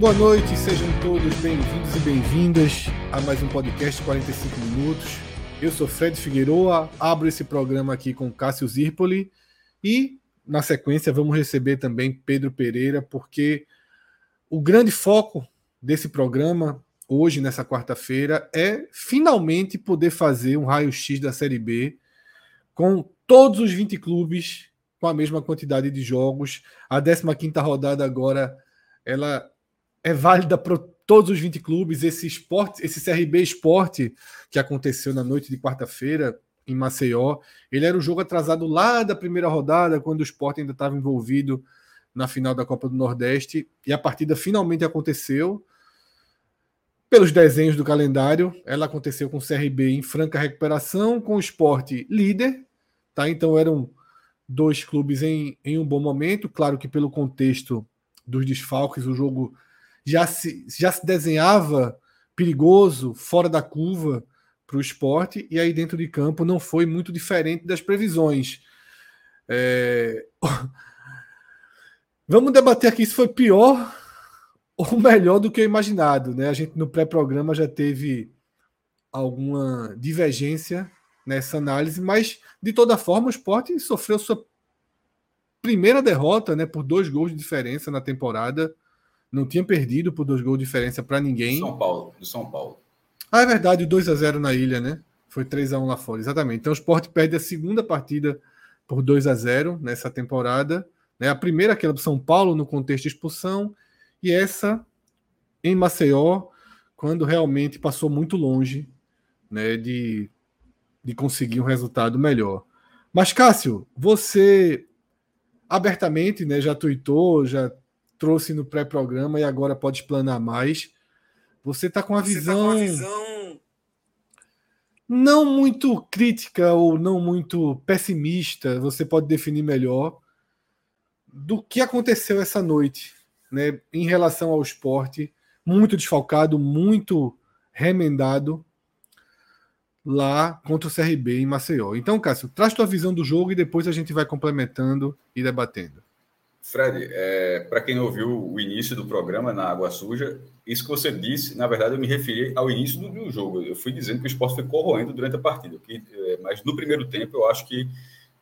Boa noite, sejam todos bem-vindos e bem-vindas a mais um podcast 45 minutos. Eu sou Fred Figueroa, abro esse programa aqui com Cássio Zirpoli e na sequência vamos receber também Pedro Pereira, porque o grande foco desse programa hoje nessa quarta-feira é finalmente poder fazer um raio-x da Série B com todos os 20 clubes com a mesma quantidade de jogos. A 15ª rodada agora ela é válida para todos os 20 clubes. Esse esporte, esse CRB Esporte que aconteceu na noite de quarta-feira em Maceió, ele era o jogo atrasado lá da primeira rodada, quando o esporte ainda estava envolvido na final da Copa do Nordeste, e a partida finalmente aconteceu. Pelos desenhos do calendário, ela aconteceu com o CRB em franca recuperação, com o esporte líder, tá? Então eram dois clubes em, em um bom momento. Claro que pelo contexto dos desfalques, o jogo já se, já se desenhava perigoso, fora da curva para o esporte, e aí dentro de campo não foi muito diferente das previsões. É... Vamos debater aqui se foi pior ou melhor do que o imaginado. Né? A gente no pré-programa já teve alguma divergência nessa análise, mas de toda forma o esporte sofreu sua primeira derrota né, por dois gols de diferença na temporada não tinha perdido por dois gols de diferença para ninguém. São Paulo, do São Paulo. Ah, é verdade, 2 a 0 na ilha, né? Foi 3 a 1 lá fora, exatamente. Então o Sport perde a segunda partida por 2 a 0 nessa temporada. Né? A primeira, aquela do São Paulo, no contexto de expulsão, e essa em Maceió, quando realmente passou muito longe né, de, de conseguir um resultado melhor. Mas, Cássio, você abertamente né, já tuitou, já trouxe no pré-programa e agora pode explanar mais. Você está com, a visão, tá com visão não muito crítica ou não muito pessimista, você pode definir melhor, do que aconteceu essa noite né, em relação ao esporte, muito desfalcado, muito remendado lá contra o CRB em Maceió. Então, Cássio, traz tua visão do jogo e depois a gente vai complementando e debatendo. Fred, é, para quem ouviu o início do programa na Água Suja, isso que você disse, na verdade, eu me referi ao início do, do jogo. Eu fui dizendo que o esporte foi corroendo durante a partida, que, é, mas no primeiro tempo eu acho que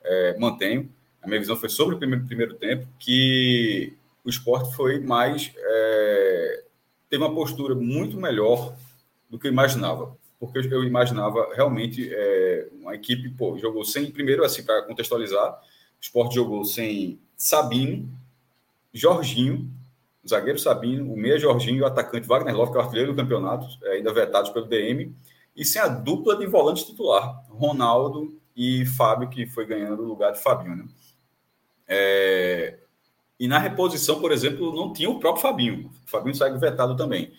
é, mantenho. A minha visão foi sobre o primeiro, primeiro tempo, que o esporte foi mais. É, teve uma postura muito melhor do que eu imaginava. Porque eu, eu imaginava realmente é, uma equipe, pô, jogou sem. Primeiro, assim, para contextualizar, o esporte jogou sem Sabino, Jorginho, o zagueiro Sabino, o meia Jorginho o atacante Wagner Love, que é o artilheiro do campeonato, é, ainda vetados pelo DM, e sem a dupla de volante titular, Ronaldo e Fábio, que foi ganhando o lugar de Fabinho. Né? É... E na reposição, por exemplo, não tinha o próprio Fabinho. O Fabinho saiu vetado também.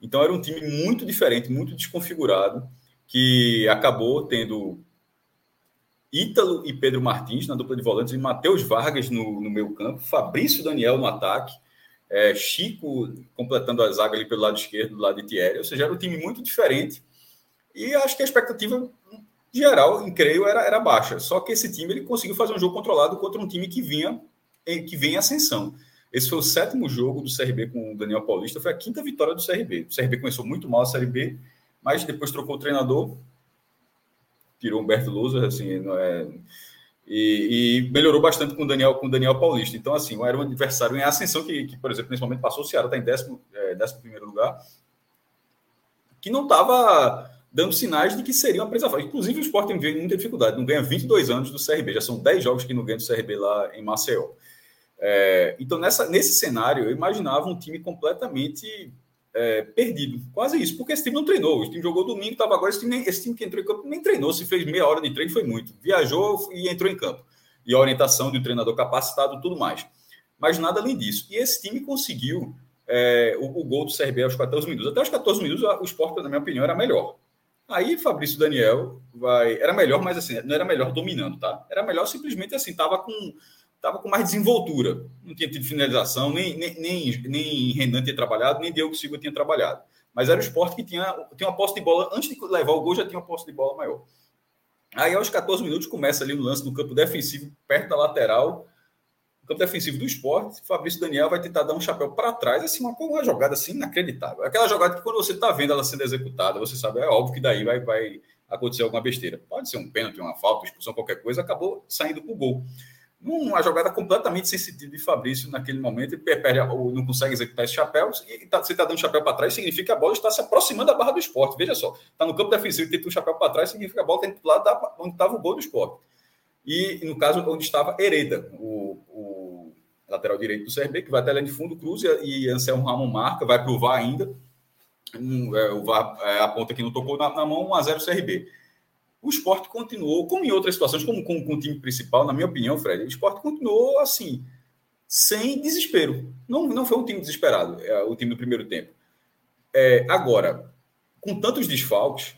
Então era um time muito diferente, muito desconfigurado, que acabou tendo Ítalo e Pedro Martins na dupla de volantes, e Matheus Vargas no, no meio campo, Fabrício Daniel no ataque, é, Chico completando a zaga ali pelo lado esquerdo, do lado de Thierry, ou seja, era um time muito diferente, e acho que a expectativa geral, em creio, era, era baixa, só que esse time ele conseguiu fazer um jogo controlado contra um time que vinha que vem em ascensão. Esse foi o sétimo jogo do CRB com o Daniel Paulista, foi a quinta vitória do CRB. O CRB começou muito mal a Série B, mas depois trocou o treinador, tirou Humberto Lousa, assim, não é, e, e, melhorou bastante com o Daniel, com Daniel Paulista. Então, assim, era um adversário em ascensão que, que por exemplo, nesse momento passou o Ceará, está em décimo, é, décimo primeiro lugar, que não estava dando sinais de que seria uma presa fácil. Inclusive, o Sport tem muita dificuldade, não ganha 22 anos do CRB, já são 10 jogos que não ganha do CRB lá em Maceió. É, então, nessa, nesse cenário, eu imaginava um time completamente é, perdido. Quase isso, porque esse time não treinou. Esse time jogou domingo, estava agora. Esse time, esse time que entrou em campo nem treinou. Se fez meia hora de treino, foi muito. Viajou e entrou em campo. E a orientação de um treinador capacitado tudo mais. Mas nada além disso. E esse time conseguiu é, o, o, gol do CRB aos 14 minutos. Até os 14 minutos, o esporte, na minha opinião, era melhor. Aí Fabrício Daniel vai. Era melhor, mas assim, não era melhor dominando, tá? Era melhor simplesmente assim, tava com estava com mais desenvoltura. Não tinha tido finalização, nem, nem, nem, nem Renan tinha trabalhado, nem Diego Silva tinha trabalhado. Mas era o esporte que tinha, tinha uma posse de bola, antes de levar o gol, já tinha uma posse de bola maior. Aí, aos 14 minutos, começa ali o lance no campo defensivo, perto da lateral, no campo defensivo do esporte. Fabrício Daniel vai tentar dar um chapéu para trás, assim, uma, uma jogada assim inacreditável. Aquela jogada que, quando você está vendo ela sendo executada, você sabe, é óbvio que daí vai, vai acontecer alguma besteira. Pode ser um pênalti, uma falta, expulsão, qualquer coisa, acabou saindo o gol uma jogada completamente sensitiva de Fabrício naquele momento, ele perde, ou não consegue executar esse chapéu, e tá, você está dando chapéu para trás, significa que a bola está se aproximando da barra do esporte. Veja só, está no campo defensivo e tenta um chapéu para trás, significa que a bola está do lado da, onde estava o gol do esporte. E, no caso, onde estava Hereda, o, o lateral direito do CRB, que vai até lá de fundo, cruza e Anselmo Ramon marca, vai para o VAR ainda. Um, é, o VAR é, aponta que não tocou na, na mão, 1x0 CRB o esporte continuou, como em outras situações, como com, com o time principal, na minha opinião, Fred, o esporte continuou assim, sem desespero. Não, não foi um time desesperado, é, o time do primeiro tempo. É, agora, com tantos desfalques,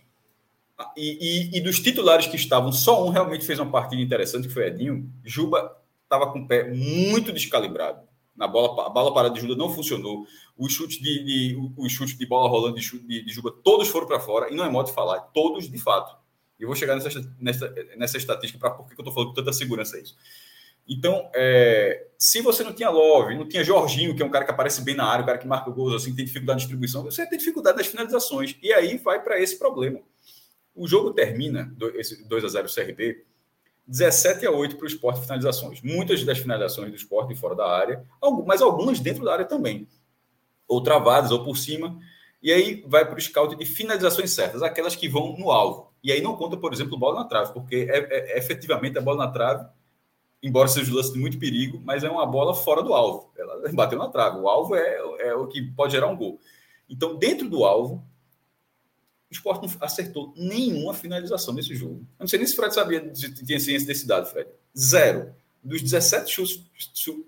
e, e, e, dos titulares que estavam, só um realmente fez uma partida interessante, que foi Edinho. Juba estava com o pé muito descalibrado. Na bola, a bola parada de Juba não funcionou. Os chutes de, de, de bola rolando de, de, de Juba, todos foram para fora. E não é modo de falar, todos de fato. Eu vou chegar nessa, nessa, nessa estatística para por que eu estou falando com tanta segurança isso. Então, é, se você não tinha Love, não tinha Jorginho, que é um cara que aparece bem na área, um cara que marca gols, assim, tem dificuldade de distribuição, você tem dificuldade nas finalizações. E aí vai para esse problema. O jogo termina, esse 2 a 0 CRB, 17 a 8 para o esporte finalizações. Muitas das finalizações do esporte fora da área, mas algumas dentro da área também. Ou travadas, ou por cima. E aí vai para o scout de finalizações certas, aquelas que vão no alvo. E aí não conta, por exemplo, bola na trave, porque é, é, é efetivamente a bola na trave, embora seja um lance de muito perigo, mas é uma bola fora do alvo. Ela bateu na trave. O alvo é, é o que pode gerar um gol. Então, dentro do alvo, o Sport não acertou nenhuma finalização nesse jogo. Eu não sei nem se o Fred sabia, tinha ciência desse dado, Fred. Zero. Dos 17 chutes,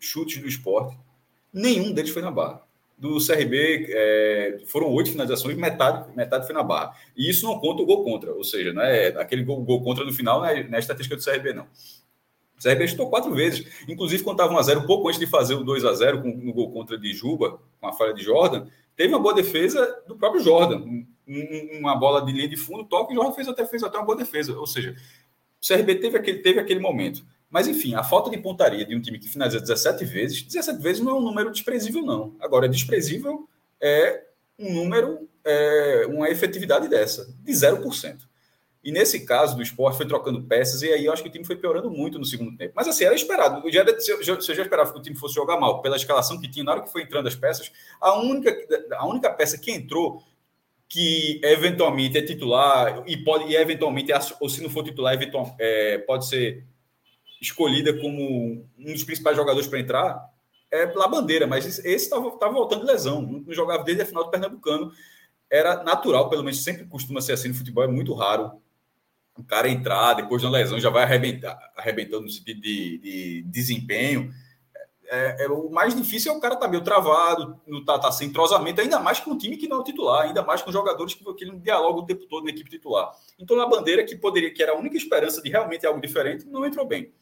chutes do esporte, nenhum deles foi na barra do CRB é, foram oito finalizações, metade, metade foi na barra. E isso não conta o gol contra, ou seja, não é aquele gol, gol contra no final, não é, não é estatística do CRB, não. O CRB chutou quatro vezes, inclusive quando estava 1x0, pouco antes de fazer o 2x0 no gol contra de Juba, com a falha de Jordan, teve uma boa defesa do próprio Jordan. Um, uma bola de linha de fundo, toque, e Jordan fez até, fez até uma boa defesa. Ou seja, o CRB teve aquele, teve aquele momento. Mas, enfim, a falta de pontaria de um time que finaliza 17 vezes, 17 vezes não é um número desprezível, não. Agora, desprezível é um número, é uma efetividade dessa, de 0%. E nesse caso do esporte foi trocando peças, e aí eu acho que o time foi piorando muito no segundo tempo. Mas assim, era esperado. Já era, se, eu, já esperava que o time fosse jogar mal, pela escalação que tinha, na hora que foi entrando as peças, a única, a única peça que entrou, que eventualmente é titular, e pode, e eventualmente, ou se não for titular, eventual, é, pode ser escolhida como um dos principais jogadores para entrar é La Bandeira, mas esse estava voltando de lesão, não jogava desde a final do Pernambucano. Era natural, pelo menos sempre costuma ser assim no futebol, é muito raro o cara entrar depois de uma lesão, já vai arrebentar, arrebentando no sentido de, de desempenho. É, é, o mais difícil é o cara estar tá meio travado, não tá, tá sem entrosamento, ainda mais com um time que não é titular, ainda mais com jogadores que, que não dialogam o tempo todo na equipe titular. Então, na bandeira, que poderia, que era a única esperança de realmente algo diferente, não entrou bem.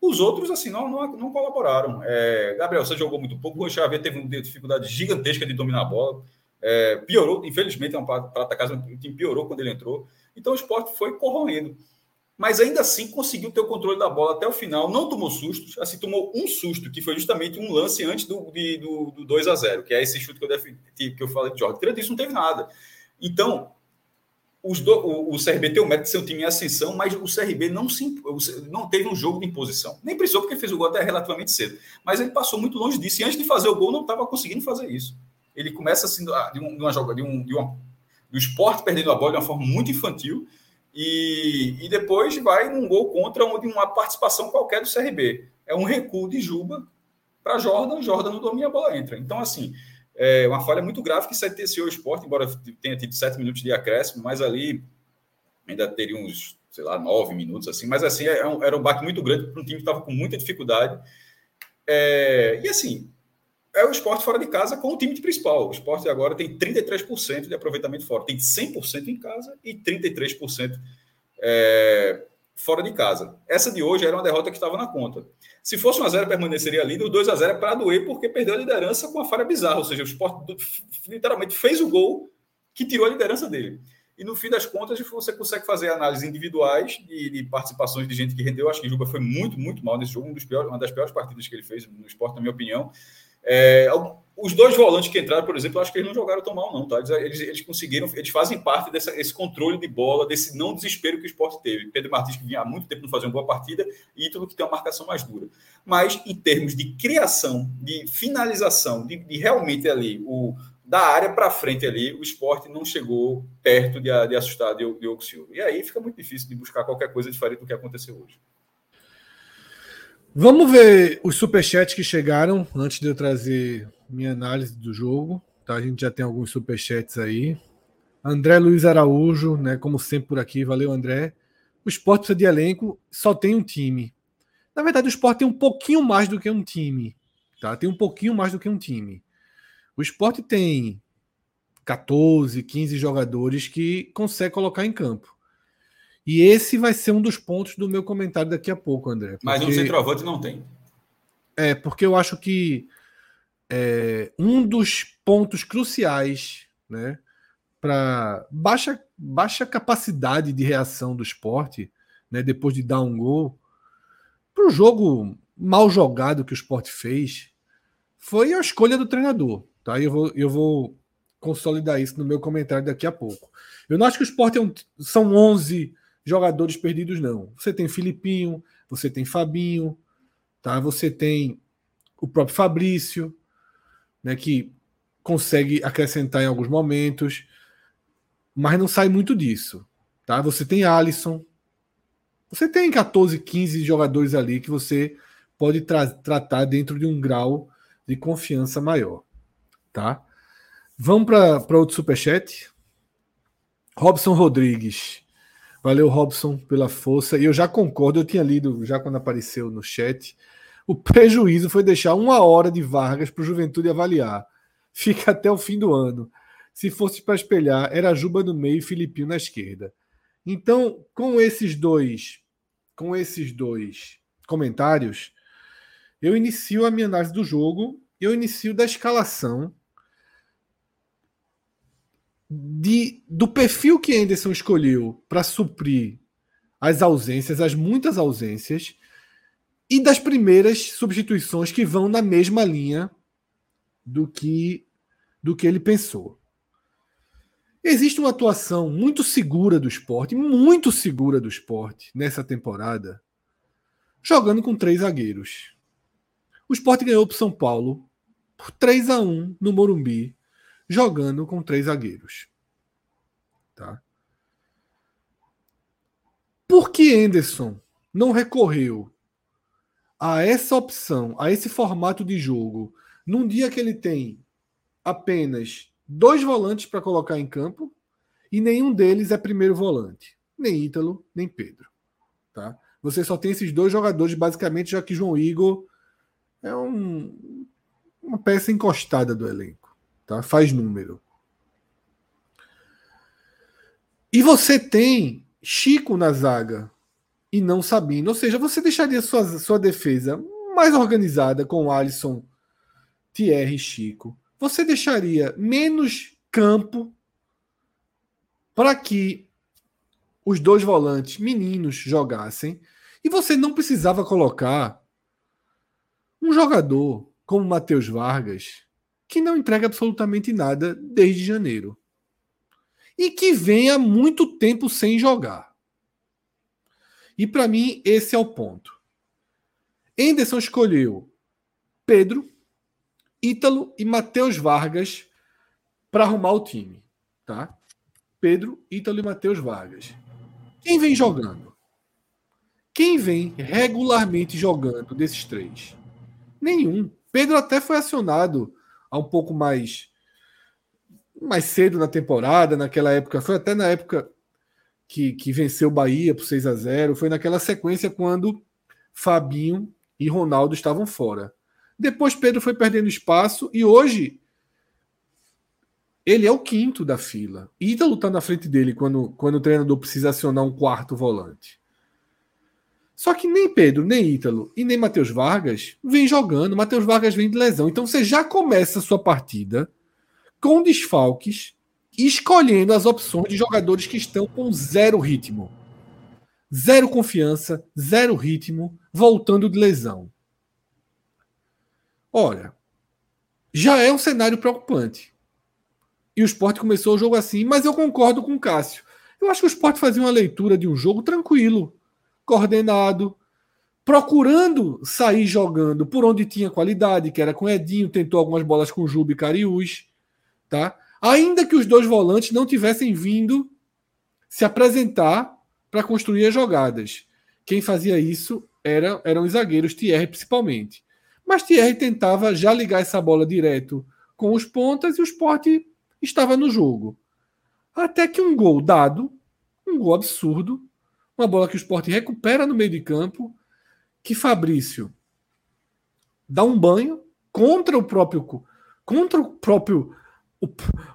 Os outros, assim, não, não, não colaboraram. É, Gabriel, você jogou muito pouco. O Xavier teve uma dificuldade gigantesca de dominar a bola. É, piorou, infelizmente, é um prata casa, o time piorou quando ele entrou. Então o esporte foi corroendo. Mas ainda assim conseguiu ter o controle da bola até o final. Não tomou sustos, assim, tomou um susto, que foi justamente um lance antes do, de, do, do 2 a 0 que é esse chute que eu, defini, que eu falei de Jorge. Tirando disso, não teve nada. Então, os do, o, o, CRB tem o mérito de ser um time em ascensão, mas o CRB não, se, não teve um jogo de imposição. Nem precisou, porque fez o gol até relativamente cedo. Mas ele passou muito longe disso. E antes de fazer o gol, não estava conseguindo fazer isso. Ele começa assim, um, de uma jogada, de um, de uma, do esporte perdendo a bola de uma forma muito infantil. E, e depois vai num gol contra onde uma participação qualquer do CRB. É um recuo de Juba para Jordan, Jordan não domina, a bola entra. Então, assim, é uma falha muito grave que sentenciou o esporte, embora tenha tido sete minutos de acréscimo, mas ali ainda teria uns, sei lá, nove minutos, assim. Mas, assim, era é um, era um baque muito grande para um time que estava com muita dificuldade. É, e, assim, é o esporte fora de casa com o time principal. O esporte agora tem 33% de aproveitamento fora. Tem 100% em casa e 33% é, fora de casa. Essa de hoje era uma derrota que estava na conta. Se fosse 1x0, permaneceria ali. O 2x0 é para doer, porque perdeu a liderança com uma falha bizarra. Ou seja, o esporte literalmente fez o gol que tirou a liderança dele. E no fim das contas, você consegue fazer análises individuais de, de participações de gente que rendeu. Acho que o Juba foi muito, muito mal nesse jogo. Um piores, uma das piores partidas que ele fez no esporte, na minha opinião. É, os dois volantes que entraram, por exemplo, acho que eles não jogaram tão mal, não. Tá? Eles, eles conseguiram, eles fazem parte desse controle de bola, desse não desespero que o esporte teve. Pedro Martins, que vinha há muito tempo não fazendo uma boa partida, e Ítalo, que tem uma marcação mais dura. Mas, em termos de criação, de finalização, de, de realmente ali, o, da área para frente ali, o esporte não chegou perto de, de assustar Diogo Silva. E aí fica muito difícil de buscar qualquer coisa diferente do que aconteceu hoje. Vamos ver os superchats que chegaram antes de eu trazer minha análise do jogo. Tá? A gente já tem alguns superchats aí. André Luiz Araújo, né? Como sempre por aqui, valeu, André. O esporte precisa de elenco, só tem um time. Na verdade, o esporte tem um pouquinho mais do que um time. Tá? Tem um pouquinho mais do que um time. O esporte tem 14, 15 jogadores que consegue colocar em campo. E esse vai ser um dos pontos do meu comentário daqui a pouco, André. Porque... Mas no centroavante não tem. É, porque eu acho que é, um dos pontos cruciais né, para baixa, baixa capacidade de reação do esporte, né, depois de dar um gol, para o jogo mal jogado que o esporte fez, foi a escolha do treinador. Tá? Eu, vou, eu vou consolidar isso no meu comentário daqui a pouco. Eu não acho que o esporte é um, são 11 jogadores perdidos, não. Você tem Filipinho, você tem Fabinho, tá? Você tem o próprio Fabrício, né, que consegue acrescentar em alguns momentos, mas não sai muito disso, tá? Você tem Alisson, você tem 14, 15 jogadores ali que você pode tra tratar dentro de um grau de confiança maior, tá? Vamos para outro superchat. Robson Rodrigues. Valeu, Robson, pela força. E eu já concordo, eu tinha lido já quando apareceu no chat. O prejuízo foi deixar uma hora de Vargas para o Juventude avaliar. Fica até o fim do ano. Se fosse para espelhar, era Juba no meio e Filipinho na esquerda. Então, com esses dois, com esses dois comentários, eu inicio a minha análise do jogo, eu inicio da escalação de, do perfil que Anderson escolheu para suprir as ausências, as muitas ausências, e das primeiras substituições que vão na mesma linha do que do que ele pensou. Existe uma atuação muito segura do esporte, muito segura do esporte nessa temporada, jogando com três zagueiros. O esporte ganhou para São Paulo por 3 a 1 no Morumbi, jogando com três zagueiros. Tá? Por que Anderson não recorreu a essa opção, a esse formato de jogo, num dia que ele tem apenas dois volantes para colocar em campo e nenhum deles é primeiro volante, nem Ítalo, nem Pedro. Tá? Você só tem esses dois jogadores, basicamente, já que João Igor é um, uma peça encostada do elenco tá? Faz número. E você tem Chico na zaga e não Sabino. Ou seja, você deixaria sua, sua defesa mais organizada com Alisson, Thierry e Chico. Você deixaria menos campo para que os dois volantes meninos jogassem. E você não precisava colocar um jogador como Matheus Vargas, que não entrega absolutamente nada desde janeiro. E que vem há muito tempo sem jogar. E para mim, esse é o ponto. Enderson escolheu Pedro, Ítalo e Matheus Vargas para arrumar o time. Tá? Pedro, Ítalo e Matheus Vargas. Quem vem jogando? Quem vem regularmente jogando desses três? Nenhum. Pedro até foi acionado há um pouco mais mais cedo na temporada, naquela época, foi até na época que, que venceu o Bahia por 6 a 0 foi naquela sequência quando Fabinho e Ronaldo estavam fora. Depois Pedro foi perdendo espaço e hoje ele é o quinto da fila. Ítalo está na frente dele quando, quando o treinador precisa acionar um quarto volante. Só que nem Pedro, nem Ítalo e nem Matheus Vargas vem jogando. Matheus Vargas vem de lesão. Então você já começa a sua partida com desfalques, escolhendo as opções de jogadores que estão com zero ritmo. Zero confiança, zero ritmo, voltando de lesão. Olha, já é um cenário preocupante. E o esporte começou o jogo assim, mas eu concordo com o Cássio. Eu acho que o esporte fazia uma leitura de um jogo tranquilo, coordenado, procurando sair jogando por onde tinha qualidade, que era com Edinho, tentou algumas bolas com Jubi e Cariús. Tá? Ainda que os dois volantes não tivessem vindo se apresentar para construir as jogadas. Quem fazia isso era, eram os zagueiros, Thierry principalmente. Mas Thierry tentava já ligar essa bola direto com os pontas e o Sport estava no jogo. Até que um gol dado, um gol absurdo, uma bola que o Sport recupera no meio de campo, que Fabrício dá um banho contra o próprio contra o próprio o,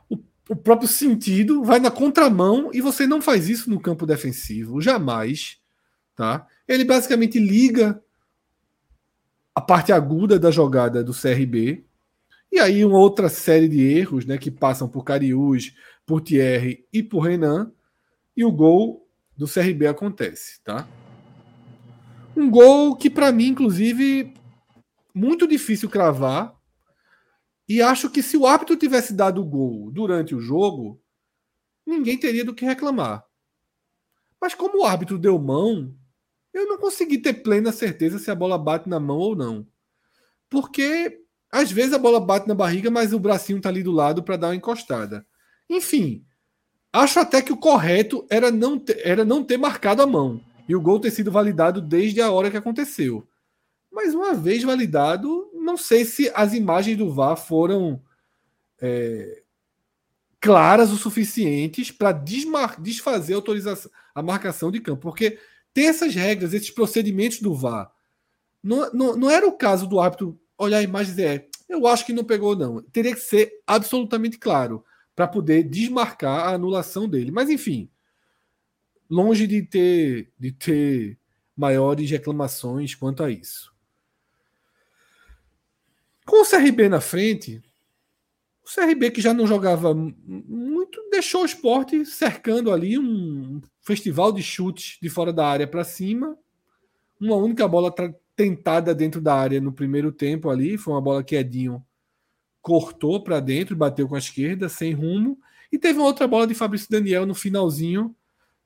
o, o próprio sentido, vai na contramão e você não faz isso no campo defensivo, jamais, tá? Ele basicamente liga a parte aguda da jogada do CRB e aí uma outra série de erros, né, que passam por Cariús, por Thierry e por Renan e o gol do CRB acontece, tá? Um gol que para mim, inclusive, muito difícil cravar, e acho que se o árbitro tivesse dado o gol durante o jogo, ninguém teria do que reclamar. Mas como o árbitro deu mão, eu não consegui ter plena certeza se a bola bate na mão ou não. Porque às vezes a bola bate na barriga, mas o bracinho tá ali do lado para dar uma encostada. Enfim, acho até que o correto era não, ter, era não ter marcado a mão e o gol ter sido validado desde a hora que aconteceu. Mas uma vez validado, não sei se as imagens do VAR foram é, claras o suficientes para desfazer a autorização, a marcação de campo, porque tem essas regras, esses procedimentos do VAR. Não, não, não era o caso do árbitro olhar a imagem e dizer, é, eu acho que não pegou, não. Teria que ser absolutamente claro para poder desmarcar a anulação dele. Mas enfim, longe de ter, de ter maiores reclamações quanto a isso. Com o CRB na frente, o CRB que já não jogava muito, deixou o esporte cercando ali um festival de chutes de fora da área para cima. Uma única bola tentada dentro da área no primeiro tempo ali. Foi uma bola que Edinho cortou para dentro, bateu com a esquerda, sem rumo. E teve uma outra bola de Fabrício Daniel no finalzinho,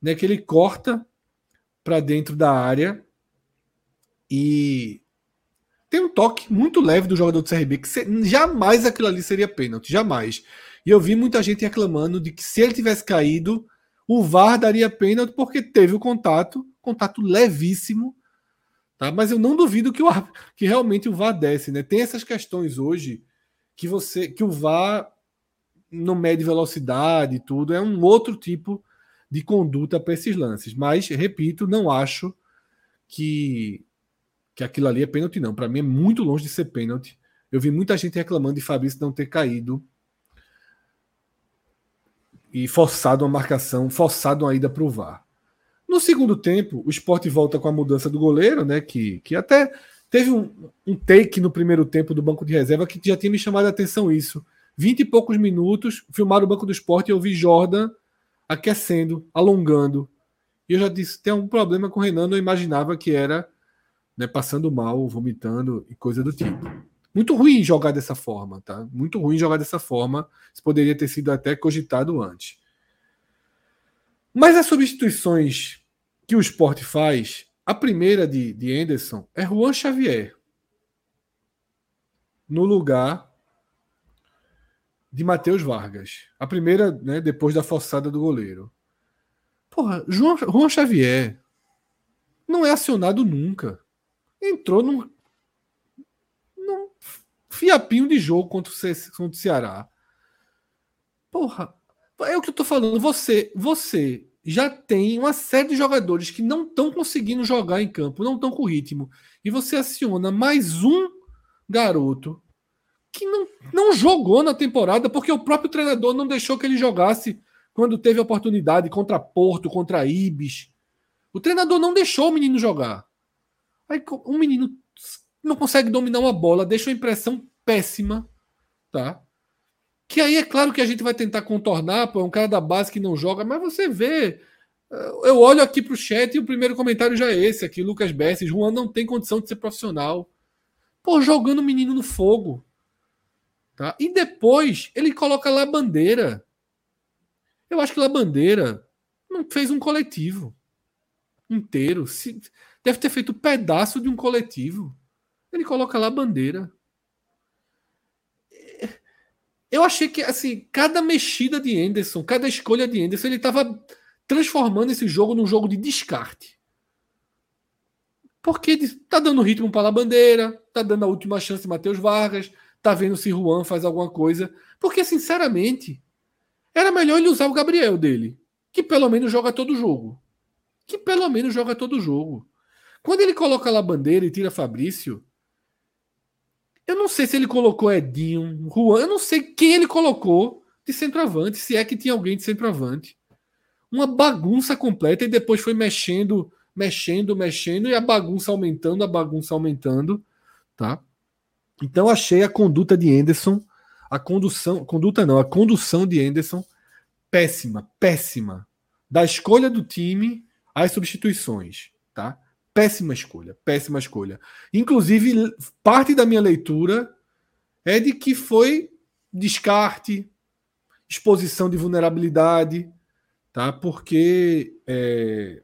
né, que ele corta para dentro da área e tem um toque muito leve do jogador do CRB, que jamais aquilo ali seria pênalti, jamais. E eu vi muita gente reclamando de que se ele tivesse caído, o VAR daria pênalti porque teve o contato, contato levíssimo, tá? Mas eu não duvido que, o, que realmente o VAR desce, né? Tem essas questões hoje que você que o VAR não mede velocidade e tudo, é um outro tipo de conduta para esses lances. Mas, repito, não acho que que aquilo ali é pênalti, não. Para mim é muito longe de ser pênalti. Eu vi muita gente reclamando de Fabrício não ter caído e forçado uma marcação, forçado uma ida para o VAR. No segundo tempo, o esporte volta com a mudança do goleiro, né? Que, que até teve um, um take no primeiro tempo do banco de reserva que já tinha me chamado a atenção isso. Vinte e poucos minutos, filmaram o banco do esporte e eu vi Jordan aquecendo, alongando. E eu já disse: tem um problema com o Renan, eu imaginava que era né, passando mal, vomitando e coisa do tipo. Muito ruim jogar dessa forma, tá? Muito ruim jogar dessa forma. Isso poderia ter sido até cogitado antes. Mas as substituições que o esporte faz, a primeira de, de Anderson é Juan Xavier. No lugar de Matheus Vargas. A primeira, né, depois da forçada do goleiro. Porra, João, Juan Xavier não é acionado nunca entrou num, num fiapinho de jogo contra o, contra o Ceará. Porra, é o que eu tô falando. Você, você já tem uma série de jogadores que não estão conseguindo jogar em campo, não estão com ritmo. E você aciona mais um garoto que não, não jogou na temporada porque o próprio treinador não deixou que ele jogasse quando teve oportunidade contra Porto, contra Ibis. O treinador não deixou o menino jogar. Aí um menino não consegue dominar uma bola, deixa uma impressão péssima, tá? Que aí é claro que a gente vai tentar contornar, pô, é um cara da base que não joga, mas você vê. Eh, eu olho aqui para o chat e o primeiro comentário já é esse aqui, Lucas Besses. Juan não tem condição de ser profissional. Pô, jogando o menino no fogo. Tá? E depois ele coloca lá a bandeira. Eu acho que lá bandeira não fez um coletivo inteiro. Deve ter feito pedaço de um coletivo. Ele coloca lá a bandeira. Eu achei que, assim, cada mexida de Anderson, cada escolha de Anderson, ele estava transformando esse jogo num jogo de descarte. Porque tá dando ritmo para a bandeira, tá dando a última chance Matheus Vargas, tá vendo se Juan faz alguma coisa. Porque, sinceramente, era melhor ele usar o Gabriel dele, que pelo menos joga todo jogo. Que pelo menos joga todo jogo. Quando ele coloca lá a bandeira e tira Fabrício, eu não sei se ele colocou Edinho, Juan, eu não sei quem ele colocou de centroavante, se é que tinha alguém de centroavante. Uma bagunça completa e depois foi mexendo, mexendo, mexendo e a bagunça aumentando, a bagunça aumentando, tá? Então achei a conduta de Anderson, a condução, conduta não, a condução de Anderson péssima, péssima. Da escolha do time às substituições, tá? Péssima escolha, péssima escolha. Inclusive, parte da minha leitura é de que foi descarte, exposição de vulnerabilidade, tá? Porque é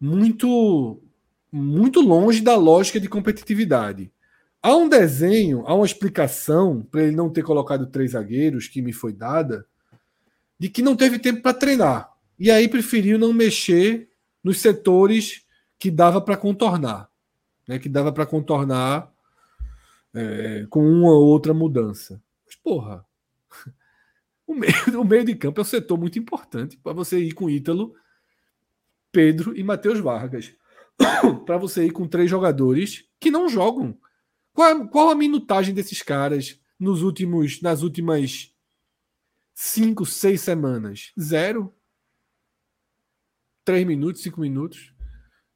muito muito longe da lógica de competitividade. Há um desenho, há uma explicação para ele não ter colocado três zagueiros que me foi dada, de que não teve tempo para treinar. E aí preferiu não mexer nos setores que dava para contornar, né, que dava para contornar é, com uma ou outra mudança. Mas, porra, o meio, o meio de campo é um setor muito importante para você ir com Ítalo, Pedro e Matheus Vargas. para você ir com três jogadores que não jogam. Qual, qual a minutagem desses caras nos últimos, nas últimas cinco, seis semanas? Zero. Três minutos, cinco minutos.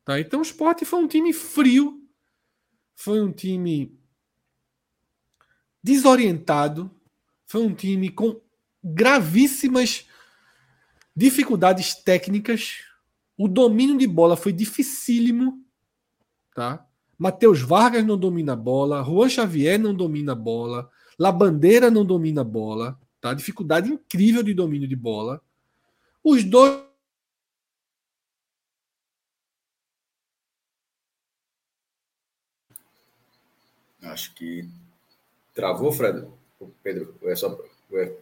Tá? Então o Sport foi um time frio, foi um time desorientado, foi um time com gravíssimas dificuldades técnicas. O domínio de bola foi dificílimo, tá? Matheus Vargas não domina a bola, Juan Xavier não domina a bola, Labandeira não domina a bola, tá? Dificuldade incrível de domínio de bola. Os dois Acho que travou, Fred. Pedro, é só. É...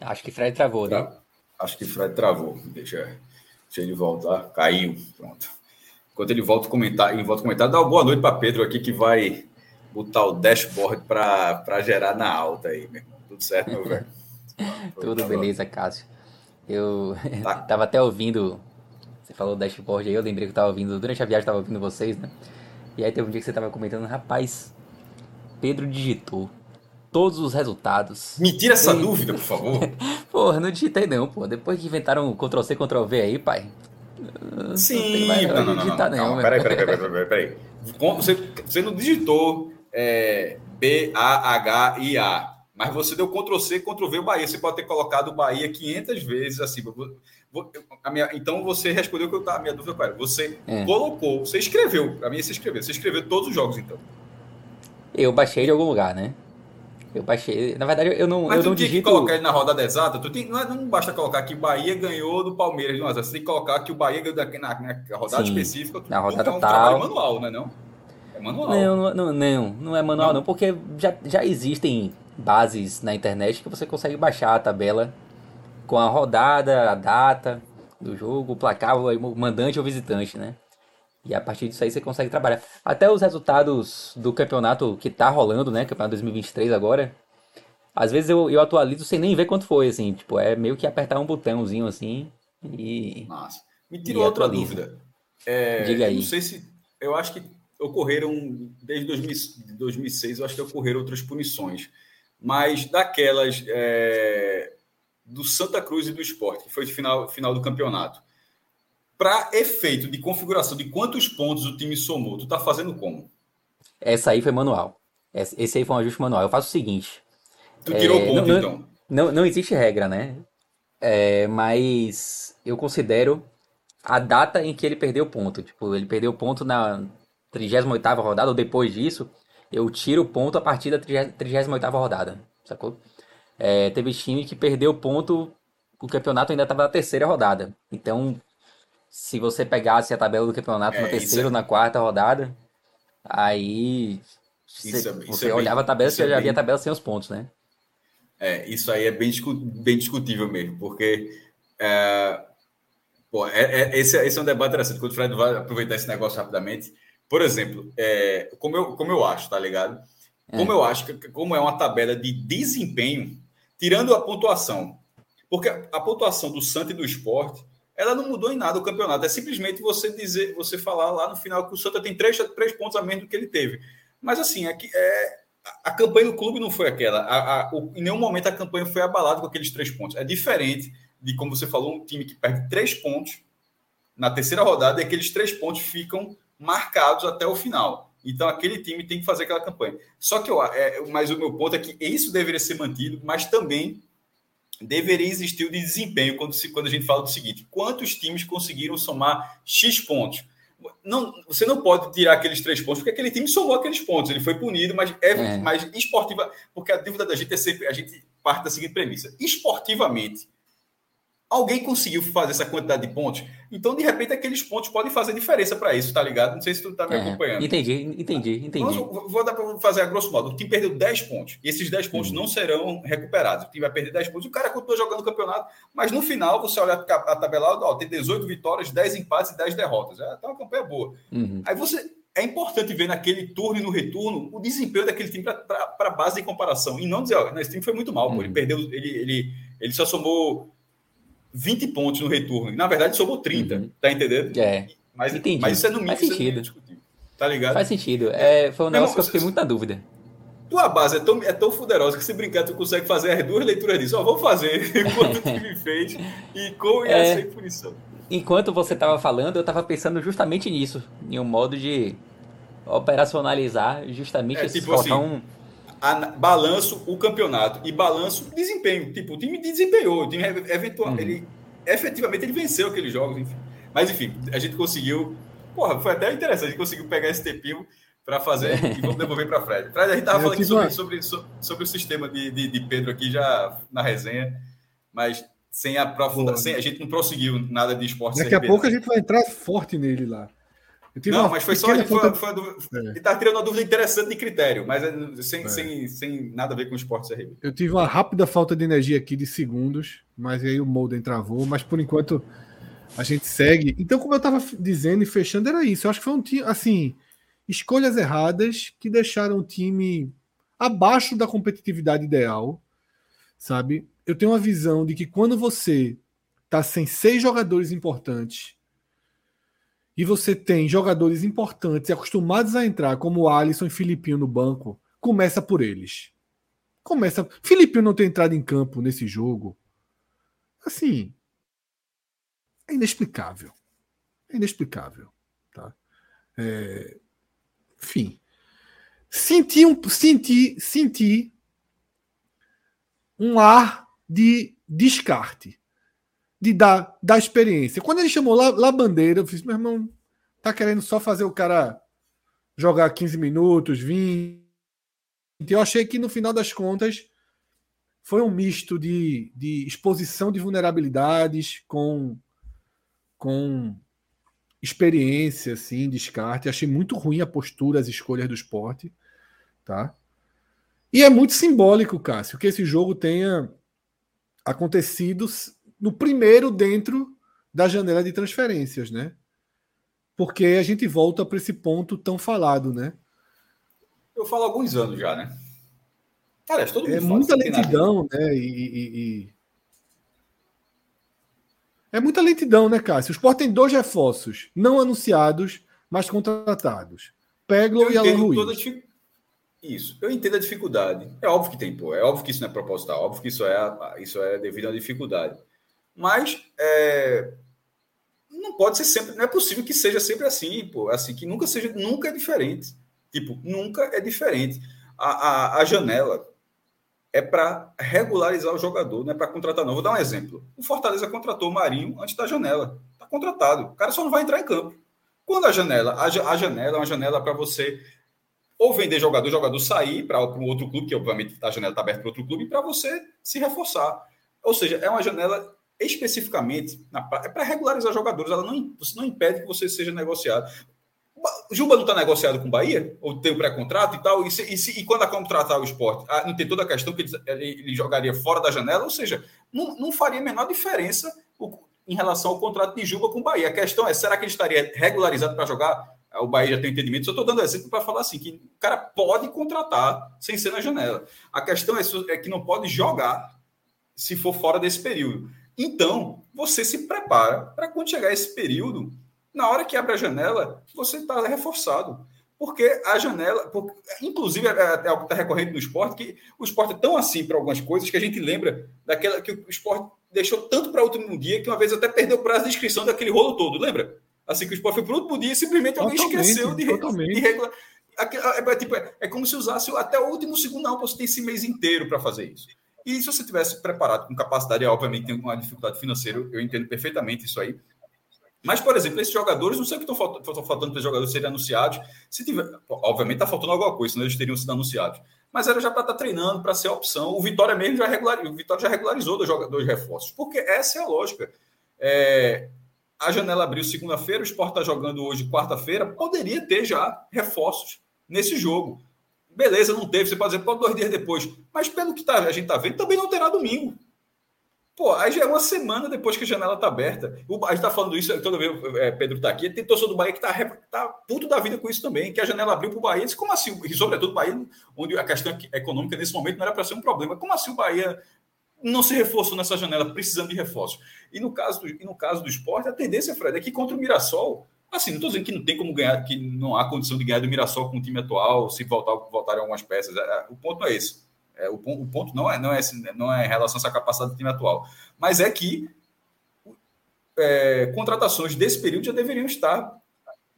Acho que Fred travou, né? Acho que Fred travou. Deixa, deixa ele voltar. Caiu. Pronto. Enquanto ele volta a comentar, ele volta a comentar, dá uma boa noite para Pedro aqui que vai botar o dashboard para gerar na alta aí, meu irmão. Tudo certo, meu velho? Tudo beleza, Cássio. Eu tá. tava até ouvindo, você falou dashboard aí, eu lembrei que eu tava ouvindo, durante a viagem eu tava ouvindo vocês, né? E aí teve um dia que você tava comentando, rapaz, Pedro digitou todos os resultados. Me tira essa dúvida, por favor. Porra, não digitei não, pô. Depois que inventaram Ctrl C, Ctrl V aí, pai, Sim, não, não, não, não, não, não. Peraí, peraí, peraí, peraí, peraí. Você, você não digitou é, B-A-H-I-A, mas você deu Ctrl C, Ctrl V o Bahia. Você pode ter colocado o Bahia 500 vezes assim. Minha, então você respondeu que eu tava, a minha dúvida era. Você é. colocou, você escreveu, para mim você escreveu, você escreveu todos os jogos então. Eu baixei de algum lugar, né? Eu baixei. Na verdade, eu não. Mas eu tu não tinha digito... que colocar ele na rodada exata. Tu tem, não, é, não basta colocar que o Bahia ganhou do Palmeiras. Não, você tem que colocar que o Bahia ganhou na, na, na rodada Sim, específica. Na rodada é um tal. manual, né? Não? É manual. Não, não, não, não é manual, não, não porque já, já existem bases na internet que você consegue baixar a tabela com a rodada, a data do jogo, o placar, o mandante ou visitante, né? E a partir disso aí você consegue trabalhar. Até os resultados do campeonato que tá rolando, né? Campeonato 2023 agora. Às vezes eu, eu atualizo sem nem ver quanto foi, assim. Tipo, é meio que apertar um botãozinho assim e. Nossa. Me tira outra dúvida. É, Diga aí. Não sei se. Eu acho que ocorreram, desde 2000, 2006, eu acho que ocorreram outras punições. Mas daquelas é, do Santa Cruz e do Esporte, que foi final, final do campeonato para efeito de configuração de quantos pontos o time somou, tu tá fazendo como? Essa aí foi manual. Esse aí foi um ajuste manual. Eu faço o seguinte. Tu é, tirou ponto, não, então? Não, não existe regra, né? É, mas eu considero a data em que ele perdeu ponto. Tipo, ele perdeu ponto na 38ª rodada ou depois disso, eu tiro o ponto a partir da 38ª rodada, sacou? É, teve time que perdeu ponto, o campeonato ainda estava na terceira rodada. Então, se você pegasse a tabela do campeonato é, na terceira ou é... na quarta rodada, aí você, é, você é olhava bem, a tabela e você já bem... via a tabela sem os pontos, né? É, isso aí é bem, bem discutível mesmo, porque é, pô, é, esse, esse é um debate interessante. Quando o Fred vai aproveitar esse negócio rapidamente, por exemplo, como, eu, como eu acho, tá ligado? Como eu acho que como é uma tabela de desempenho, tirando a pontuação, porque a pontuação do Santos e do Esporte ela não mudou em nada o campeonato. É simplesmente você dizer, você falar lá no final que o Santa tem três, três pontos a menos do que ele teve. Mas assim, é que é, a campanha do clube não foi aquela. A, a, o, em nenhum momento a campanha foi abalada com aqueles três pontos. É diferente de, como você falou, um time que perde três pontos na terceira rodada e aqueles três pontos ficam marcados até o final. Então aquele time tem que fazer aquela campanha. Só que eu, é, mas o meu ponto é que isso deveria ser mantido, mas também deveria existir o de desempenho quando, se, quando a gente fala do seguinte: quantos times conseguiram somar X pontos? Não, você não pode tirar aqueles três pontos, porque aquele time somou aqueles pontos, ele foi punido, mas é, é. mais esportiva, porque a dúvida da gente é sempre, a gente parte da seguinte premissa: esportivamente, alguém conseguiu fazer essa quantidade de pontos, então de repente aqueles pontos podem fazer diferença para isso, tá ligado? Não sei se tu tá me é, acompanhando. Entendi, entendi, entendi. Vou, vou dar para fazer a grosso modo. O time perdeu 10 pontos, e esses 10 pontos uhum. não serão recuperados. O time vai perder 10 pontos, o cara continua jogando o campeonato, mas no final você olha a tabela, ó, tem 18 vitórias, 10 empates e 10 derrotas. É, tá uma campanha boa. Uhum. Aí você é importante ver naquele turno e no retorno o desempenho daquele time para a base de comparação. E não dizer, ó, esse time foi muito mal, uhum. pô, ele uhum. perdeu, ele, ele, ele só somou 20 pontos no retorno. Na verdade, somou 30. Uhum. Tá entendendo? É. Mas, Entendi. mas isso é no mínimo. Faz sentido. Tá ligado? Faz sentido. É, foi um negócio irmão, que eu fiquei muito na dúvida. Tua base é tão, é tão fuderosa que se brincar, tu consegue fazer as duas leituras disso. Ó, vamos fazer quanto o time fez e como ia é, ser punição. Enquanto você estava falando, eu estava pensando justamente nisso. Em um modo de operacionalizar justamente é, esse tipo assim, um balanço o campeonato e balanço o desempenho. Tipo, o time desempenhou, o time eventual, uhum. ele efetivamente ele venceu aqueles jogos, enfim. Mas enfim, a gente conseguiu. Porra, foi até interessante, a gente conseguiu pegar esse tempinho para fazer e vamos devolver para Fred. Fred, a gente estava falando sobre, sobre, sobre, sobre, o sistema de, de, de, Pedro aqui já na resenha, mas sem aprofundar, sem, a gente não prosseguiu nada de esporte. Daqui a pouco a gente vai entrar forte nele lá não, mas foi só foi, foi, foi é. ele está tirando uma dúvida interessante de critério, mas é sem, é. sem, sem nada a ver com o esporte CRB. Eu tive uma rápida falta de energia aqui de segundos, mas aí o Molden travou, mas por enquanto a gente segue. Então, como eu estava dizendo e fechando, era isso. Eu acho que foi um time, assim, escolhas erradas que deixaram o time abaixo da competitividade ideal, sabe? Eu tenho uma visão de que quando você tá sem seis jogadores importantes e você tem jogadores importantes acostumados a entrar, como Alisson e Filipinho no banco, começa por eles. Começa. Filipinho não ter entrado em campo nesse jogo. Assim. É inexplicável. É inexplicável. Tá? É... Enfim. Senti um, senti, senti um ar de descarte de dar, da experiência. Quando ele chamou lá, lá bandeira, eu fiz, meu irmão, tá querendo só fazer o cara jogar 15 minutos, 20. Eu achei que no final das contas foi um misto de, de exposição de vulnerabilidades com, com experiência, assim, descarte. Achei muito ruim a postura, as escolhas do esporte. Tá? E é muito simbólico, Cássio, que esse jogo tenha acontecido no primeiro dentro da janela de transferências, né? porque a gente volta para esse ponto tão falado, né? Eu falo há alguns anos já, né? Cara, todo mundo é muita lentidão, né? E, e, e, É muita lentidão, né, Cássio? O Sport tem dois reforços, não anunciados, mas contratados. Peglo e Alan Ruiz. Isso, eu entendo a dificuldade. É óbvio que tem, pô. É óbvio que isso não é proposital, óbvio que isso é, isso é devido à dificuldade. Mas é, não pode ser sempre, não é possível que seja sempre assim, pô. Assim, que nunca seja, nunca é diferente. Tipo, nunca é diferente. A, a, a janela é para regularizar o jogador, não é para contratar, não. Vou dar um exemplo. O Fortaleza contratou o Marinho antes da janela. Está contratado. O cara só não vai entrar em campo. Quando a janela, a, a janela é uma janela para você ou vender jogador, jogador sair para um outro clube, que obviamente a janela está aberta para outro clube, para você se reforçar. Ou seja, é uma janela especificamente é para regularizar jogadores. Ela não, não impede que você seja negociado. Juba não está negociado com o Bahia, ou tem o pré-contrato e tal, e, se, e, se, e, quando a contratar o esporte, ah, não tem toda a questão que ele, ele, ele, jogaria fora da janela, ou seja, não, não faria a menor diferença o, em relação ao contrato de Juba com o Bahia. A questão é, será que ele estaria regularizado para jogar? Ah, o Bahia já tem entendimento, só estou dando exemplo para falar assim, que o cara pode contratar sem ser na janela. A questão é, é que não pode jogar se for fora desse período. Então, você se prepara para quando chegar esse período, na hora que abre a janela, você está reforçado. Porque a janela, porque, inclusive, é, é algo que está recorrente no esporte, que o esporte é tão assim para algumas coisas que a gente lembra daquela que o esporte deixou tanto para o último dia que uma vez até perdeu o prazo de inscrição daquele rolo todo, lembra? Assim que o esporte foi para o último dia e simplesmente alguém esqueceu de, de regular. É, é, tipo, é, é, como se usasse até o último segundo, não, você tem esse mês inteiro para fazer isso. E se você tivesse preparado com capacidade, obviamente tem uma dificuldade financeira, eu entendo perfeitamente isso aí. Mas, por exemplo, esses jogadores, não sei o que estão faltando, para os jogadores serem anunciados. Se tiver, obviamente está faltando alguma coisa, senão eles teriam sido anunciados. Mas era já para estar tá treinando, para ser a opção. O Vitória mesmo já regularizou, o Vitória já regularizou dois jogadores reforços, porque essa é a lógica. É, a janela abriu segunda-feira, o Sport está jogando hoje quarta-feira, poderia ter já reforços nesse jogo. Beleza, não teve, você pode dizer, pode dois dias depois. Mas pelo que tá, a gente está vendo, também não terá domingo. Pô, aí já é uma semana depois que a janela está aberta. O, a gente está falando isso, toda vez é, Pedro está aqui, tem torcedor do Bahia que está tá puto da vida com isso também, que a janela abriu para o Bahia. Disse, como assim? E sobretudo o Bahia, onde a questão econômica nesse momento não era para ser um problema. Como assim o Bahia não se reforçou nessa janela, precisando de reforços? E no caso do, e no caso do esporte, a tendência, Fred, é que contra o Mirassol, Assim, não estou dizendo que não tem como ganhar, que não há condição de ganhar do Mirassol com o time atual, se voltar, voltarem algumas peças. É, é, o ponto é esse. É, o, o, ponto não é, não, é, não é em relação a essa capacidade do time atual, mas é que é, contratações desse período já deveriam estar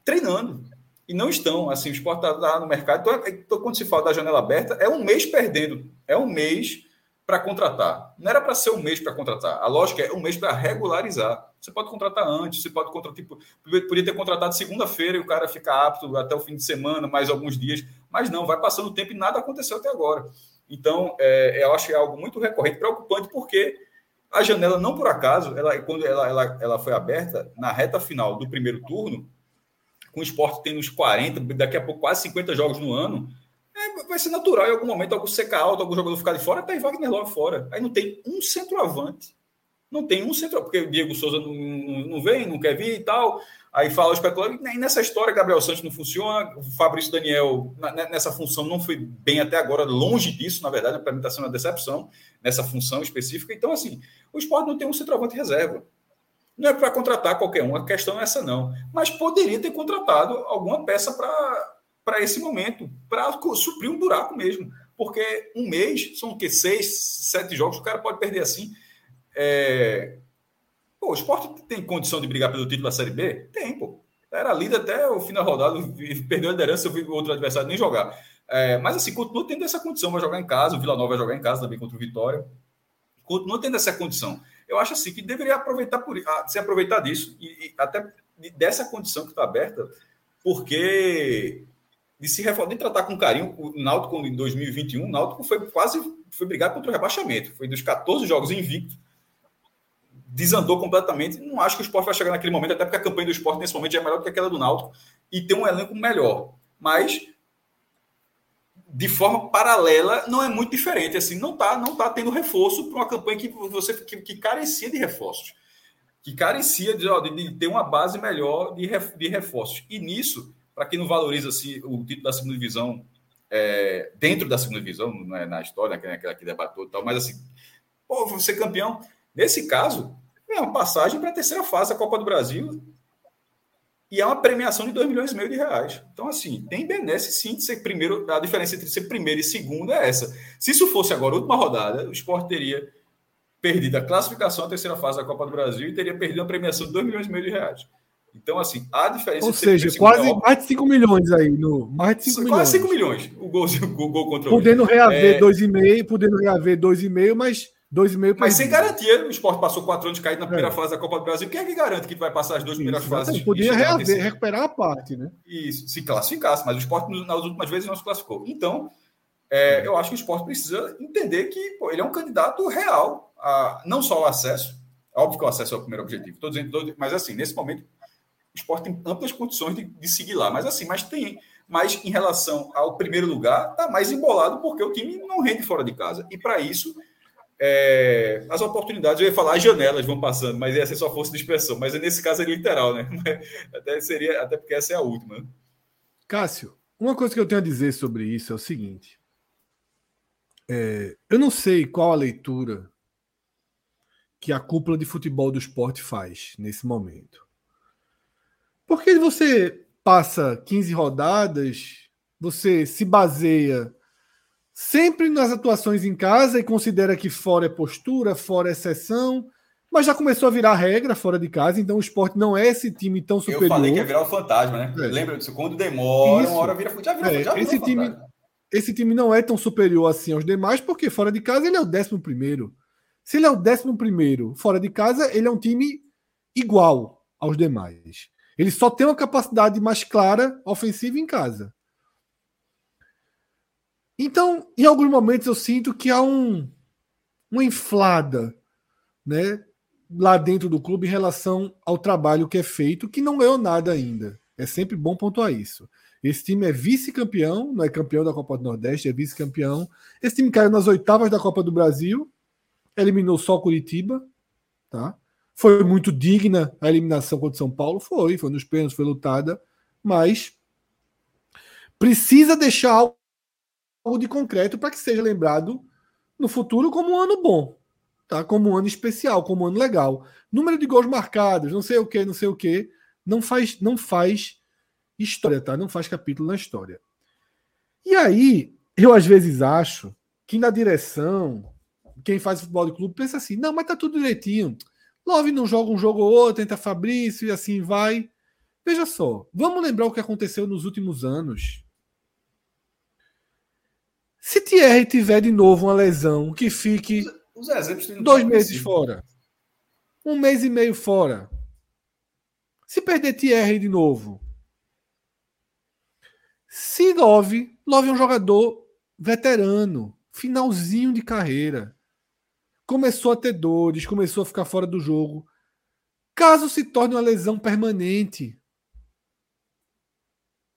treinando. E não estão. Assim, o esporte está tá no mercado. Então, então, quando se fala da janela aberta, é um mês perdendo. É um mês para contratar. Não era para ser um mês para contratar. A lógica é um mês para regularizar. Você pode contratar antes, você pode contratar. Tipo, podia ter contratado segunda-feira e o cara fica apto até o fim de semana, mais alguns dias. Mas não, vai passando o tempo e nada aconteceu até agora. Então, é, eu acho que é algo muito recorrente, preocupante, porque a janela, não por acaso, ela, quando ela, ela, ela foi aberta na reta final do primeiro turno, com o esporte tendo uns 40, daqui a pouco quase 50 jogos no ano, vai ser natural em algum momento algum secar alto, algum jogador ficar de fora, tá aí Wagner logo fora. Aí não tem um centroavante não tem um centro, porque o Diego Souza não, não, vem, não quer vir e tal. Aí fala especulando, e nessa história Gabriel Santos não funciona, o Fabrício Daniel nessa função não foi bem até agora, longe disso, na verdade, para mim está sendo uma decepção nessa função específica. Então, assim, o esporte não tem um centroavante reserva. Não é para contratar qualquer um, a questão é essa não. Mas poderia ter contratado alguma peça para esse momento, para suprir um buraco mesmo. Porque um mês, são o quê? Seis, sete jogos, o cara pode perder assim. É... Pô, o esporte tem condição de brigar pelo título da Série B? Tem, pô. Era líder até o fim da rodada, perdeu a liderança, eu vi outro adversário nem jogar. É, mas assim, continua tendo essa condição, vai jogar em casa, o Vila Nova vai jogar em casa também contra o Vitória. Continua tendo essa condição. Eu acho assim que deveria aproveitar por ah, se aproveitar disso e, e até dessa condição que está aberta, porque de se reforçar, de tratar com carinho o Náutico em 2021, o Náutico foi quase foi brigar contra o rebaixamento. Foi dos 14 jogos invicto, desandou completamente. Não acho que o esporte vai chegar naquele momento, até porque a campanha do esporte nesse momento já é melhor do que aquela do Náutico e tem um elenco melhor. Mas de forma paralela não é muito diferente. Assim, não está não tá tendo reforço para uma campanha que você que, que carecia de reforços. que carecia de, de, ter uma base melhor de, de reforços. E nisso, para quem não valoriza assim, o título da segunda divisão é, dentro da segunda divisão, não é na história, que é aquela que debatou e tal, mas assim, pô, você campeão. Nesse caso, é uma passagem para a terceira fase da Copa do Brasil e é uma premiação de 2 milhões e meio de reais. Então, assim, tem benesse sim de ser primeiro. A diferença entre ser primeiro e segundo é essa. Se isso fosse agora a última rodada, o Sport teria perdido a classificação à terceira fase da Copa do Brasil e teria perdido uma premiação de 2 milhões e meio de reais. Então, assim, a diferença. Ou seja, quase é mais de 5 milhões aí. No, mais de 5 milhões. Quase 5 milhões o gol, o gol contra o Podendo reaver 2,5, é... podendo reaver 2,5, mas 2,5 Mas sem garantia, o esporte passou 4 anos caído na primeira é. fase da Copa do Brasil. Quem é que garante que vai passar as duas primeiras Isso, fases? Podia reaver, recuperar a parte, né? Isso, se classificasse, mas o esporte nas últimas vezes não se classificou. Então, é, eu acho que o esporte precisa entender que pô, ele é um candidato real, a, não só ao acesso, óbvio que o acesso é o primeiro objetivo, tô dizendo, mas assim, nesse momento o esporte tem amplas condições de, de, seguir lá. Mas assim, mas tem. Mas em relação ao primeiro lugar, está mais embolado porque o time não rende fora de casa. E para isso, é, as oportunidades, eu ia falar, as janelas vão passando, mas ia ser só força de expressão. Mas nesse caso é literal, né? Até, seria, até porque essa é a última. Cássio, uma coisa que eu tenho a dizer sobre isso é o seguinte. É, eu não sei qual a leitura que a cúpula de futebol do esporte faz nesse momento. Porque você passa 15 rodadas, você se baseia sempre nas atuações em casa e considera que fora é postura, fora é exceção, mas já começou a virar regra fora de casa, então o esporte não é esse time tão superior. Eu falei que ia virar o fantasma, né? É. Lembra disso? Quando demora, Isso. uma hora vira, já virou, é. já virou esse time Esse time não é tão superior assim aos demais, porque fora de casa ele é o décimo primeiro. Se ele é o décimo primeiro fora de casa, ele é um time igual aos demais. Ele só tem uma capacidade mais clara ofensiva em casa. Então, em alguns momentos eu sinto que há um, uma inflada, né, lá dentro do clube em relação ao trabalho que é feito, que não ganhou nada ainda. É sempre bom pontuar isso. Esse time é vice-campeão, não é campeão da Copa do Nordeste, é vice-campeão. Esse time caiu nas oitavas da Copa do Brasil, eliminou só Curitiba, tá? Foi muito digna a eliminação contra o São Paulo? Foi, foi nos pênaltis, foi lutada, mas precisa deixar algo de concreto para que seja lembrado no futuro como um ano bom, tá? Como um ano especial, como um ano legal. Número de gols marcados, não sei o que, não sei o que, não faz, não faz história, tá? Não faz capítulo na história. E aí, eu às vezes acho que na direção, quem faz futebol de clube pensa assim: não, mas tá tudo direitinho. Love não joga um jogo ou outro, entra Fabrício e assim vai. Veja só, vamos lembrar o que aconteceu nos últimos anos. Se Thierry tiver de novo uma lesão que fique os, os dois meses fora, um mês e meio fora, se perder Thierry de novo, se Love, Love é um jogador veterano, finalzinho de carreira começou a ter dores, começou a ficar fora do jogo. Caso se torne uma lesão permanente,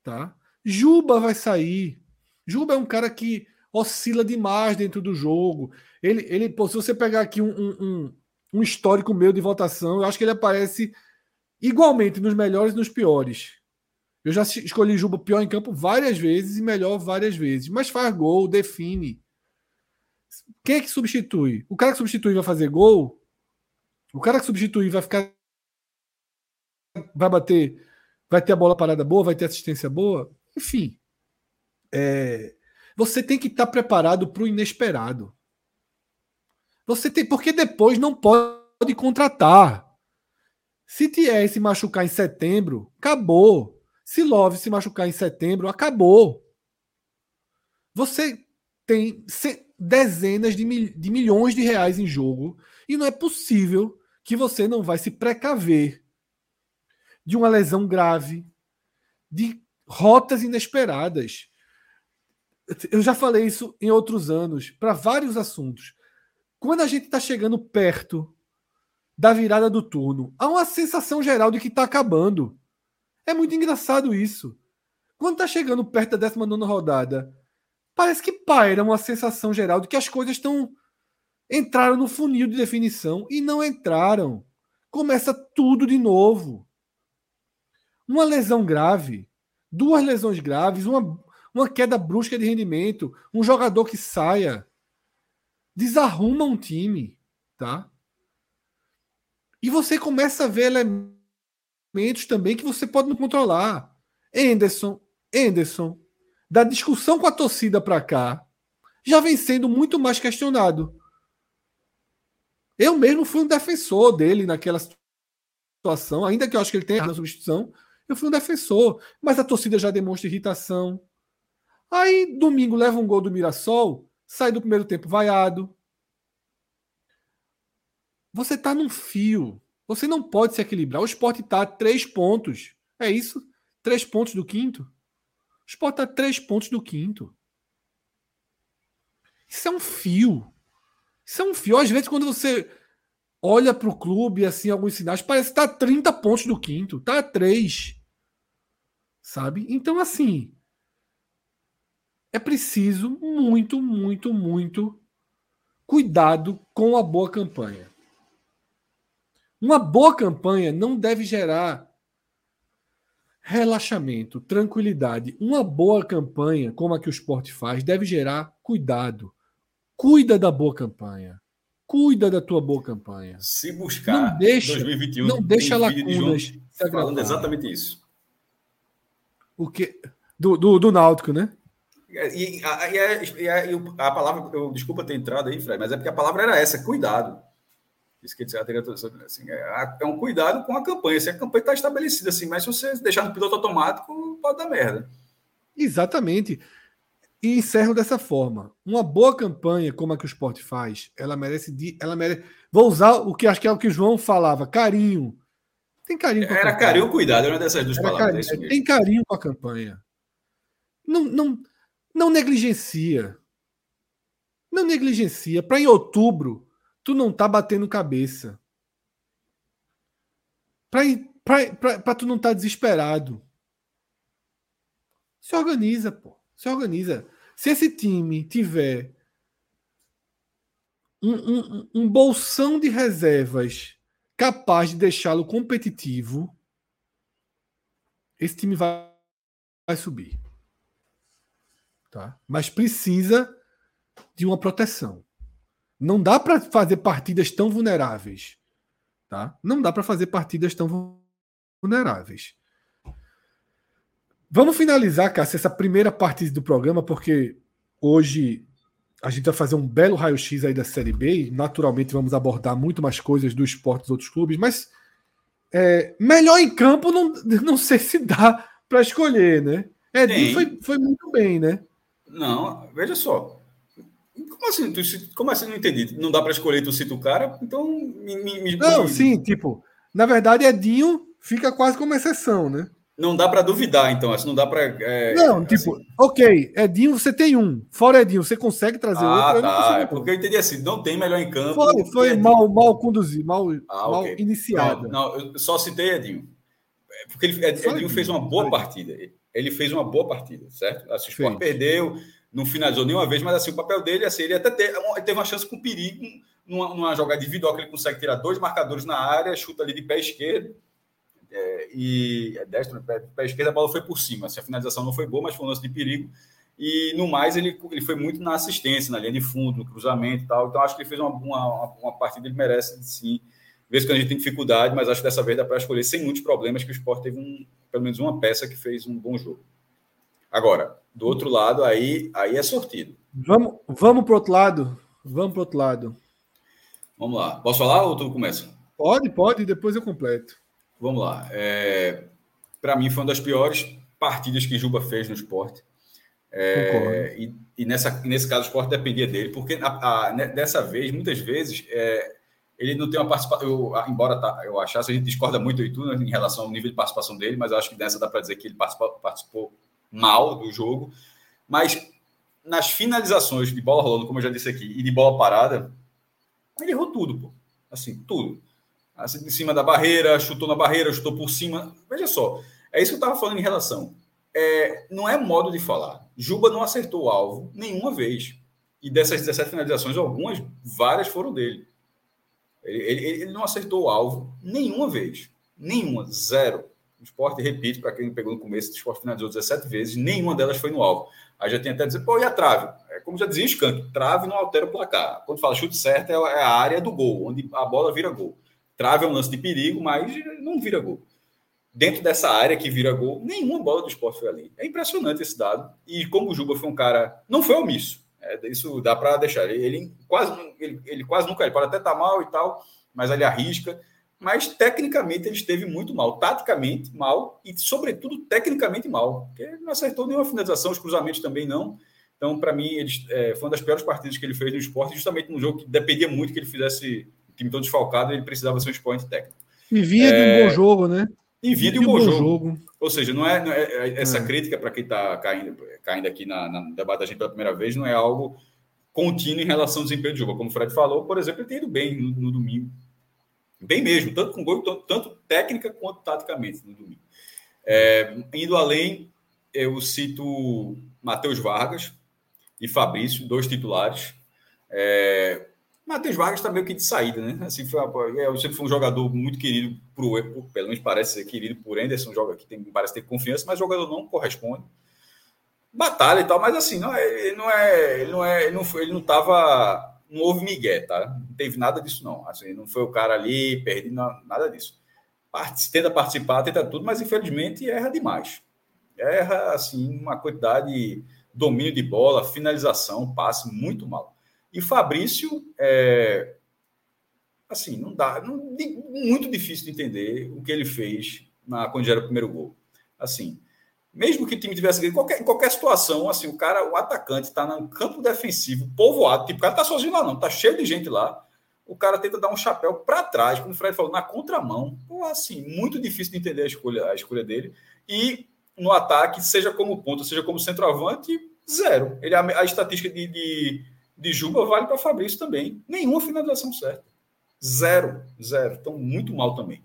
tá? Juba vai sair. Juba é um cara que oscila demais dentro do jogo. Ele, ele pô, se você pegar aqui um, um, um histórico meu de votação, eu acho que ele aparece igualmente nos melhores e nos piores. Eu já escolhi Juba pior em campo várias vezes e melhor várias vezes, mas faz gol, define. Quem é que substitui? O cara que substitui vai fazer gol? O cara que substitui vai ficar. Vai bater. Vai ter a bola parada boa? Vai ter assistência boa? Enfim. É, você tem que estar preparado para o inesperado. Você tem. Porque depois não pode contratar. Se Thier se machucar em setembro, acabou. Se Love se machucar em setembro, acabou. Você tem dezenas de, mil, de milhões de reais em jogo e não é possível que você não vai se precaver de uma lesão grave, de rotas inesperadas. Eu já falei isso em outros anos, para vários assuntos. Quando a gente está chegando perto da virada do turno, há uma sensação geral de que está acabando. É muito engraçado isso. Quando está chegando perto da 19 rodada parece que paira uma sensação geral de que as coisas estão entraram no funil de definição e não entraram. começa tudo de novo. Uma lesão grave, duas lesões graves, uma, uma queda brusca de rendimento, um jogador que saia, desarruma um time, tá? E você começa a ver elementos também que você pode não controlar. Anderson, Anderson, da discussão com a torcida para cá, já vem sendo muito mais questionado. Eu mesmo fui um defensor dele naquela situação, ainda que eu acho que ele tenha na substituição, eu fui um defensor, mas a torcida já demonstra irritação. Aí, domingo, leva um gol do Mirassol, sai do primeiro tempo vaiado. Você está num fio. Você não pode se equilibrar. O esporte está a três pontos. É isso? Três pontos do quinto. O esporte está três pontos do quinto. Isso é um fio. Isso é um fio. Às vezes, quando você olha para o clube, assim, alguns sinais, parece que está a 30 pontos do quinto. Está a 3. Sabe? Então, assim. É preciso muito, muito, muito cuidado com a boa campanha. Uma boa campanha não deve gerar relaxamento, tranquilidade. Uma boa campanha, como a que o esporte faz, deve gerar cuidado. Cuida da boa campanha. Cuida da tua boa campanha. Se buscar não deixa, 2021, não deixa lacunas de falando exatamente isso. O que do, do, do Náutico, né? E, a, e, a, e, a, e a palavra, eu, desculpa ter entrado aí, Fred, mas é porque a palavra era essa, cuidado. Isso que assim, é, é um cuidado com a campanha. Se a campanha está estabelecida assim, mas se você deixar no piloto automático, pode dar merda. Exatamente. E encerro dessa forma. Uma boa campanha, como a que o esporte faz, ela merece. De, ela merece vou usar o que acho que é o que o João falava: carinho. Tem carinho com a Era campanha. carinho ou cuidado, uma dessas duas Era palavras. Carinho, é tem carinho com a campanha. Não, não, não negligencia. Não negligencia. Para em outubro tu não tá batendo cabeça. Para tu não tá desesperado. Se organiza, pô. Se organiza. Se esse time tiver um, um, um bolsão de reservas capaz de deixá-lo competitivo, esse time vai, vai subir. Tá? Mas precisa de uma proteção. Não dá para fazer partidas tão vulneráveis. Tá? Não dá para fazer partidas tão vulneráveis. Vamos finalizar, Cássio, essa primeira parte do programa, porque hoje a gente vai fazer um belo raio-x aí da Série B e naturalmente vamos abordar muito mais coisas do esporte dos outros clubes, mas é, melhor em campo não, não sei se dá para escolher, né? Edinho foi, foi muito bem, né? Não, veja só. Como assim? Tu, como assim? Não entendi. Não dá para escolher, tu cita o cara? Então. Me, me, não, me... sim, tipo. Na verdade, Edinho fica quase como exceção, né? Não dá para duvidar, então. Assim, não dá para. É, não, tipo, assim... ok, Edinho, você tem um. Fora Edinho, você consegue trazer ah, outro? Tá. É porque eu entendi assim, não tem melhor em campo. Foi, foi mal, mal conduzido, mal, ah, mal okay. iniciado. Não, não, eu só citei Edinho. É, porque ele, Edinho fez uma boa partida. Ele fez uma boa partida, certo? Assim, o Sport perdeu não finalizou nenhuma vez, mas assim, o papel dele, assim, ele até teve, teve uma chance com perigo numa, numa, jogada individual que ele consegue tirar dois marcadores na área, chuta ali de pé esquerdo. É, e é destro, pé, pé esquerdo, a bola foi por cima. Assim, a finalização não foi boa, mas foi um lance de perigo. E no mais, ele, ele foi muito na assistência, na linha de fundo, no cruzamento e tal. Então, acho que ele fez uma, uma, uma partida, ele merece sim. Vez que a gente tem dificuldade, mas acho que dessa vez dá para escolher sem muitos problemas, que o Sport teve um, pelo menos uma peça que fez um bom jogo. Agora, do outro lado, aí, aí é sortido. Vamos, vamos para o outro lado? Vamos para o outro lado. Vamos lá. Posso falar ou tu começa? Pode, pode, depois eu completo. Vamos lá. É, Para mim, foi uma das piores partidas que Juba fez no esporte. É, e, e nessa, nesse caso, o esporte dependia dele, porque a, a, né, dessa vez, muitas vezes, é, ele não tem uma participação. embora tá, eu achasse, a gente discorda muito e tudo em relação ao nível de participação dele, mas eu acho que nessa dá para dizer que ele participou, participou mal do jogo, mas nas finalizações de bola rolando, como eu já disse aqui, e de bola parada, ele errou tudo, pô. Assim, tudo. Assim, em cima da barreira, chutou na barreira, chutou por cima. Veja só, é isso que eu estava falando em relação. É, não é modo de falar. Juba não acertou o alvo nenhuma vez. E dessas 17 finalizações, algumas, várias foram dele. Ele, ele, ele não acertou o alvo nenhuma vez. Nenhuma, zero. O esporte, repito, para quem pegou no começo, o esporte finalizou 17 vezes, nenhuma delas foi no alvo. Aí já tem até dizer, pô, e a trave? É como já dizia Skank, trave não altera o placar. Quando fala chute certo, é, é a área do gol, onde a bola vira gol. Trave é um lance de perigo, mas não vira gol. Dentro dessa área que vira gol, nenhuma bola do esporte foi ali. É impressionante esse dado. E como o Juba foi um cara. Não foi omisso. É, isso dá para deixar. Ele, ele, quase, ele, ele quase nunca. Ele pode até estar tá mal e tal, mas ele arrisca mas tecnicamente ele esteve muito mal, taticamente mal e, sobretudo, tecnicamente mal, porque não acertou nenhuma finalização, os cruzamentos também não. Então, para mim, ele, é, foi uma das piores partidas que ele fez no esporte, justamente num jogo que dependia muito que ele fizesse o time todo desfalcado, ele precisava ser um expoente técnico. E vinha é, de um bom jogo, né? E vinha de um bom, jogo. jogo. Ou seja, não é, não é, é essa é. crítica para quem está caindo, caindo aqui na, na debate da gente pela primeira vez, não é algo contínuo em relação ao desempenho do jogo. Como o Fred falou, por exemplo, ele tem ido bem no, no domingo Bem mesmo, tanto com gol, tanto, tanto técnica quanto taticamente no domingo. É, indo além, eu cito Matheus Vargas e Fabrício, dois titulares. É, Matheus Vargas está meio que de saída, né? Assim, foi, é, sempre foi um jogador muito querido, pro, pelo menos parece ser querido por Anderson, joga que tem, parece ter confiança, mas o jogador não corresponde. Batalha e tal, mas assim, não, é, ele não é, ele não é, ele não ele não estava não houve migué, tá? Não teve nada disso, não. Assim, não foi o cara ali, perdi, não, nada disso. Part, tenta participar, tenta tudo, mas infelizmente erra demais. Erra, assim, uma quantidade, domínio de bola, finalização, passe muito mal. E Fabrício, é, assim, não dá, não, muito difícil de entender o que ele fez na, quando era o primeiro gol. Assim, mesmo que o time tivesse em qualquer, em qualquer situação, assim, o cara, o atacante está no campo defensivo, povoado, tipo, o cara tá sozinho lá, não, tá cheio de gente lá. O cara tenta dar um chapéu para trás, como o Fred falou, na contramão. Pô, assim, muito difícil de entender a escolha, a escolha dele. E no ataque, seja como ponta, seja como centroavante, zero. Ele, a, a estatística de, de, de Juba vale para Fabrício também. Nenhuma finalização certa. Zero, zero. Então, muito mal também.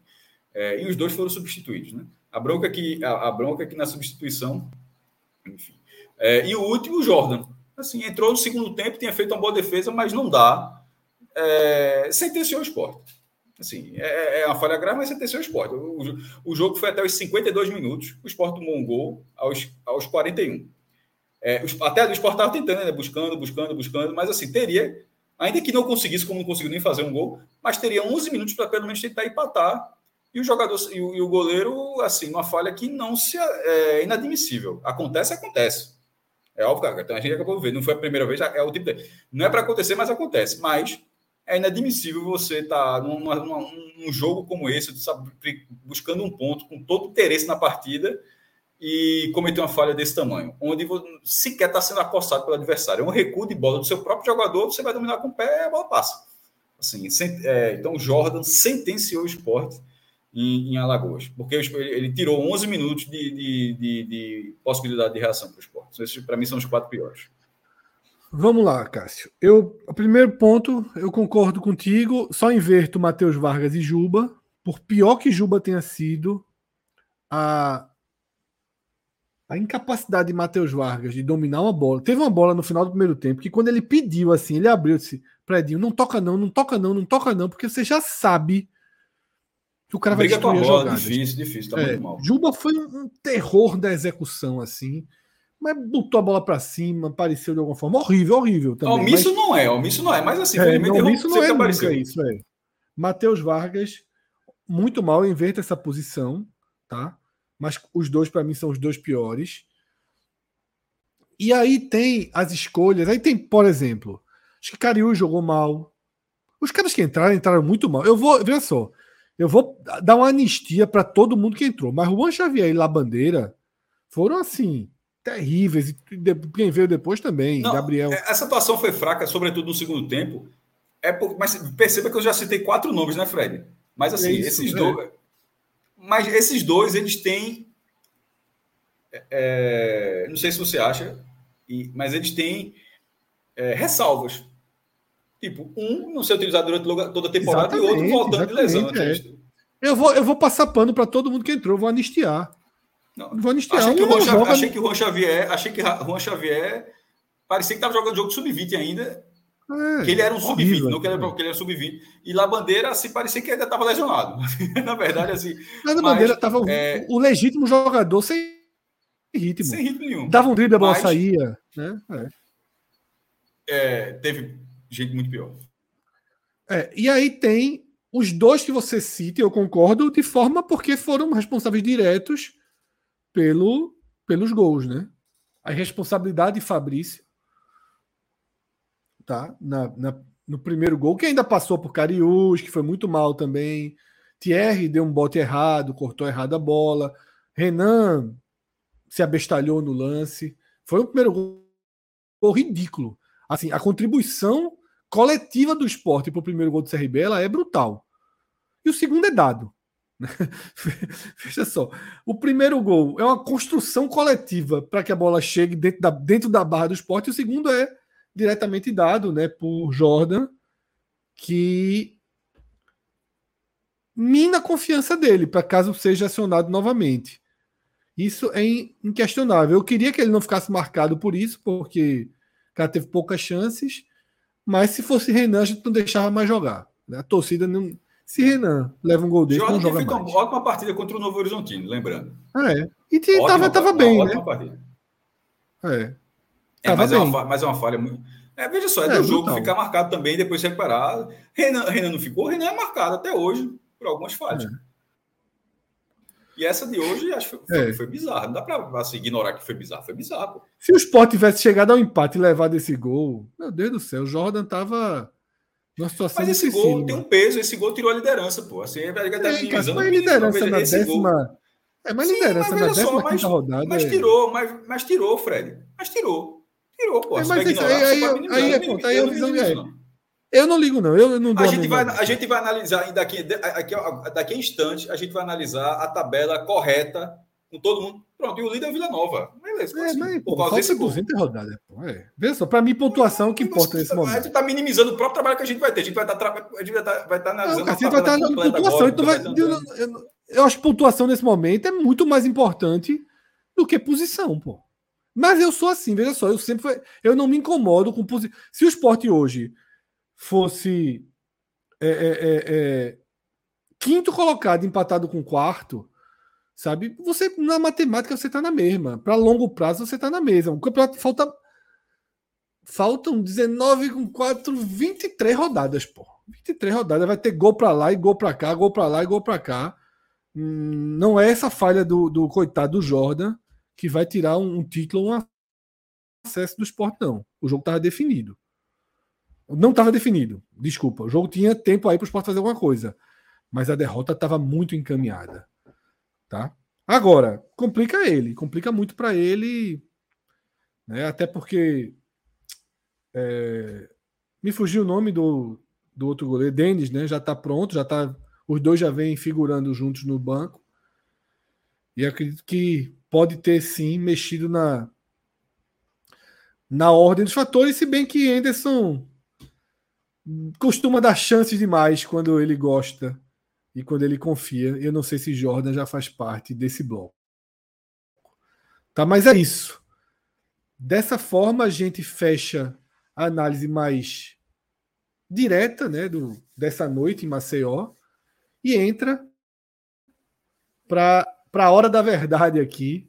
É, e os dois foram substituídos, né? A bronca aqui, a, a bronca aqui na substituição, enfim. É, e o último, o Jordan. Assim, entrou no segundo tempo, tinha feito uma boa defesa, mas não dá. É, sentenciou o esporte. Assim, é, é uma falha grave, mas sentenciou o esporte. O, o, jogo foi até os 52 minutos. O esporte tomou um gol aos, aos 41. É, até o esporte estava tentando, né, buscando, buscando, buscando, mas assim, teria, ainda que não conseguisse, como não conseguiu nem fazer um gol, mas teria 11 minutos para pelo menos tentar empatar e o jogador e o, e o goleiro, assim, uma falha que não se é inadmissível. Acontece, acontece. É óbvio. Então a gente acabou de ver. Não foi a primeira vez, é o tipo. Não é para acontecer, mas acontece. Mas é inadmissível você estar tá num, jogo como esse, sabe, buscando um ponto com todo interesse na partida e cometer uma falha desse tamanho, onde sequer está sendo acossado pelo adversário. É um recuo de bola do seu próprio jogador, você vai dominar com o pé e a bola passa. Assim, é, então, Jordan sentenciou o esporte em, em Alagoas, porque ele, ele, tirou 11 minutos de, de, de, de possibilidade de reação para o esporte. Esses, para mim, são os quatro piores. Vamos lá, Cássio. Eu, o primeiro ponto, eu concordo contigo, só inverto Matheus Vargas e Juba, por pior que Juba tenha sido, a, a incapacidade de Matheus Vargas de dominar uma bola. Teve uma bola no final do primeiro tempo que quando ele pediu assim, ele abriu disse, Predinho, não toca não, não toca não, não toca não, porque você já sabe que o cara vai destruir a, bola, Difícil, difícil, tá é, muito mal. Juba foi um terror da execução, assim. Mas botou a bola para cima, apareceu de alguma forma. Horrível, horrível também. Omisso mas... não é, omisso não é, mas assim, é, não, omisso não é apareceu. isso, é. Matheus Vargas, muito mal, inverta essa posição, tá? Mas os dois, para mim, são os dois piores. E aí tem as escolhas. Aí tem, por exemplo, acho que Cariú jogou mal. Os caras que entraram, entraram muito mal. Eu vou, veja só, eu vou dar uma anistia para todo mundo que entrou, mas Juan Xavier e Labandeira foram assim terríveis. E quem veio depois também, Não, Gabriel. É, essa atuação foi fraca, sobretudo no segundo tempo. É por, mas perceba que eu já citei quatro nomes, né, Fred? Mas assim, é isso, esses é. dois. Mas esses dois, eles têm. É, não sei se você acha, mas eles têm é, ressalvas. Tipo, um não ser utilizado durante toda a temporada exatamente, e outro voltando de lesão. É. Eu, vou, eu vou passar pano para todo mundo que entrou, vou anistiar. Não, vou anistiar. Achei que, o Juan, achei que o Juan Xavier, achei que Juan Xavier parecia que estava jogando jogo sub-20 ainda. É, que ele era um sub-20, não que ele, era, que ele era sub-20. E lá Bandeira, assim, parecia que ainda estava lesionado. Na verdade, assim. Mas a Bandeira estava é... o legítimo jogador sem ritmo. Sem ritmo nenhum. Dava um drible, a bola mas, saía. Né? É. É, teve gente muito pior. É, e aí tem os dois que você cita, eu concordo, de forma porque foram responsáveis diretos pelo, pelos gols, né? A responsabilidade de Fabrício, tá? Na, na, no primeiro gol, que ainda passou por Cariús, que foi muito mal também. Thierry deu um bote errado, cortou errado a bola. Renan se abestalhou no lance. Foi um primeiro gol ridículo. Assim, a contribuição coletiva do esporte para o primeiro gol do CRB ela é brutal. E o segundo é dado. Veja só. O primeiro gol é uma construção coletiva para que a bola chegue dentro da, dentro da barra do esporte. E o segundo é diretamente dado né, por Jordan, que mina a confiança dele para caso seja acionado novamente. Isso é inquestionável. Eu queria que ele não ficasse marcado por isso, porque o cara teve poucas chances. Mas se fosse Renan, a gente não deixava mais jogar. Né? A torcida não. Se Renan leva um gol desse, Jordan não joga mais. Uma ótima partida contra o Novo Horizontino, lembrando. É. E ótima, tava, tava bem, ótima né? Partida. É. é mas, é uma, mas é uma falha muito. É, veja só, é, é do jogo brutal. ficar marcado também depois se recuperar. Renan, Renan não ficou, Renan é marcado até hoje por algumas falhas. É. E essa de hoje acho que foi, é. foi bizarro. Não dá para assim, ignorar que foi bizarro. Foi bizarro. Pô. Se o Sport tivesse chegado ao empate e levado esse gol, meu Deus do céu, o Jordan tava numa situação Mas esse gol tem um peso, esse gol tirou a liderança, pô. Assim, tá é, minimizando mas liderança na décima. Gol. É, mas Sim, liderança mas na décima só, mas, rodada. Mas é... tirou, mas, mas tirou, Fred. Mas tirou. Tirou, pô. É, mas isso, aí, aí, aí, aí, é, ponto, aí eu, visão, é. Eu não ligo, não. Eu não a, gente vai, a gente vai analisar daqui, daqui, daqui a instante, a gente vai analisar a tabela correta com todo mundo. Pronto, e o líder é Vila Nova. Beleza, é, assim, mas, por causa desse 200 rodadas. É. Veja só, para mim, pontuação que importa nesse momento. A gente está minimizando o próprio trabalho que a gente vai ter. A gente vai estar, tá a gente vai tá, tá analisando. Não, a gente vai estar pontuação. Agora, então vai, eu, eu, eu acho que pontuação nesse momento é muito mais importante do que posição, pô. Mas eu sou assim, veja só, eu sempre eu não me incomodo com posição. Se o esporte hoje fosse é, é, é, é, quinto colocado empatado com quarto, sabe? Você na matemática você está na mesma. Para longo prazo você está na mesma. O campeonato falta faltam 19 com 4, 23 rodadas, pô. 23 rodadas vai ter gol para lá e gol para cá, gol para lá e gol para cá. Hum, não é essa falha do, do coitado do Jordan que vai tirar um, um título um acesso do esporte, não. O jogo estava definido. Não estava definido, desculpa. O jogo tinha tempo aí para o esporte fazer alguma coisa. Mas a derrota estava muito encaminhada. Tá? Agora, complica ele, complica muito para ele, né? até porque é, me fugiu o nome do, do outro goleiro, Denis, né? Já está pronto, já tá. Os dois já vêm figurando juntos no banco. E acredito que pode ter sim mexido na, na ordem dos fatores, se bem que Anderson costuma dar chances demais quando ele gosta e quando ele confia. Eu não sei se Jordan já faz parte desse bloco. Tá, mas é isso. Dessa forma a gente fecha a análise mais direta, né, do dessa noite em Maceió e entra para para a hora da verdade aqui,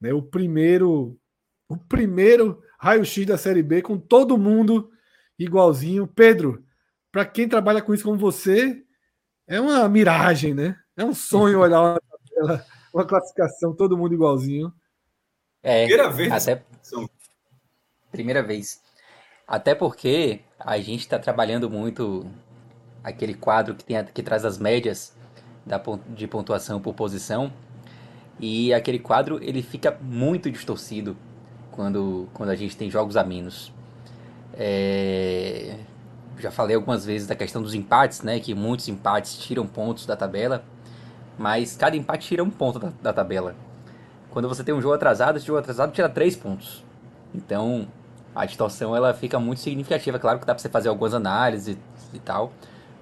né? O primeiro o primeiro raio-x da Série B com todo mundo igualzinho. Pedro, para quem trabalha com isso como você, é uma miragem, né? É um sonho olhar uma, tabela, uma classificação, todo mundo igualzinho. É, primeira vez. Até... Primeira vez. Até porque a gente está trabalhando muito aquele quadro que, tem, que traz as médias da, de pontuação por posição. E aquele quadro ele fica muito distorcido quando, quando a gente tem jogos a menos. É, já falei algumas vezes da questão dos empates, né? Que muitos empates tiram pontos da tabela, mas cada empate tira um ponto da, da tabela. Quando você tem um jogo atrasado, esse jogo atrasado tira três pontos. Então, a distorção ela fica muito significativa. Claro que dá para você fazer algumas análises e, e, tal,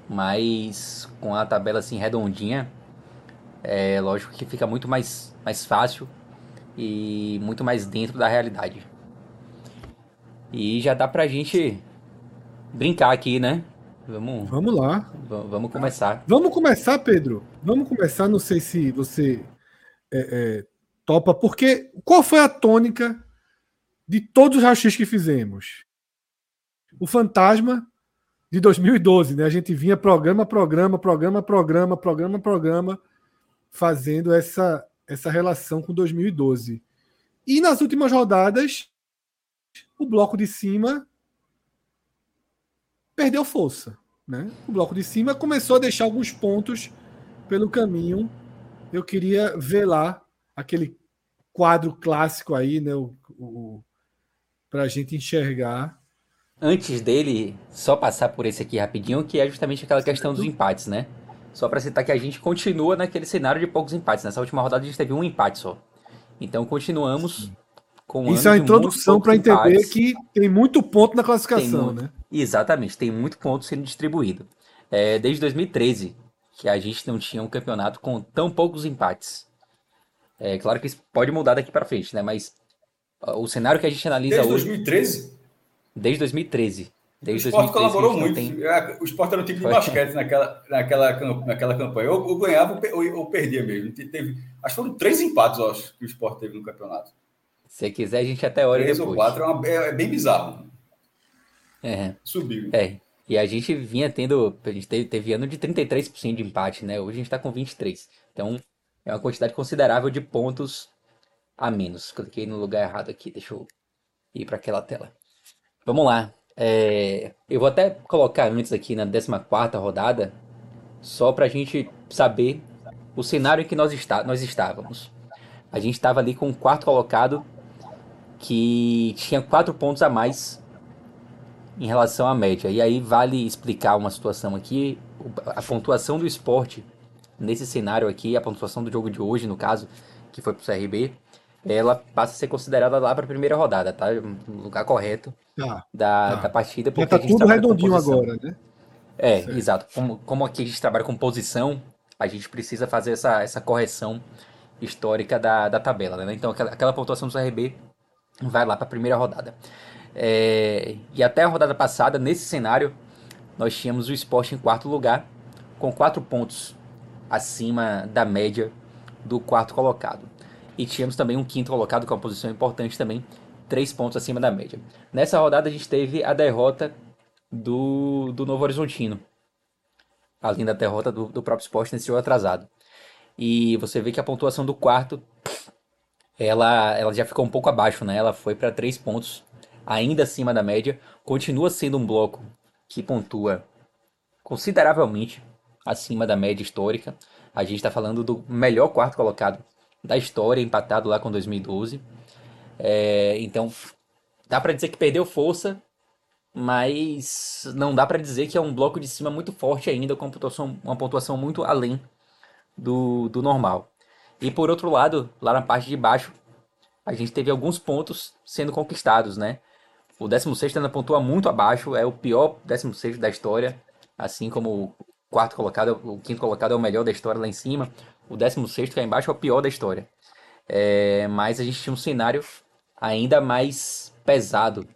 mas com a tabela assim redondinha, é lógico que fica muito mais, mais fácil e muito mais dentro da realidade. E já dá pra gente brincar aqui, né? Vamos, vamos lá. Vamos começar. Vamos começar, Pedro. Vamos começar. Não sei se você é, é, topa, porque qual foi a tônica de todos os rachis que fizemos? O fantasma de 2012, né? A gente vinha programa, programa, programa, programa, programa, programa, fazendo essa, essa relação com 2012. E nas últimas rodadas, o bloco de cima perdeu força. Né? O bloco de cima começou a deixar alguns pontos pelo caminho. Eu queria ver lá aquele quadro clássico aí, né? O, o para a gente enxergar. Antes dele, só passar por esse aqui rapidinho, que é justamente aquela questão dos empates, né? Só para citar que a gente continua naquele cenário de poucos empates. Nessa última rodada a gente teve um empate só. Então continuamos Sim. Com Isso é a introdução para entender que tem muito ponto na classificação, muito, né? Exatamente, tem muito ponto sendo distribuído. É, desde 2013 que a gente não tinha um campeonato com tão poucos empates. É claro que isso pode mudar daqui para frente, né? Mas o cenário que a gente analisa desde hoje. Desde 2013? Desde 2013. Desde o esporte colaborou muito. Tem... É, o esporte era um time de basquete naquela, naquela, naquela campanha. Ou, ou ganhava ou, ou, perdia mesmo. Teve, acho que foram três empates, eu acho, que o esporte teve no campeonato. Se quiser, a gente até olha três depois. ou quatro é, uma, é, é bem bizarro. É. Subiu. É. E a gente vinha tendo. A gente teve, teve ano de 33% de empate, né? Hoje a gente tá com 23%. Então, é uma quantidade considerável de pontos a menos. Cliquei no lugar errado aqui. Deixa eu ir para aquela tela. Vamos lá. É, eu vou até colocar antes aqui na 14 rodada, só para a gente saber o cenário em que nós, está, nós estávamos. A gente estava ali com o quarto colocado que tinha quatro pontos a mais em relação à média. E aí vale explicar uma situação aqui. A pontuação do esporte nesse cenário aqui, a pontuação do jogo de hoje, no caso, que foi para o CRB, ela passa a ser considerada lá para a primeira rodada, tá? No lugar correto tá, da, tá. da partida. Porque Já tá tudo redondinho agora, né? É, certo. exato. Como, como aqui a gente trabalha com posição, a gente precisa fazer essa, essa correção histórica da, da tabela, né? Então aquela, aquela pontuação do CRB vai lá para a primeira rodada. É, e até a rodada passada, nesse cenário, nós tínhamos o esporte em quarto lugar, com quatro pontos acima da média do quarto colocado. E tínhamos também um quinto colocado, com é uma posição importante também, três pontos acima da média. Nessa rodada a gente teve a derrota do, do Novo Horizontino. Além da derrota do, do próprio esporte nesse jogo atrasado. E você vê que a pontuação do quarto ela, ela já ficou um pouco abaixo, né? Ela foi para três pontos, ainda acima da média. Continua sendo um bloco que pontua consideravelmente acima da média histórica. A gente está falando do melhor quarto colocado da história, empatado lá com 2012. É, então, dá para dizer que perdeu força, mas não dá para dizer que é um bloco de cima muito forte ainda, com uma pontuação, uma pontuação muito além do, do normal. E por outro lado, lá na parte de baixo, a gente teve alguns pontos sendo conquistados, né? O 16 ainda pontua muito abaixo, é o pior 16 da história, assim como o quarto colocado, o quinto colocado é o melhor da história lá em cima. O 16 cá embaixo é o pior da história. É, mas a gente tinha um cenário ainda mais pesado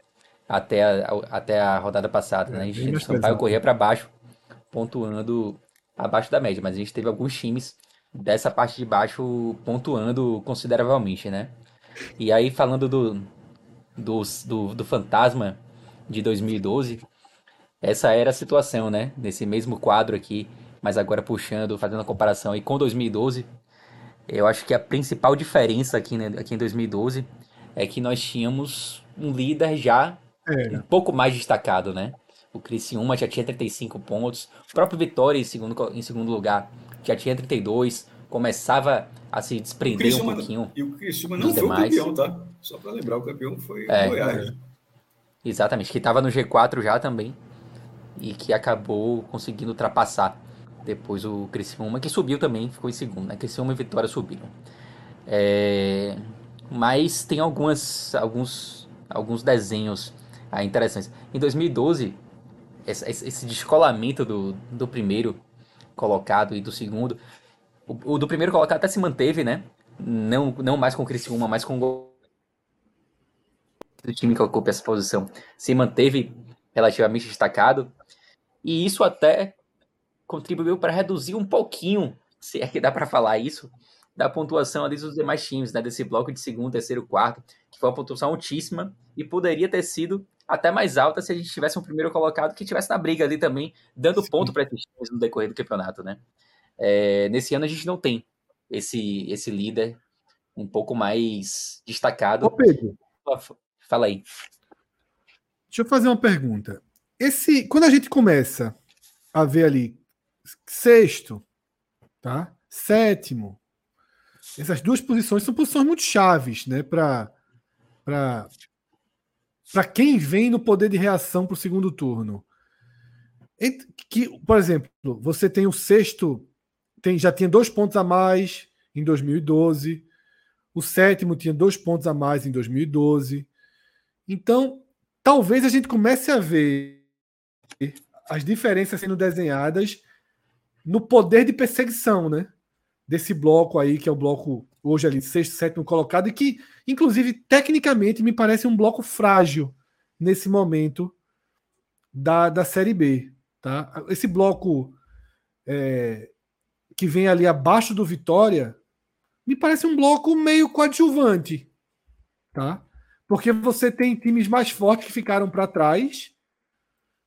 até a, até a rodada passada. Né? A gente, o Sampaio corria para baixo, pontuando abaixo da média. Mas a gente teve alguns times dessa parte de baixo pontuando consideravelmente, né? E aí, falando do, do, do, do fantasma de 2012, essa era a situação, né? Nesse mesmo quadro aqui, mas agora puxando, fazendo a comparação aí com 2012, eu acho que a principal diferença aqui, né, aqui em 2012 é que nós tínhamos um líder já é. um pouco mais destacado, né? O Criciúma já tinha 35 pontos, o próprio Vitória em segundo, em segundo lugar já tinha 32, começava a se desprender um pouquinho. E o Criciúma não foi demais. o campeão, tá? Só para lembrar, o campeão foi é, o Goiás. Exatamente, que estava no G4 já também e que acabou conseguindo ultrapassar depois o Criciúma, que subiu também, ficou em segundo. Né? Criciúma e Vitória subiram. É... Mas tem algumas, alguns, alguns desenhos ah, interessantes. Em 2012, esse, esse descolamento do, do primeiro colocado e do segundo. O, o, do primeiro colocado até se manteve, né? Não, não mais com o Criciúma, mas com o time que ocupa essa posição. Se manteve relativamente destacado. E isso até contribuiu para reduzir um pouquinho, se é que dá para falar isso, da pontuação ali dos demais times, né? Desse bloco de segundo, terceiro, quarto, que foi uma pontuação altíssima e poderia ter sido até mais alta se a gente tivesse um primeiro colocado que tivesse na briga ali também, dando Sim. ponto para esses times no decorrer do campeonato, né? É, nesse ano a gente não tem esse, esse líder um pouco mais destacado. Ô Pedro, fala aí. Deixa eu fazer uma pergunta. Esse, quando a gente começa a ver ali sexto, tá? Sétimo, essas duas posições são posições muito chaves, né? Para para para quem vem no poder de reação para o segundo turno. Que, por exemplo, você tem o sexto, tem, já tinha dois pontos a mais em 2012. O sétimo tinha dois pontos a mais em 2012. Então, talvez a gente comece a ver as diferenças sendo desenhadas no poder de perseguição, né? Desse bloco aí, que é o bloco hoje ali, sexto, sétimo colocado, e que, inclusive, tecnicamente, me parece um bloco frágil nesse momento da, da Série B. Tá? Esse bloco é, que vem ali abaixo do Vitória me parece um bloco meio coadjuvante. Tá? Porque você tem times mais fortes que ficaram para trás,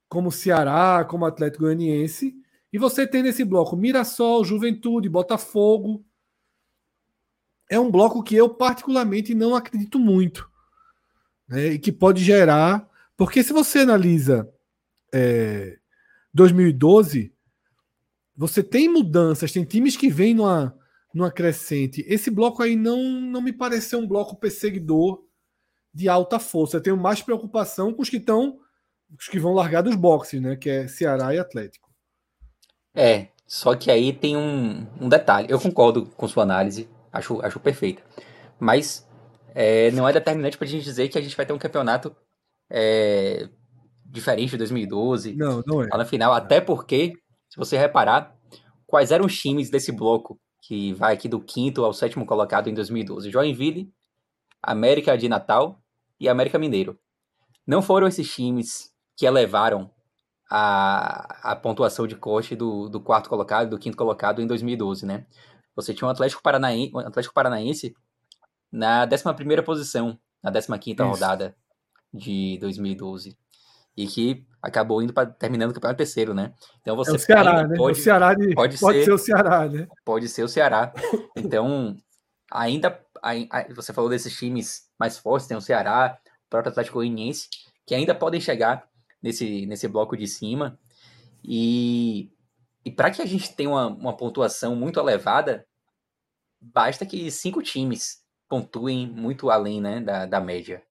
como Ceará, como Atlético Goianiense, e você tem nesse bloco Mirassol, Juventude, Botafogo. É um bloco que eu particularmente não acredito muito. Né, e que pode gerar. Porque se você analisa é, 2012, você tem mudanças, tem times que vêm numa, numa crescente. Esse bloco aí não, não me pareceu um bloco perseguidor de alta força. Eu tenho mais preocupação com os que estão. Os que vão largar dos boxes, né? Que é Ceará e Atlético. É, só que aí tem um, um detalhe. Eu concordo com sua análise, acho, acho perfeita. Mas é, não é determinante para a gente dizer que a gente vai ter um campeonato é, diferente de 2012. Não, não é. Lá no final, até porque, se você reparar, quais eram os times desse bloco que vai aqui do quinto ao sétimo colocado em 2012? Joinville, América de Natal e América Mineiro. Não foram esses times que elevaram a, a pontuação de corte do, do quarto colocado, do quinto colocado em 2012, né? Você tinha um Atlético Paranaense, um Atlético Paranaense na 11 posição, na 15 rodada de 2012. E que acabou indo para terminando o campeonato terceiro, né? Então você é o Ceará, né? Pode, o Ceará de, pode, pode ser, ser, o Ceará, né? Pode ser o Ceará. Então, ainda você falou desses times mais fortes, tem o Ceará, o próprio Atlético Goianiense, que ainda podem chegar nesse, nesse bloco de cima. E, e para que a gente tenha uma, uma pontuação muito elevada, basta que cinco times pontuem muito além né, da, da média.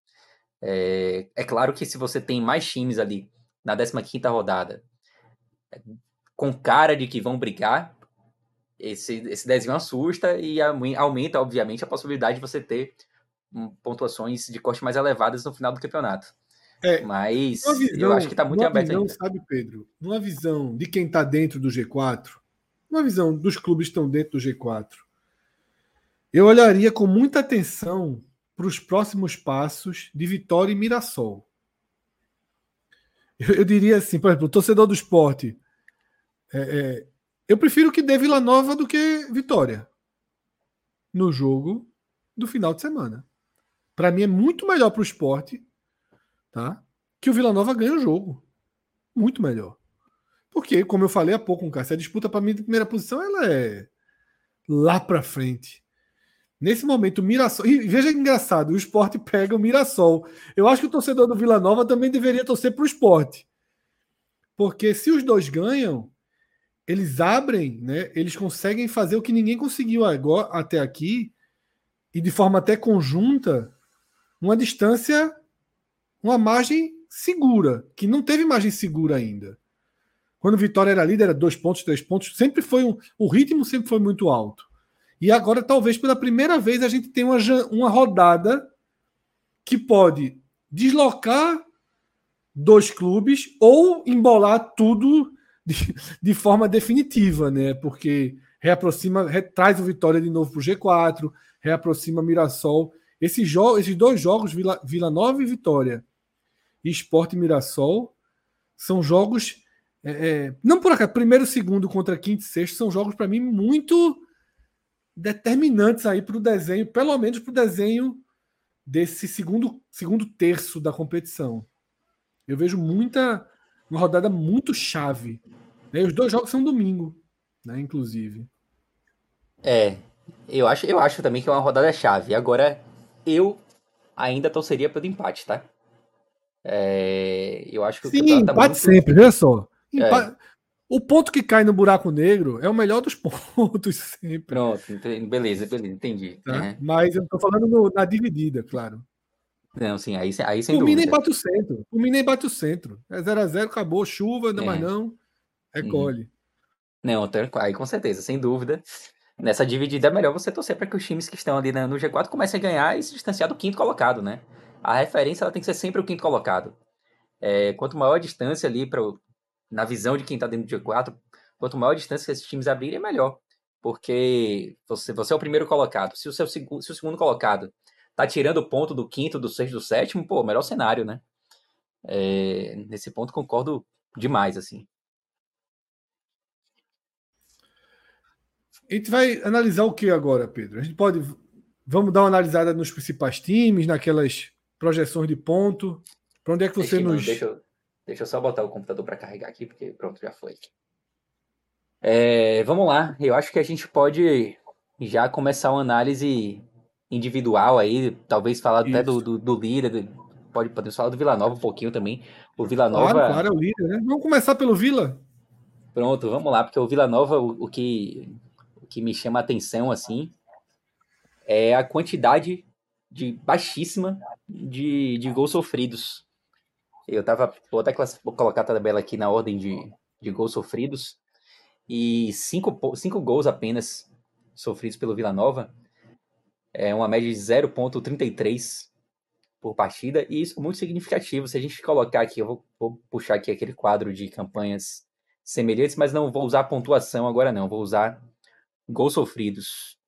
É, é claro que se você tem mais times ali na 15 rodada, com cara de que vão brigar, esse, esse desenho assusta e aumenta, obviamente, a possibilidade de você ter hum, pontuações de corte mais elevadas no final do campeonato. É, Mas visão, eu acho que está muito aberto visão, ainda. Sabe, Pedro, numa visão de quem está dentro do G4, uma visão dos clubes que estão dentro do G4, eu olharia com muita atenção para os próximos passos de Vitória e Mirassol. Eu, eu diria assim, por exemplo, o torcedor do esporte, é, é, eu prefiro que dê Vila Nova do que Vitória no jogo do final de semana. Para mim é muito melhor para o esporte tá? que o Vila Nova ganha o jogo. Muito melhor. Porque, como eu falei há pouco Cássio, a disputa para mim de primeira posição ela é lá para frente. Nesse momento, o Mirassol. E veja que engraçado, o esporte pega o Mirassol. Eu acho que o torcedor do Vila Nova também deveria torcer para o esporte. Porque se os dois ganham, eles abrem, né? Eles conseguem fazer o que ninguém conseguiu agora, até aqui, e de forma até conjunta, uma distância uma margem segura, que não teve margem segura ainda. Quando Vitória era líder, era dois pontos, três pontos, sempre foi um, o ritmo sempre foi muito alto. E agora, talvez pela primeira vez, a gente tem uma, uma rodada que pode deslocar dois clubes ou embolar tudo de, de forma definitiva, né? Porque reaproxima, traz o Vitória de novo para o G4, reaproxima Mirassol. Esses, esses dois jogos, Vila, Vila Nova e Vitória, e Esporte Mirassol, são jogos. É, é, não por acaso, primeiro, segundo contra quinto e sexto são jogos, para mim, muito determinantes aí para o desenho, pelo menos para o desenho desse segundo, segundo terço da competição. Eu vejo muita. Uma rodada muito chave. Né? Os dois jogos são domingo, né? Inclusive. É, eu acho, eu acho também que é uma rodada chave. Agora, eu ainda torceria pelo empate, tá? É, eu acho que Sim, tá empate muito... sempre, veja só. Empa... É. O ponto que cai no buraco negro é o melhor dos pontos sempre. Pronto, beleza, beleza, entendi. Tá? Uhum. Mas eu tô falando no, na dividida, claro. Não, sim, aí, aí sem o dúvida. O nem bate o centro. O nem bate o centro. É 0x0, acabou, chuva, não é. mais não. Recolhe. Uhum. Não, aí com certeza, sem dúvida. Nessa dividida é melhor você torcer para que os times que estão ali no G4 comecem a ganhar e se distanciar do quinto colocado, né? A referência ela tem que ser sempre o quinto colocado. É, quanto maior a distância ali, pra, na visão de quem está dentro do G4, quanto maior a distância que esses times abrirem, é melhor. Porque você, você é o primeiro colocado. Se o, seu, se o segundo colocado tá tirando ponto do quinto, do sexto, do sétimo, pô, melhor cenário, né? É, nesse ponto concordo demais, assim. A gente vai analisar o que agora, Pedro? A gente pode. Vamos dar uma analisada nos principais times, naquelas projeções de ponto. Para onde é que você deixa, nos. Deixa eu, deixa eu só botar o computador para carregar aqui, porque pronto, já foi. É, vamos lá. Eu acho que a gente pode já começar uma análise individual aí, talvez falar Isso. até do, do, do líder, pode, podemos falar do Vila Nova um pouquinho também. O Vila Nova. Claro, claro, é o líder, né? Vamos começar pelo Vila. Pronto, vamos lá, porque o Vila Nova, o, o que, o que me chama a atenção, assim, é a quantidade de baixíssima de, de gols sofridos. Eu tava, vou até colocar a tabela aqui na ordem de, de gols sofridos, e cinco, cinco gols apenas sofridos pelo Vila Nova é uma média de 0,33 por partida, e isso é muito significativo. Se a gente colocar aqui, eu vou, vou, puxar aqui aquele quadro de campanhas semelhantes, mas não vou usar pontuação agora não, vou usar gols sofridos.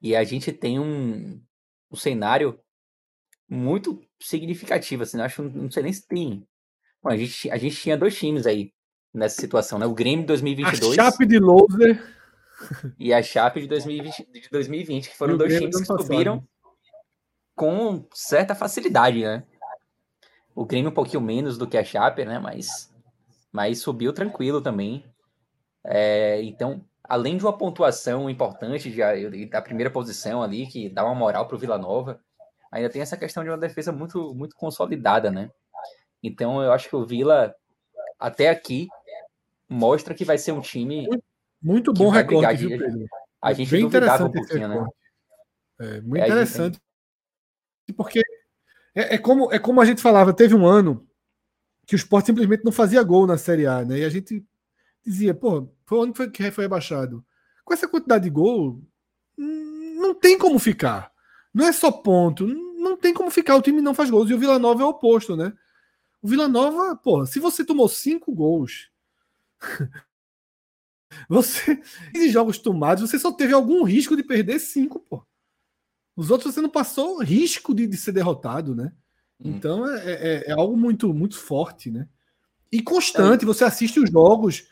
E a gente tem um, um cenário muito significativo, assim, acho, não sei nem se tem. Bom, a, gente, a gente tinha dois times aí nessa situação, né? O Grêmio 2022. A Chape de Loser e a Chape de 2020, de 2020 que foram dois times que subiram com certa facilidade, né? O Grêmio um pouquinho menos do que a Chape, né? Mas, mas subiu tranquilo também. É, então, além de uma pontuação importante de, da primeira posição ali, que dá uma moral para o Vila Nova, ainda tem essa questão de uma defesa muito, muito consolidada, né? Então, eu acho que o Vila, até aqui, mostra que vai ser um time muito bom recorte, viu, Pedro? A gente Bem interessante um pouquinho, né? É, muito é, interessante. Gente... Porque é, é, como, é como a gente falava, teve um ano que o Sport simplesmente não fazia gol na Série A, né? E a gente dizia, pô, foi o ano que foi, que foi rebaixado. Com essa quantidade de gol, não tem como ficar. Não é só ponto, não tem como ficar. O time não faz gols. E o Vila Nova é o oposto, né? O Vila Nova, pô, se você tomou cinco gols você, esses jogos tomados, você só teve algum risco de perder cinco, pô. Os outros você não passou risco de, de ser derrotado, né? Hum. Então é, é, é, algo muito, muito forte, né? E constante, é. você assiste os jogos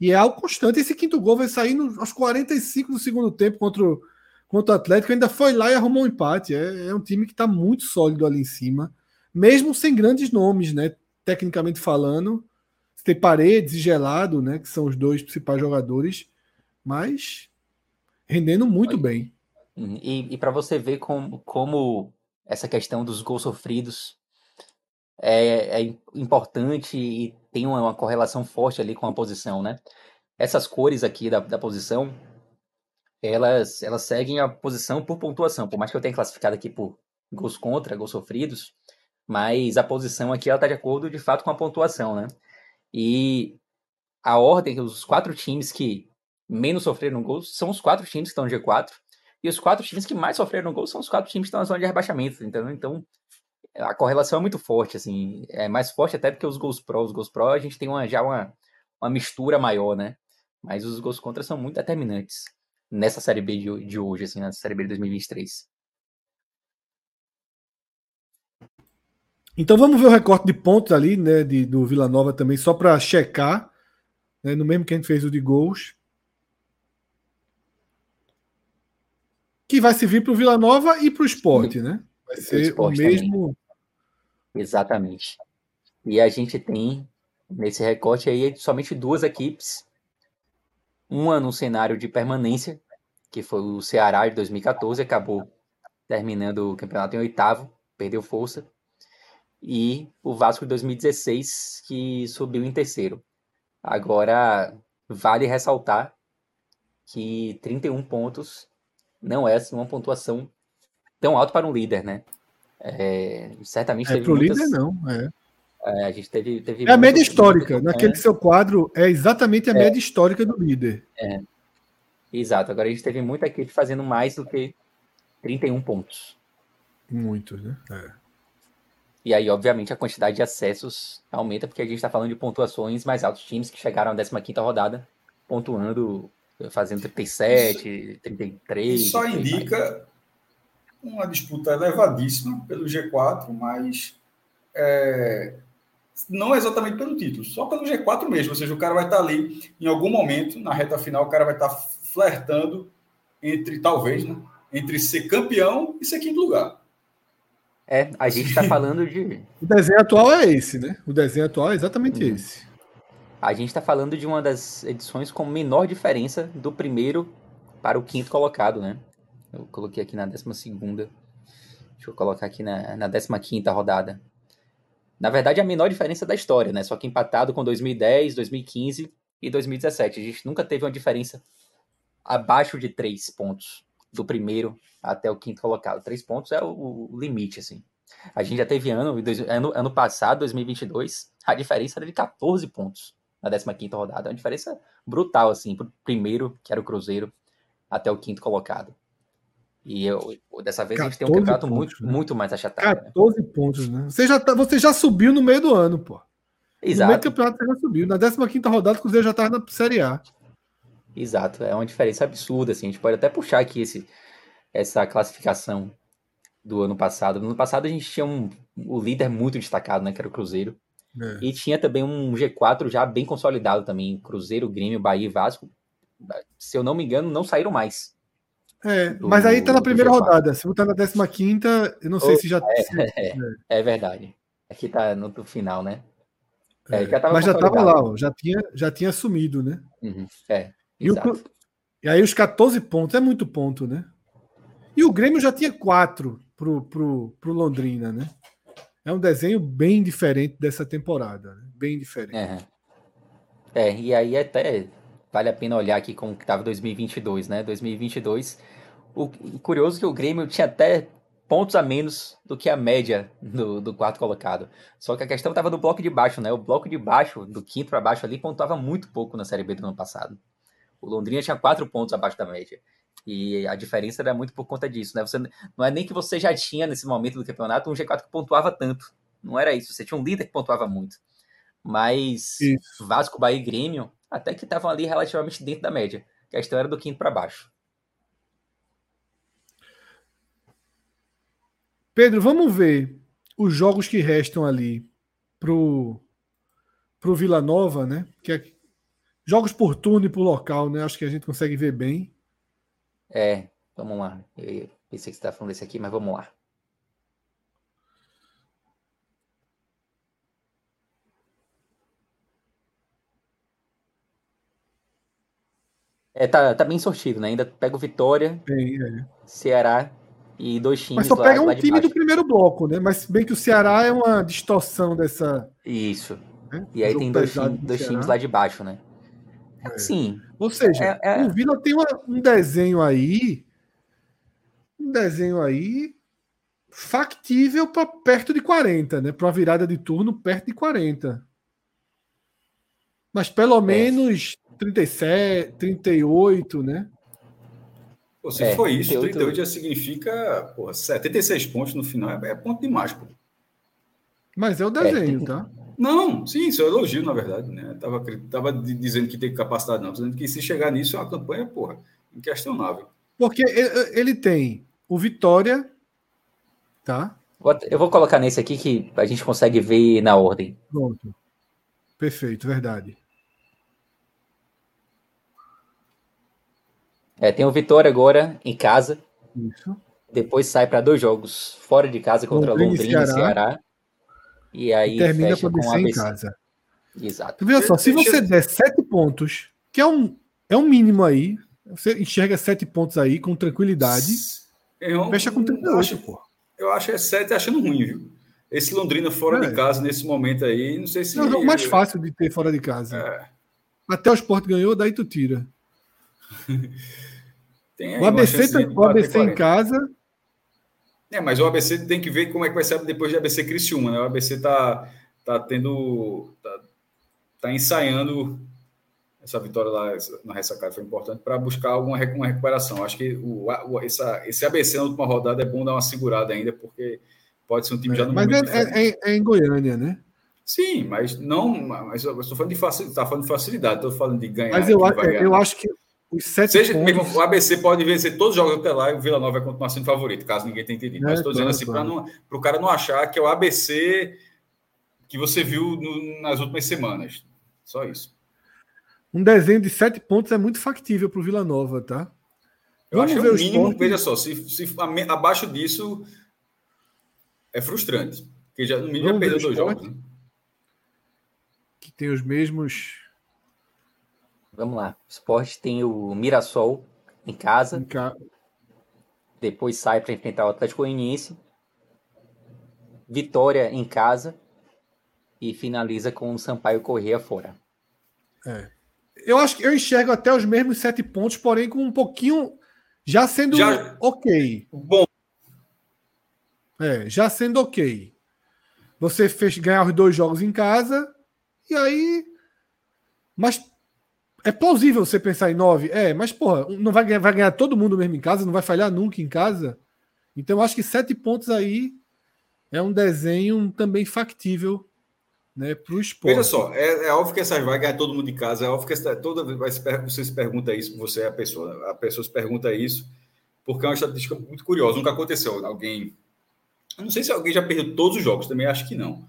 e é algo constante. Esse quinto gol vai sair nos, aos 45 do segundo tempo contra o, contra o Atlético, ainda foi lá e arrumou um empate. É, é um time que está muito sólido ali em cima, mesmo sem grandes nomes, né? Tecnicamente falando tem Paredes e Gelado, né, que são os dois principais jogadores, mas rendendo muito bem. Uhum. E, e para você ver como, como essa questão dos gols sofridos é, é importante e tem uma, uma, correlação forte ali com a posição, né? Essas cores aqui da, da posição, elas, elas seguem a posição por pontuação, por mais que eu tenha classificado aqui por gols contra, gols sofridos, mas a posição aqui ela está de acordo de fato com a pontuação, né? E a ordem, os quatro times que menos sofreram gols são os quatro times que estão no G4. E os quatro times que mais sofreram gols são os quatro times que estão na zona de rebaixamento, entendeu? Então, a correlação é muito forte, assim. É mais forte até do que os gols pró. Os gols pró a gente tem uma, já uma, uma mistura maior, né? Mas os gols contra são muito determinantes nessa Série B de, de hoje, assim, na Série B de 2023. Então vamos ver o recorte de pontos ali, né, de, do Vila Nova também, só para checar, né, no mesmo que a gente fez o de gols. Que vai servir para o Vila Nova e para o esporte, né? Vai ser o mesmo. Também. Exatamente. E a gente tem nesse recorte aí somente duas equipes. Uma no cenário de permanência, que foi o Ceará de 2014, acabou terminando o campeonato em oitavo, perdeu força e o Vasco de 2016, que subiu em terceiro. Agora, vale ressaltar que 31 pontos não é assim, uma pontuação tão alta para um líder, né? É, certamente é, para o muitas... líder não, é. É. a gente teve, teve é a média histórica. Naquele seu quadro é exatamente a é. média histórica do líder. É. Exato. Agora a gente teve muita equipe fazendo mais do que 31 pontos. Muitos, né? É. E aí, obviamente, a quantidade de acessos aumenta, porque a gente está falando de pontuações mais altos. Times que chegaram à 15 rodada, pontuando, fazendo 37, Isso. 33. Isso só indica uma disputa elevadíssima pelo G4, mas é, não exatamente pelo título, só pelo G4 mesmo. Ou seja, o cara vai estar ali, em algum momento, na reta final, o cara vai estar tá flertando entre, talvez, né, entre ser campeão e ser quinto lugar. É, a gente está falando de. O desenho atual é esse, né? O desenho atual é exatamente hum. esse. A gente está falando de uma das edições com menor diferença do primeiro para o quinto colocado, né? Eu coloquei aqui na décima segunda. Deixa eu colocar aqui na, na décima quinta rodada. Na verdade, é a menor diferença da história, né? Só que empatado com 2010, 2015 e 2017. A gente nunca teve uma diferença abaixo de três pontos do primeiro até o quinto colocado. Três pontos é o, limite, assim. A gente já teve ano, ano, ano passado, 2022, a diferença era de 14 pontos na 15 rodada. É uma diferença brutal, assim, pro primeiro, que era o Cruzeiro, até o quinto colocado. E eu, dessa vez a gente tem um campeonato pontos, muito, né? muito mais achatado. 14 né? pontos, né? Você já, tá, você já subiu no meio do ano, pô. Exato. No meio do campeonato você já subiu. Na 15 rodada, o Cruzeiro já estava na Série A. Exato, é uma diferença absurda, assim. A gente pode até puxar aqui esse, essa classificação do ano passado. No ano passado a gente tinha um, o líder muito destacado, né, que era o Cruzeiro. É. E tinha também um G4 já bem consolidado também, Cruzeiro, Grêmio, Bahia e Vasco. Se eu não me engano, não saíram mais. É, do, mas aí tá na primeira rodada. Se botar na 15 eu não sei oh, se já. É, é, é, verdade. Aqui tá no, final, né? É, já mas já tava lá, ó, já tinha, já tinha sumido, né? Uhum, é. E, o, e, aí os 14 pontos é muito ponto, né? E o Grêmio já tinha quatro pro, pro, pro Londrina, né? É um desenho bem diferente dessa temporada, né? bem diferente. É. é, e aí até vale a pena olhar aqui como que estava 2022, né? 2022, o curioso é que o Grêmio tinha até pontos a menos do que a média do, do quarto colocado. Só que a questão estava no bloco de baixo, né? O bloco de baixo, do quinto para baixo ali, pontuava muito pouco na Série B do ano passado. O Londrina tinha quatro pontos abaixo da média. E a diferença era muito por conta disso, né? Você, não é nem que você já tinha nesse momento do campeonato um G4 que pontuava tanto. Não era isso. Você tinha um líder que pontuava muito. Mas isso. Vasco, Bahia e Grêmio até que estavam ali relativamente dentro da média. A questão era do quinto para baixo. Pedro, vamos ver os jogos que restam ali pro pro Vila Nova, né? Que é jogos por turno e por local, né? Acho que a gente consegue ver bem. É, vamos lá. Eu pensei que você estava falando desse aqui, mas vamos lá. É, tá, tá bem sortido, né? Ainda pega o Vitória, bem, é. Ceará e dois times Mas só pega lá, um time do primeiro bloco, né? Mas bem que o Ceará é uma distorção dessa. Isso. Né? E aí tem dois, time, dois times lá de baixo, né? É. Sim. Ou seja, é, é... o Vila tem uma, um desenho aí, um desenho aí factível para perto de 40, né? Para uma virada de turno perto de 40. Mas pelo é. menos 37, 38, né? Pô, se é, for isso, 38, 38 já significa porra, 76 pontos no final, é, é ponto demais, pô. Mas é o desenho, é, tá? Não, sim, isso é um elogio, na verdade, né? Tava, tava dizendo que tem capacidade, não. dizendo que se chegar nisso é uma campanha, porra, inquestionável. Porque ele tem o Vitória, tá? Eu vou colocar nesse aqui que a gente consegue ver na ordem. Pronto. Perfeito, verdade. É, tem o Vitória agora em casa. Isso. Depois sai para dois jogos fora de casa contra Londrina, Londrina e Ceará. Ceará. E aí e termina para ABC em casa. Exato. Veja só, se você der sete pontos, que é um, é um mínimo aí, você enxerga sete pontos aí com tranquilidade, eu, fecha com 38, eu acho, pô. Eu acho é sete achando ruim, viu? Esse Londrina fora é. de casa nesse momento aí, não sei se. É o jogo mais fácil de ter fora de casa. É. Até o Sport ganhou, daí tu tira. o ABC, o ABC em casa. É, mas o ABC tem que ver como é que vai ser depois de ABC Criciúma, né? O ABC tá, tá tendo. Tá, tá ensaiando essa vitória lá na ressacada foi importante para buscar alguma uma recuperação. Acho que o, o, essa, esse ABC na última rodada é bom dar uma segurada ainda, porque pode ser um time é, já no Mas é, é, é, em Goiânia, né? Sim, mas não. Mas eu estou falando de facilidade, tá falando de facilidade, estou falando de ganhar. Mas eu, eu acho que os sete Seja, pontos... o ABC pode vencer todos os jogos até lá e o Vila Nova vai continuar sendo favorito, caso ninguém tenha entendido. É, mas estou dizendo assim, para o cara não achar que é o ABC que você viu no, nas últimas semanas. Só isso. Um desenho de sete pontos é muito factível para o Vila Nova, tá? Eu Vamos acho ver o mínimo, esporte... veja só, se, se abaixo disso é frustrante. Porque já, no mínimo Vamos já perdeu dois jogos. Né? Que tem os mesmos Vamos lá. O esporte tem o Mirassol em casa. Em ca... Depois sai para enfrentar o Atlético Goianiense. Vitória em casa. E finaliza com o Sampaio Correia fora. É. Eu acho que eu enxergo até os mesmos sete pontos, porém com um pouquinho. Já sendo já... ok. Bom. É, já sendo ok. Você fez ganhar os dois jogos em casa. E aí. Mas é plausível você pensar em nove, é, mas porra, não vai ganhar, vai ganhar todo mundo mesmo em casa, não vai falhar nunca em casa. Então eu acho que sete pontos aí é um desenho também factível né, para o esporte. Veja só, é, é, óbvio que essas vai ganhar todo mundo em casa, é óbvio que toda vez você se pergunta isso, você é a pessoa, a pessoa se pergunta isso, porque é uma estatística muito curiosa, nunca aconteceu. Alguém. Eu não sei se alguém já perdeu todos os jogos, também acho que não.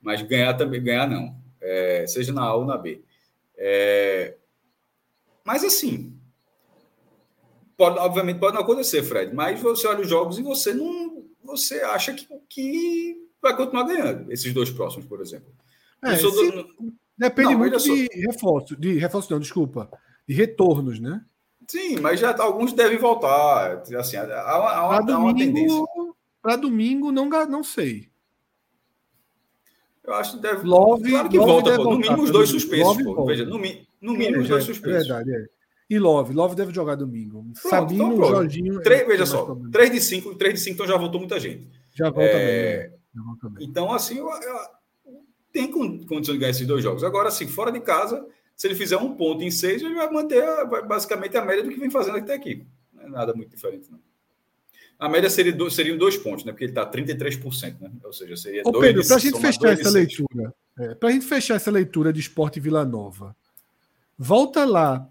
Mas ganhar também, ganhar não. É, seja na A ou na B. É, mas assim, pode, obviamente pode não acontecer, Fred, mas você olha os jogos e você não. Você acha que, que vai continuar ganhando esses dois próximos, por exemplo. É, se, do... Depende não, muito de reforço, de reforço, não, desculpa, de retornos, né? Sim, mas já alguns devem voltar. Assim, há, há, uma, domingo, há uma tendência. Para domingo, não, não sei. Eu acho que deve. Love, claro que Love volta, pô. No mínimo os dois suspensos, pô. Veja, no, no mínimo os dois é, suspensos. É verdade, é. E Love, Love deve jogar domingo. Pronto, Sabino, então, Jorginho. Três, é, veja só, 3 de 5, 3 de 5, então já voltou muita gente. Já volta é... bem. Já volta bem. Então, assim, eu, eu, tem condição de ganhar esses dois jogos. Agora, assim, fora de casa, se ele fizer um ponto em seis, ele vai manter a, basicamente a média do que vem fazendo até aqui. Não é nada muito diferente, não. A média seria do, seriam dois pontos, né? Porque ele está 33%, né? Ou seja, seria Ô, dois. Pedro, para a gente fechar essa leitura, é, para a gente fechar essa leitura de Esporte Vila Nova, volta lá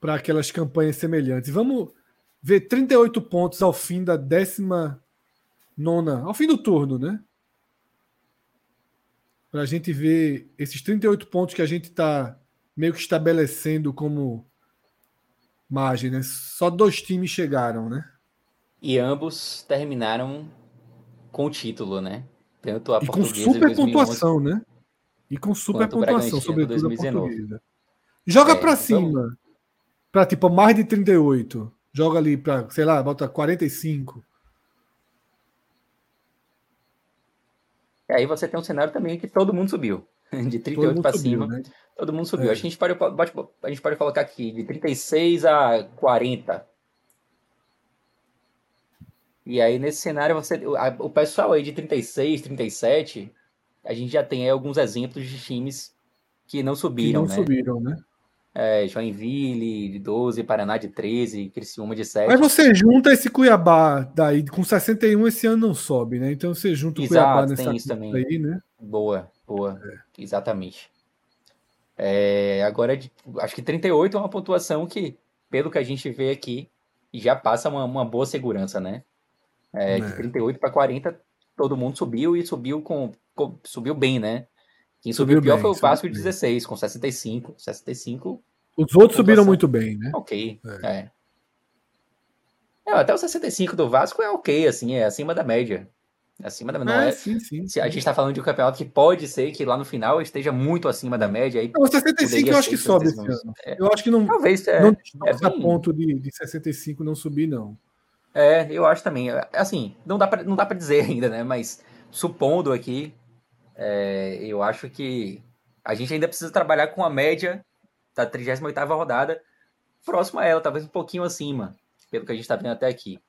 para aquelas campanhas semelhantes. Vamos ver 38 pontos ao fim da décima nona, ao fim do turno, né? Para a gente ver esses 38 pontos que a gente está meio que estabelecendo como margem, né? Só dois times chegaram, né? E ambos terminaram com o título, né? Tanto a e com super pontuação, né? E com super pontuação, sobretudo 2019. a portuguesa. Joga é, para então... cima. Para tipo mais de 38. Joga ali para, sei lá, bota 45. E aí você tem um cenário também que todo mundo subiu. De 38 para cima. Né? Todo mundo subiu. É. Acho que a gente, pode, a gente pode colocar aqui de 36 a 40 e aí, nesse cenário, você, o pessoal aí de 36, 37, a gente já tem alguns exemplos de times que não subiram, que não né? subiram, né? É, Joinville de 12, Paraná de 13, Criciúma de 7. Mas você junta esse Cuiabá daí, com 61 esse ano não sobe, né? Então você junta o Exato, Cuiabá nessa tem isso também. aí, né? Boa, boa. É. Exatamente. É, agora, acho que 38 é uma pontuação que, pelo que a gente vê aqui, já passa uma, uma boa segurança, né? É, de 38 para 40 todo mundo subiu e subiu com, com subiu bem, né? Quem subiu, subiu pior bem, foi o Vasco de 16, com 65. 65. Os outros subiram muito bem, né? Ok. É. é. É, até o 65 do Vasco é ok, assim, é acima da média. Acima da não é, é sim, sim, sim. A gente está falando de um campeonato que pode ser que lá no final esteja muito acima da média. Aí o 65 eu acho que sobe esse ano. É. Eu acho que não. Talvez é, não é a ponto de, de 65 não subir, não. É, eu acho também. Assim, não dá para não dá para dizer ainda, né? Mas supondo aqui, é, eu acho que a gente ainda precisa trabalhar com a média da 38 rodada próxima a ela, talvez um pouquinho acima, pelo que a gente está vendo até aqui.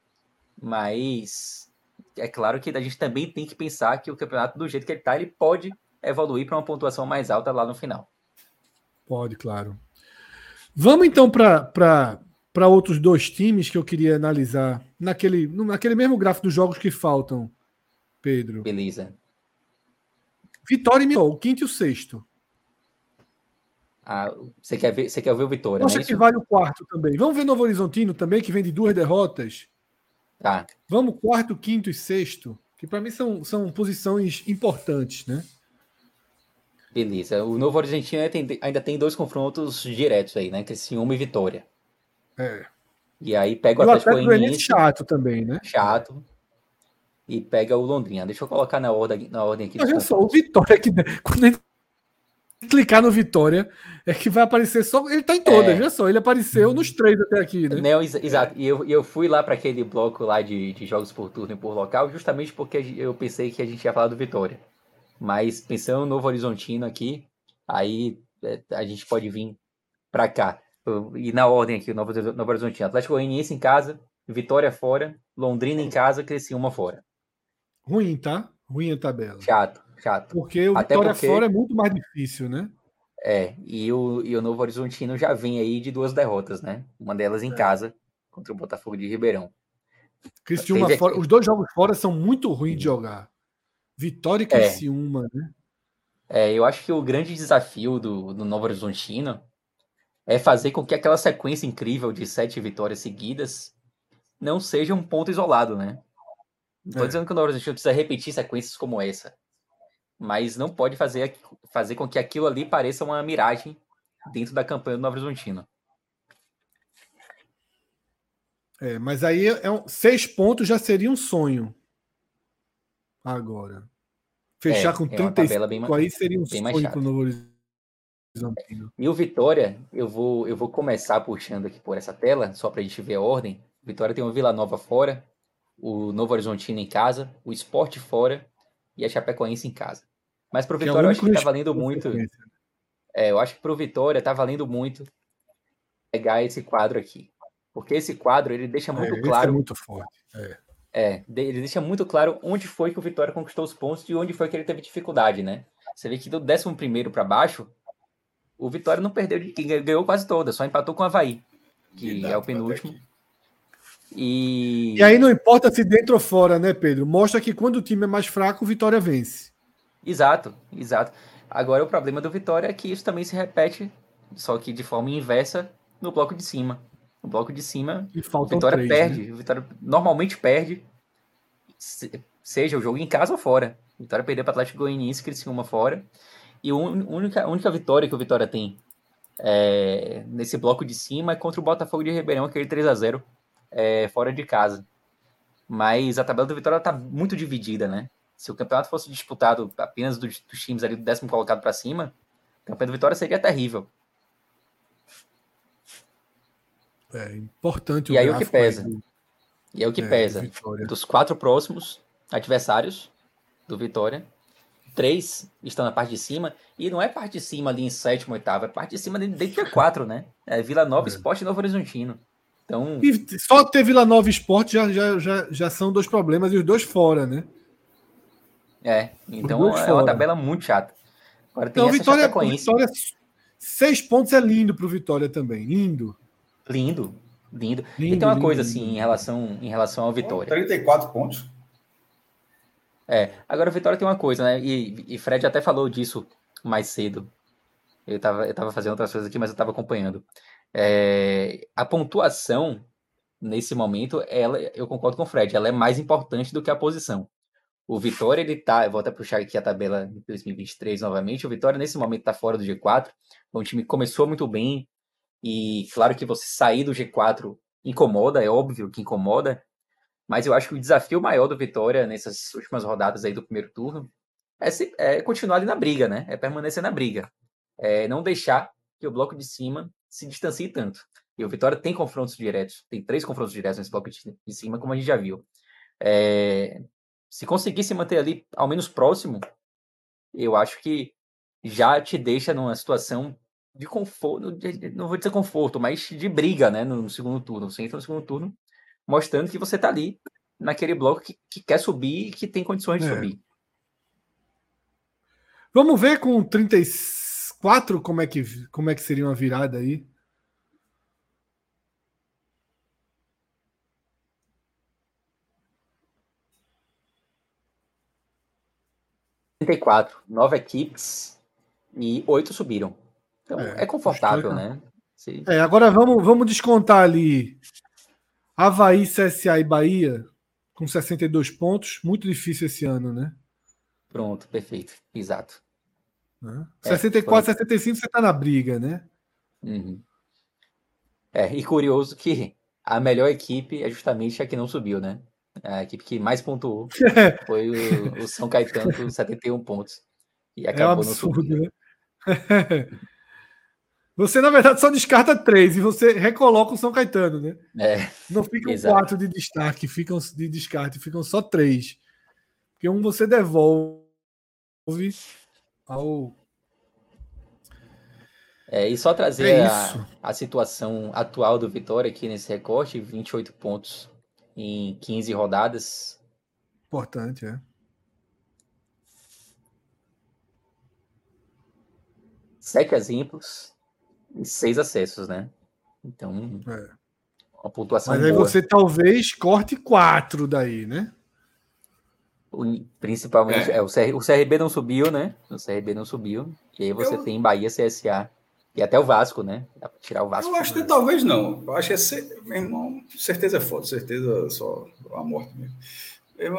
Mas é claro que a gente também tem que pensar que o campeonato, do jeito que ele está, ele pode evoluir para uma pontuação mais alta lá no final. Pode, claro. Vamos então para outros dois times que eu queria analisar naquele, naquele mesmo gráfico dos jogos que faltam, Pedro. Beleza. Vitória e Mirassol, o quinto e o sexto. Ah, você quer ver, você quer ver o Vitória? Acho é que vale o quarto também. Vamos ver Novo Horizontino também, que vem de duas derrotas. Tá. Vamos quarto, quinto e sexto, que para mim são, são posições importantes, né? Beleza. O Novo Argentino ainda tem dois confrontos diretos aí, né? Criciúma e Vitória. É. E aí pega o Atlético Goianiense. chato também, né? Chato. E pega o Londrina. Deixa eu colocar na ordem, na ordem aqui. Olha só, o Vitória que quando ele clicar no Vitória, é que vai aparecer só. Ele tá em todas, é. só. Ele apareceu nos três até aqui, né? Não, ex exato. E eu, eu fui lá para aquele bloco lá de, de jogos por turno e por local, justamente porque eu pensei que a gente ia falar do Vitória. Mas pensando no Novo Horizontino aqui, aí é, a gente pode vir para cá. E na ordem aqui, o Novo, Novo Horizontino. Atlético Goianiense em casa, Vitória fora, Londrina em casa, Criciúma fora. Ruim, tá? Ruim a tabela. Chato. Chato. Porque o Até Vitória porque... fora é muito mais difícil, né? É, e o, e o Novo Horizontino já vem aí de duas derrotas, né? Uma delas em é. casa, contra o Botafogo de Ribeirão. Criciúma fora, os dois jogos fora são muito ruins de jogar. Vitória e é. Criciúma, é. né? É, eu acho que o grande desafio do, do Novo Horizontino é fazer com que aquela sequência incrível de sete vitórias seguidas não seja um ponto isolado, né? Não tô é. dizendo que o Novo Horizontino precisa repetir sequências como essa mas não pode fazer, fazer com que aquilo ali pareça uma miragem dentro da campanha do Novo Horizontino. É, mas aí é um, seis pontos já seria um sonho. Agora. Fechar é, com 35 é bem, aí seria um sonho para o Novo Horizontino. E o Vitória, eu vou, eu vou começar puxando aqui por essa tela, só para a gente ver a ordem. Vitória tem o Vila Nova fora, o Novo Horizontino em casa, o Esporte fora e a Chapecoense em casa. Mas pro Vitória é eu acho que tá valendo muito. É, eu acho que pro Vitória tá valendo muito pegar esse quadro aqui. Porque esse quadro ele deixa muito é, claro. É muito forte. É. é, ele deixa muito claro onde foi que o Vitória conquistou os pontos e onde foi que ele teve dificuldade, né? Você vê que do 11 para baixo, o Vitória não perdeu, ganhou quase toda, só empatou com o Havaí, que é o penúltimo. E... e aí não importa se dentro ou fora, né, Pedro? Mostra que quando o time é mais fraco, o Vitória vence. Exato, exato. Agora o problema do Vitória é que isso também se repete, só que de forma inversa, no bloco de cima. No bloco de cima, o Vitória três, perde. Né? O Vitória normalmente perde, seja o jogo em casa ou fora. O Vitória perdeu para o Atlético Goianiense, Criciúma fora. E a única, única vitória que o Vitória tem é, nesse bloco de cima é contra o Botafogo de Ribeirão, aquele 3 a 0 é, fora de casa. Mas a tabela do Vitória está muito dividida, né? Se o campeonato fosse disputado apenas dos, dos times ali do décimo colocado para cima, o campeão do Vitória seria terrível. É importante o E aí o que pesa? Do... E aí o que é, pesa? Dos quatro próximos adversários do Vitória, três estão na parte de cima, e não é parte de cima ali em sétimo, oitavo, é parte de cima dentro de quatro, né? É Vila Nova, é. Esporte e Novo Horizontino. Então... E só ter Vila Nova Esporte já, já, já, já são dois problemas, e os dois fora, né? É, então é uma tabela muito chata. Agora tem então, Vitória, Vitória, seis pontos é lindo para o Vitória também, lindo. Lindo, lindo. lindo e tem uma lindo, coisa assim lindo. em relação, em relação ao Vitória. 34 pontos. É, agora o Vitória tem uma coisa, né? E, e Fred até falou disso mais cedo. Eu estava eu tava fazendo outras coisas aqui, mas eu estava acompanhando. É, a pontuação, nesse momento, ela, eu concordo com o Fred, ela é mais importante do que a posição. O Vitória, ele tá, vou até puxar aqui a tabela de 2023 novamente. O Vitória, nesse momento, tá fora do G4. É um time começou muito bem. E claro que você sair do G4 incomoda, é óbvio que incomoda. Mas eu acho que o desafio maior do Vitória nessas últimas rodadas aí do primeiro turno é, se, é continuar ali na briga, né? É permanecer na briga. É não deixar que o bloco de cima se distancie tanto. E o Vitória tem confrontos diretos, tem três confrontos diretos nesse bloco de cima, como a gente já viu. É, se conseguir se manter ali ao menos próximo, eu acho que já te deixa numa situação de conforto, não vou dizer conforto, mas de briga, né, no, segundo turno. Você entra no segundo turno mostrando que você tá ali naquele bloco que, que quer subir e que tem condições de é. subir. Vamos ver com 34 como é que, como é que seria uma virada aí. 34, nove equipes e oito subiram. Então é, é confortável, né? Sim. É, agora vamos, vamos descontar ali Havaí, CSA e Bahia com 62 pontos. Muito difícil esse ano, né? Pronto, perfeito. Exato. Né? É, 64, foi... 65 você tá na briga, né? Uhum. É, e curioso que a melhor equipe é justamente a que não subiu, né? A equipe que mais pontuou foi o, o São Caetano com 71 pontos. E acabou é um absurdo, né? Você, na verdade, só descarta três e você recoloca o São Caetano, né? É, Não ficam exato. quatro de destaque, ficam de descarte, ficam só três. Porque um você devolve ao. É, e só trazer é a, a situação atual do Vitória aqui nesse recorte: 28 pontos em 15 rodadas. Importante, é. Sete exemplos e seis acessos, né? Então, é. uma pontuação Mas aí boa. você talvez corte quatro daí, né? Principalmente, é. é o, CR, o CRB não subiu, né? O CRB não subiu. E aí você Eu... tem Bahia, CSA e até o Vasco, né? Dá pra tirar o Vasco. Eu acho que talvez não. Eu acho que é ser, meu irmão, certeza é foda, certeza só a morte mesmo.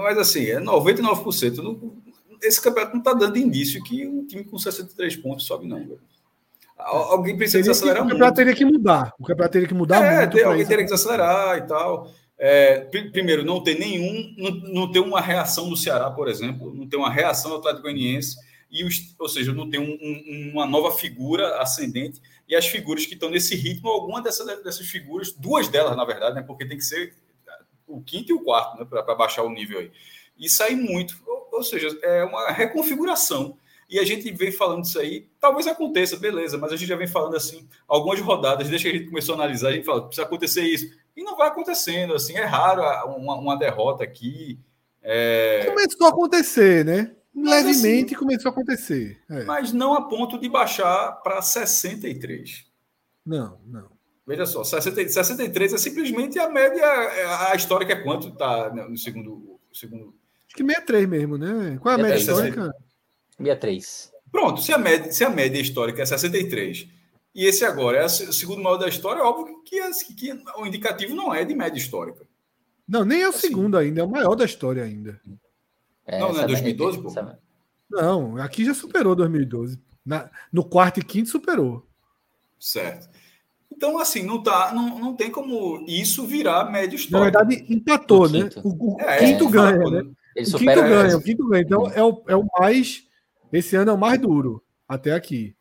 Mas assim, é 99%. Não, esse campeonato não tá dando indício que um time com 63 pontos sobe, não, velho. Alguém precisa desacelerar muito. O campeonato teria que mudar. O campeonato teria que mudar é, muito. alguém teria que desacelerar e tal. É, primeiro, não ter nenhum, não, não ter uma reação do Ceará, por exemplo, não ter uma reação do Atlético Goianiense e os, ou seja, não tem um, um, uma nova figura ascendente e as figuras que estão nesse ritmo, alguma dessas, dessas figuras, duas delas, na verdade, né, porque tem que ser o quinto e o quarto, né, para baixar o nível aí. E sair muito, ou, ou, seja, é uma reconfiguração. E a gente vem falando isso aí, talvez aconteça, beleza, mas a gente já vem falando assim, algumas rodadas, desde que a gente começou a analisar, a gente fala, precisa acontecer isso. E não vai acontecendo, assim, é raro uma, uma derrota aqui. É... Começou a acontecer, né? Levemente assim, começou a acontecer. É. Mas não a ponto de baixar para 63. Não, não. Veja só, 60, 63 é simplesmente a média, é, a histórica é quanto está no segundo, segundo. Acho que 63 mesmo, né? Qual é a média histórica? 63. Pronto, se a, média, se a média histórica é 63 e esse agora é o segundo maior da história, é óbvio que, que, que o indicativo não é de média histórica. Não, nem é o assim. segundo ainda, é o maior da história ainda. É, não, não é 2012, pô? Não, aqui já superou 2012. Na, no quarto e quinto superou. Certo. Então, assim, não, tá, não, não tem como isso virar médio histórico. Na verdade, empatou, o né? O, o é, quinto é, ganha, né? Ele o quinto ganha, o quinto ganha. Então, é o, é o mais. Esse ano é o mais duro, até aqui.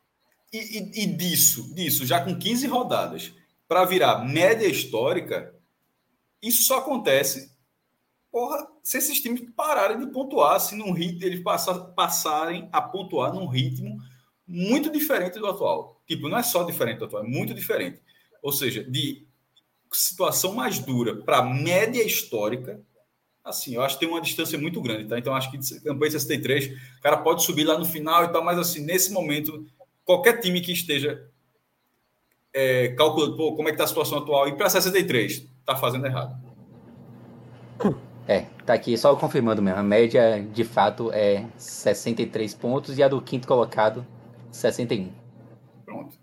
E, e, e disso, disso, já com 15 rodadas, para virar média histórica, isso só acontece Porra, se esses times pararem de pontuar, se num ritmo eles passarem a pontuar num ritmo muito diferente do atual. Tipo, não é só diferente do atual, é muito diferente. Ou seja, de situação mais dura para média histórica, assim, eu acho que tem uma distância muito grande, tá? Então, acho que campanha 63, o cara pode subir lá no final e tal, mas assim, nesse momento, qualquer time que esteja é, calculando, pô, como é que tá a situação atual e para 63, tá fazendo errado. É, tá aqui só confirmando mesmo. A média de fato é 63 pontos e a do quinto colocado 61. Pronto.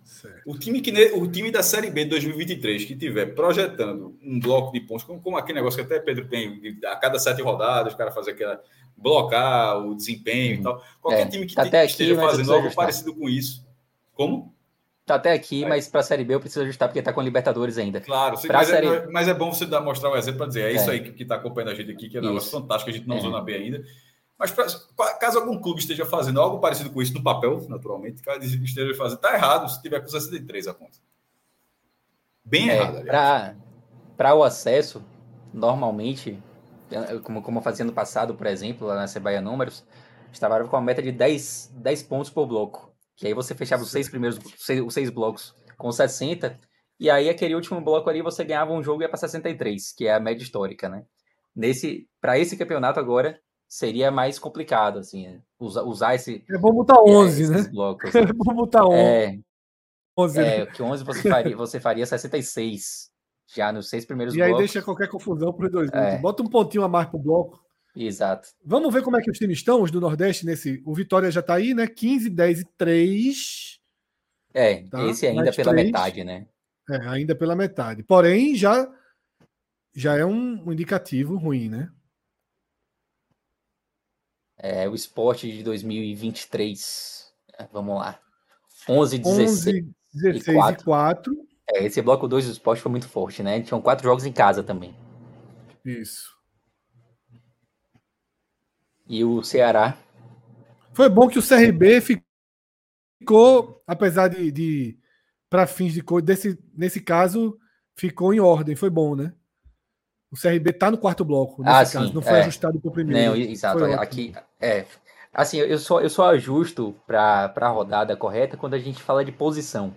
O time, que, o time da Série B de 2023 que tiver projetando um bloco de pontos, como, como aquele negócio que até Pedro tem, a cada sete rodadas, o cara fazer aquela. blocar o desempenho e tal. Qualquer é, time que, tá te, esteja fazendo algo parecido com isso. Como? Tá até aqui, é. mas para a Série B eu preciso ajustar porque tá com Libertadores ainda. Claro, sim, mas, é, série... é, mas, é, bom você dar, mostrar um exemplo para dizer, é, isso é. aí que está acompanhando a gente aqui, que é um negócio fantástico, a gente não é. usou na B ainda. Mas pra, caso algum clube esteja fazendo algo parecido com isso no papel, naturalmente, caso esteja fazendo, tá errado se tiver com 63 a conta. Bem é, errado. Para o acesso, normalmente, como, como eu fazia no passado, por exemplo, lá na Cebaia Números, estava com a meta de 10, 10 pontos por bloco. Que aí você fechava os seis primeiros, seis, os seis blocos com 60, e aí aquele último bloco ali você ganhava um jogo e ia para 63, que é a média histórica, né? Nesse, para esse campeonato agora, seria mais complicado, assim, né? usar, usar esse. É bom botar 11, é, né? Blocos, é bom botar 11. É, 11 é, que 11 você faria, você faria 66, já nos seis primeiros e blocos. E aí deixa qualquer confusão para os dois. É. Bota um pontinho a mais pro bloco. Exato. Vamos ver como é que os times estão, os do Nordeste, nesse. O Vitória já está aí, né? 15, 10 e 3. É, tá? esse ainda Mais pela 3. metade, né? É, ainda pela metade. Porém, já, já é um, um indicativo ruim, né? É, o esporte de 2023. É, vamos lá. 11, 16, 11, 16 e 4. E 4. É, esse bloco 2 do esporte foi muito forte, né? Tinham quatro jogos em casa também. Isso. E o Ceará. Foi bom que o CRB ficou, apesar de, de para fins de coisa, desse, nesse caso, ficou em ordem. Foi bom, né? O CRB tá no quarto bloco, nesse ah, caso, sim, não foi é. ajustado para o primeiro. Não, exato. Aqui, é. Assim, eu só, eu só ajusto para a rodada correta quando a gente fala de posição.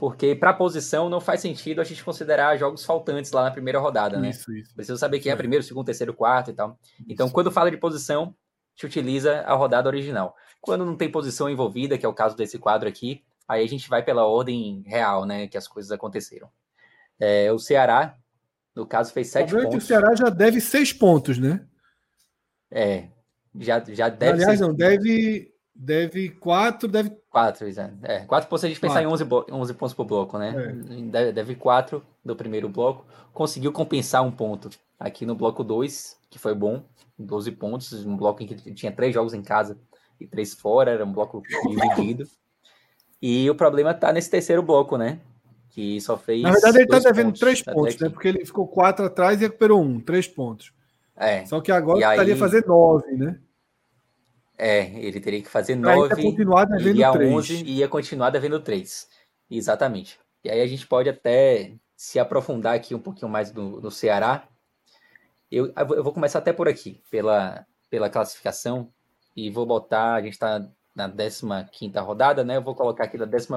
Porque para posição não faz sentido a gente considerar jogos faltantes lá na primeira rodada, né? Isso, isso. Precisa saber quem é, é primeiro, segundo, terceiro, quarto e tal. Então, isso. quando fala de posição, a gente utiliza a rodada original. Quando não tem posição envolvida, que é o caso desse quadro aqui, aí a gente vai pela ordem real, né? Que as coisas aconteceram. É, o Ceará, no caso, fez sete pontos. o Ceará já deve seis pontos, né? É, já, já deve. Aliás, não, deve, deve quatro, deve Quatro, exato. É, quatro pontos a gente pensar em 11, 11 pontos por bloco, né? É. Deve quatro do primeiro bloco. Conseguiu compensar um ponto aqui no bloco 2, que foi bom. 12 pontos, um bloco em que tinha três jogos em casa e três fora, era um bloco dividido. E o problema tá nesse terceiro bloco, né? Que só fez. Na verdade, ele tá devendo pontos, três pontos, né? Porque ele ficou quatro atrás e recuperou um, três pontos. É. Só que agora estaria aí... fazer nove, né? É, ele teria que fazer 9, continuar devendo iria 3. 11 e ia continuar devendo 3. Exatamente. E aí a gente pode até se aprofundar aqui um pouquinho mais no, no Ceará. Eu, eu vou começar até por aqui, pela, pela classificação, e vou botar, a gente está na 15 rodada, né? Eu vou colocar aqui da 11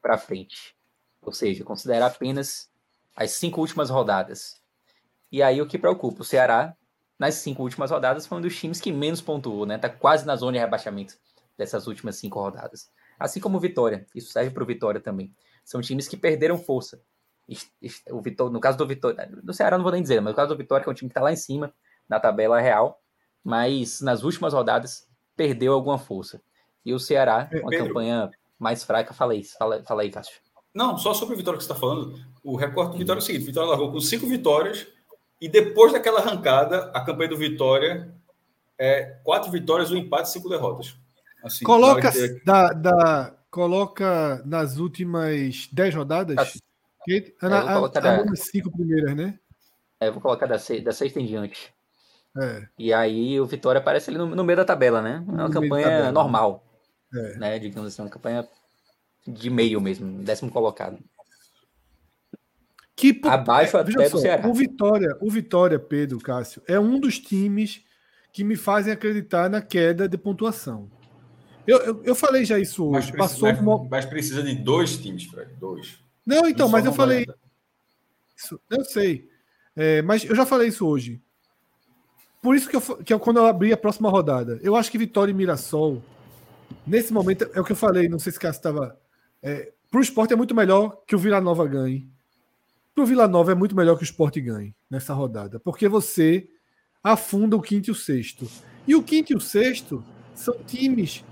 para frente. Ou seja, considerar apenas as cinco últimas rodadas. E aí o que preocupa, o Ceará nas cinco últimas rodadas, foi um dos times que menos pontuou, né? Tá quase na zona de rebaixamento dessas últimas cinco rodadas. Assim como o Vitória, isso serve para o Vitória também. São times que perderam força. O Vitória, no caso do Vitória, do Ceará não vou nem dizer, mas no caso do Vitória, que é um time que está lá em cima, na tabela real, mas nas últimas rodadas perdeu alguma força. E o Ceará, uma Pedro, campanha mais fraca, fala isso. Fala, fala aí, Cássio. Não, só sobre o Vitória que você está falando. O recorde do Vitória é o seguinte: o Vitória largou com cinco vitórias e depois daquela arrancada, a campanha do Vitória é quatro vitórias, um empate e cinco derrotas. Assim, coloca, da, da, coloca nas últimas dez rodadas. Ah, que, é, na, a, da, cinco primeiras, né? É, eu vou colocar da, se, da sexta em diante. É. E aí o Vitória aparece ali no, no meio da tabela, né? É uma no campanha normal. É. Né? Digamos assim, uma campanha de meio mesmo, décimo colocado. Que, Abaixo até só, do Ceará. O Vitória, o Vitória, Pedro, Cássio, é um dos times que me fazem acreditar na queda de pontuação. Eu, eu, eu falei já isso hoje. Mas precisa, Passou mas, mas precisa de dois times, Fred. Dois. Não, então, mas eu falei. Isso, eu sei. É, mas eu já falei isso hoje. Por isso que, eu, que eu, quando eu abri a próxima rodada, eu acho que Vitória e Mirassol, nesse momento, é o que eu falei, não sei se Cássio estava. É, Para o esporte é muito melhor que o Vila Nova ganhe para o Vila Nova é muito melhor que o Sport ganhe nessa rodada, porque você afunda o quinto e o sexto. E o quinto e o sexto são times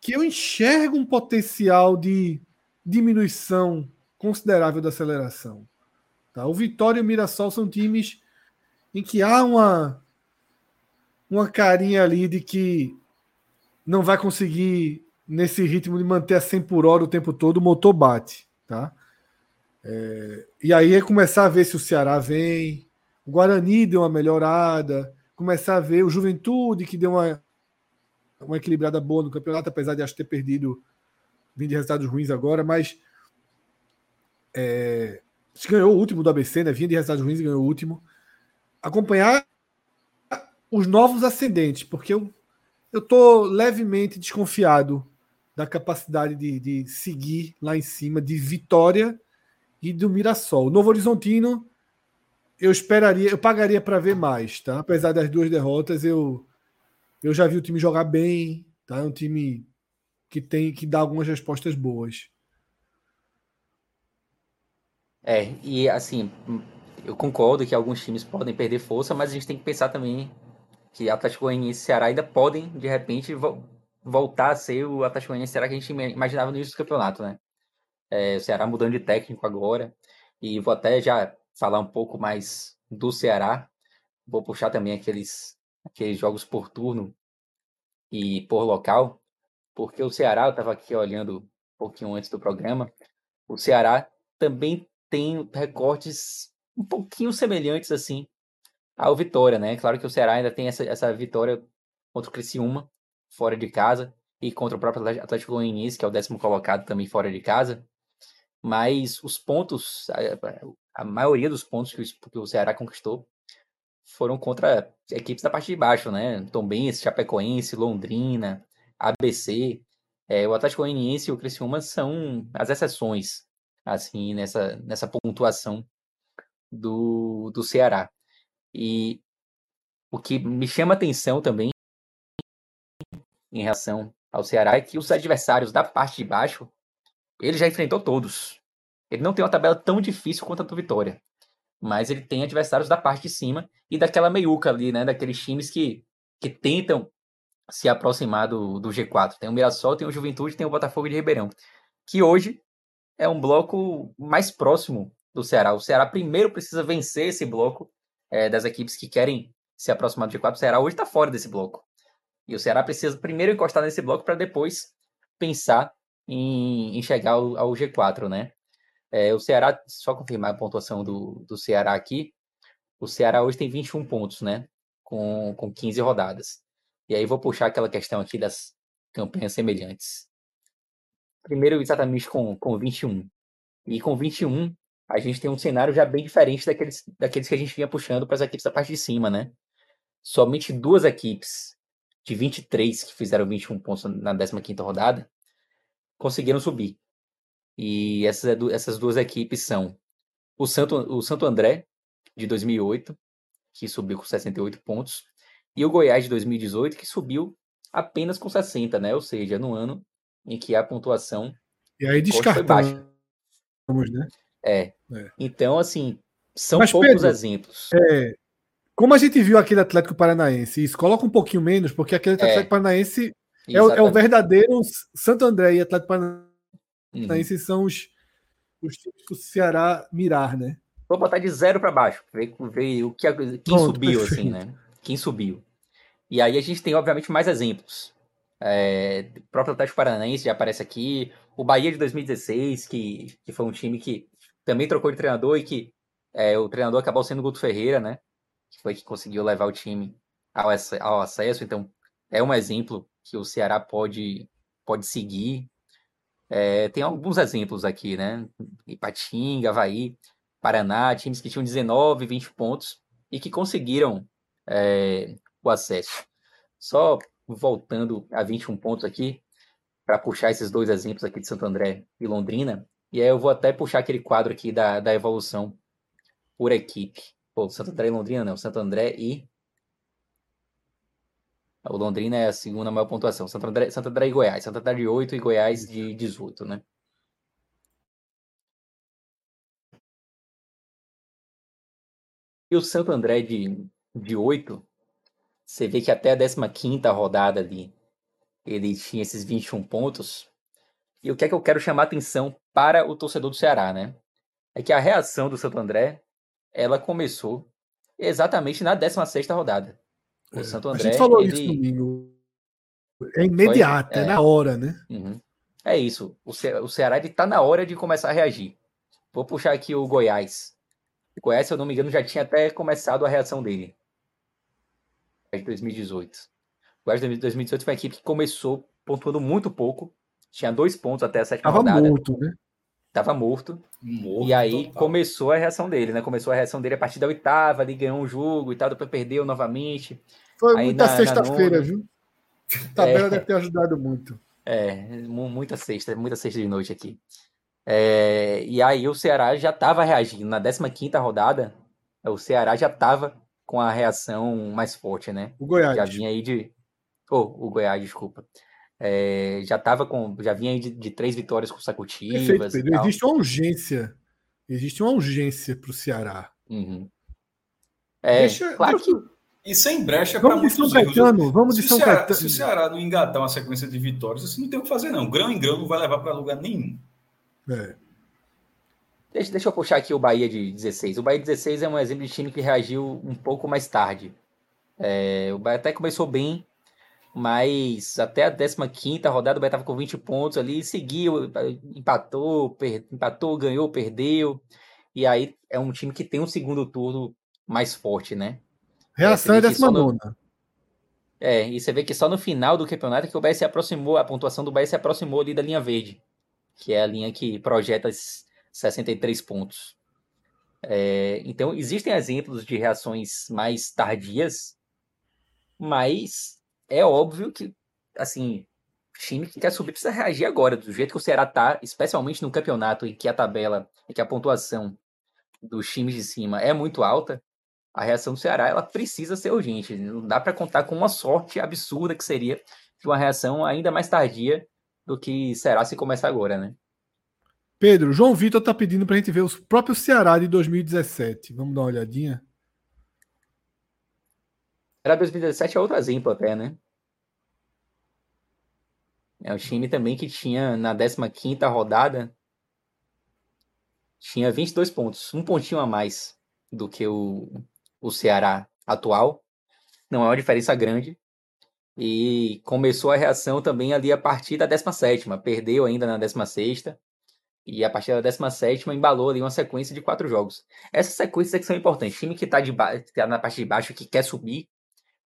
que eu enxergo um potencial de diminuição considerável da aceleração. Tá? O Vitória e o Mirassol são times em que há uma, uma carinha ali de que não vai conseguir, nesse ritmo de manter a 100 por hora o tempo todo, o motor bate. Tá? É, e aí é começar a ver se o Ceará vem, o Guarani deu uma melhorada, começar a ver o Juventude, que deu uma, uma equilibrada boa no campeonato, apesar de acho ter perdido, vindo de resultados ruins agora, mas é, ganhou o último do ABC, né? Vinha de resultados ruins e ganhou o último. Acompanhar os novos ascendentes, porque eu tô levemente desconfiado da capacidade de, de seguir lá em cima de Vitória e do Mirassol. Novo Horizontino eu esperaria, eu pagaria para ver mais, tá? Apesar das duas derrotas, eu eu já vi o time jogar bem, tá? É um time que tem que dá algumas respostas boas. É, e assim, eu concordo que alguns times podem perder força, mas a gente tem que pensar também que Atlético Goianiense e Ceará ainda podem, de repente, vo voltar a ser o Atlético Goianiense Ceará que a gente imaginava no início do campeonato, né? É, o Ceará mudando de técnico agora, e vou até já falar um pouco mais do Ceará. Vou puxar também aqueles, aqueles jogos por turno e por local, porque o Ceará, eu estava aqui olhando um pouquinho antes do programa, o Ceará também tem recortes um pouquinho semelhantes assim ao Vitória, né? Claro que o Ceará ainda tem essa, essa vitória contra o Criciúma, fora de casa, e contra o próprio Atlético Goianiense, que é o décimo colocado também fora de casa. Mas os pontos, a maioria dos pontos que o, que o Ceará conquistou foram contra equipes da parte de baixo, né? Tombense, Chapecoense, Londrina, ABC. É, o Atlético Goianiense e o Criciúma são as exceções, assim, nessa, nessa pontuação do, do Ceará. E o que me chama atenção também em relação ao Ceará é que os adversários da parte de baixo, ele já enfrentou todos. Ele não tem uma tabela tão difícil quanto a do Vitória. Mas ele tem adversários da parte de cima e daquela meiuca ali, né? Daqueles times que, que tentam se aproximar do, do G4. Tem o Mirassol, tem o Juventude, tem o Botafogo de Ribeirão. Que hoje é um bloco mais próximo do Ceará. O Ceará primeiro precisa vencer esse bloco é, das equipes que querem se aproximar do G4. O Ceará hoje está fora desse bloco. E o Ceará precisa primeiro encostar nesse bloco para depois pensar em, em chegar ao, ao G4, né? É, o Ceará, só confirmar a pontuação do, do Ceará aqui, o Ceará hoje tem 21 pontos, né? Com, com 15 rodadas. E aí vou puxar aquela questão aqui das campanhas semelhantes. Primeiro, exatamente com, com 21. E com 21, a gente tem um cenário já bem diferente daqueles, daqueles que a gente vinha puxando para as equipes da parte de cima, né? Somente duas equipes de 23 que fizeram 21 pontos na 15 rodada conseguiram subir. E essas, essas duas equipes são o Santo, o Santo André, de 2008, que subiu com 68 pontos, e o Goiás de 2018, que subiu apenas com 60, né? Ou seja, no ano em que a pontuação e aí descartamos, né? É. é. Então, assim, são Mas, poucos Pedro, exemplos. É, como a gente viu aquele Atlético Paranaense, isso coloca um pouquinho menos, porque aquele é. Atlético Paranaense é, é, o verdadeiro Santo André e Atlético Paranaense Uhum. São os, os times que o Ceará mirar, né? Vou botar de zero para baixo, ver, ver o que quem Pronto, subiu, perfeito. assim, né? Quem subiu. E aí a gente tem, obviamente, mais exemplos. É, o próprio Atlético Paranaense já aparece aqui. O Bahia de 2016, que, que foi um time que também trocou de treinador e que é, o treinador acabou sendo o Guto Ferreira, né? Que foi que conseguiu levar o time ao, ao acesso. Então, é um exemplo que o Ceará pode, pode seguir. É, tem alguns exemplos aqui, né? Ipatinga, Havaí, Paraná, times que tinham 19, 20 pontos e que conseguiram é, o acesso. Só voltando a 21 pontos aqui, para puxar esses dois exemplos aqui de Santo André e Londrina, e aí eu vou até puxar aquele quadro aqui da, da evolução por equipe. Pô, Santo André e Londrina não, Santo André e o Londrina é a segunda maior pontuação. Santo André, Santo André e Goiás. Santo André de 8 e Goiás de 18, né? E o Santo André de, de 8, você vê que até a 15 rodada ali, ele tinha esses 21 pontos. E o que é que eu quero chamar atenção para o torcedor do Ceará, né? É que a reação do Santo André, ela começou exatamente na 16 rodada. O é, Santo André. A gente falou ele... isso domingo. É imediato, é. é. na hora, né? Uhum. É isso. O, Ce... o Ceará está na hora de começar a reagir. Vou puxar aqui o Goiás. O Goiás, se eu não me engano, já tinha até começado a reação dele. De 2018. O Goiás de 2018 foi uma equipe que começou pontuando muito pouco. Tinha dois pontos até a sétima Tava rodada. morto, né? Tava morto. morto e aí total. começou a reação dele, né? Começou a reação dele a partir da oitava, ele ganhou um jogo e tal, depois perdeu novamente. Foi aí muita sexta-feira, viu? A tabela é, deve ter ajudado muito. É, muita sexta, muita sexta de noite aqui. É, e aí o Ceará já estava reagindo. Na 15 rodada, o Ceará já estava com a reação mais forte, né? O Goiás. Já vinha aí de. Oh, o Goiás, desculpa. É, já tava com. Já vinha aí de, de três vitórias consecutivas. Perfeito, Pedro. Existe uma urgência. Existe uma urgência para o Ceará. Uhum. É, deixa, claro deixa... que. E sem brecha para muitos São Caetano, Vamos de São Ceará, Caetano. Se o Ceará não engatar uma sequência de vitórias, você não tem o que fazer, não. Grão em grão não vai levar para lugar nenhum. É. Deixa, deixa eu puxar aqui o Bahia de 16. O Bahia de 16 é um exemplo de time que reagiu um pouco mais tarde. É, o Bahia até começou bem, mas até a 15 rodada o Bahia estava com 20 pontos ali, seguiu, empatou, per, empatou, ganhou, perdeu. E aí é um time que tem um segundo turno mais forte, né? Reação é, é 19. É, e você vê que só no final do campeonato que o Bahia se aproximou, a pontuação do Bahia se aproximou ali da linha verde que é a linha que projeta 63 pontos. É, então, existem exemplos de reações mais tardias, mas é óbvio que, assim, time que quer subir precisa reagir agora, do jeito que o Ceará tá, especialmente no campeonato em que a tabela, em que a pontuação dos times de cima é muito alta, a reação do Ceará ela precisa ser urgente. Não dá para contar com uma sorte absurda que seria de uma reação ainda mais tardia do que será se começar agora, né? Pedro, João Vitor tá pedindo pra gente ver o próprio Ceará de 2017. Vamos dar uma olhadinha. Ceará 2017 é outro exemplo até, né? É um time também que tinha na 15ª rodada tinha 22 pontos, um pontinho a mais do que o, o Ceará atual. Não é uma diferença grande, e começou a reação também ali a partir da 17 perdeu ainda na 16 e a partir da 17 embalou ali uma sequência de quatro jogos. Essas sequências é que são importantes. O time que está tá na parte de baixo, que quer subir,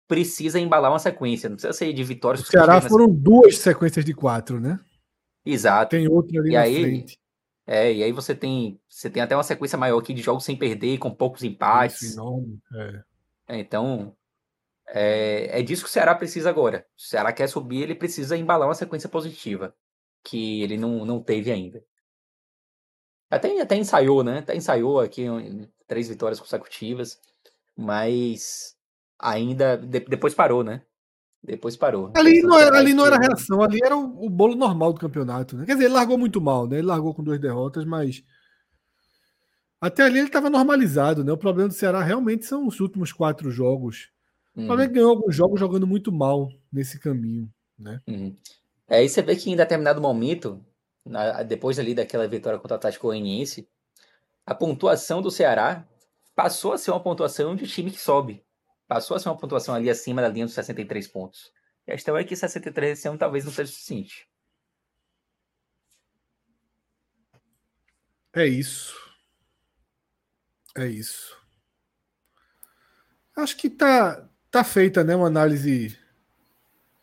precisa embalar uma sequência. Não precisa ser de vitórias. O Ceará foram duas sequências de quatro, né? Exato. Tem outra ali e na aí, frente. É, e aí você tem, você tem até uma sequência maior aqui de jogos sem perder, com poucos empates. Enorme. É. É, então, é, é disso que o Ceará precisa agora. Se o Ceará quer subir, ele precisa embalar uma sequência positiva, que ele não, não teve ainda. Até, até ensaiou, né? Até ensaiou aqui três vitórias consecutivas, mas ainda de, depois parou, né? Depois parou. Ali não era, ali não era reação, ali era o, o, bolo normal do campeonato. Né? Quer dizer, ele largou muito mal, né? Ele largou com duas derrotas, mas até ali ele estava normalizado, né? O problema do Ceará realmente são os últimos quatro jogos Uhum. O Flamengo ganhou alguns jogos jogando muito mal nesse caminho, né? Uhum. É, aí você vê que em determinado momento, na, depois ali daquela vitória contra o Atlético Goianiense, a pontuação do Ceará passou a ser uma pontuação de time que sobe. Passou a ser uma pontuação ali acima da linha dos 63 pontos. E a questão é que 63 esse ano talvez não seja suficiente. É isso. É isso. Acho que tá, Tá feita, né, uma análise.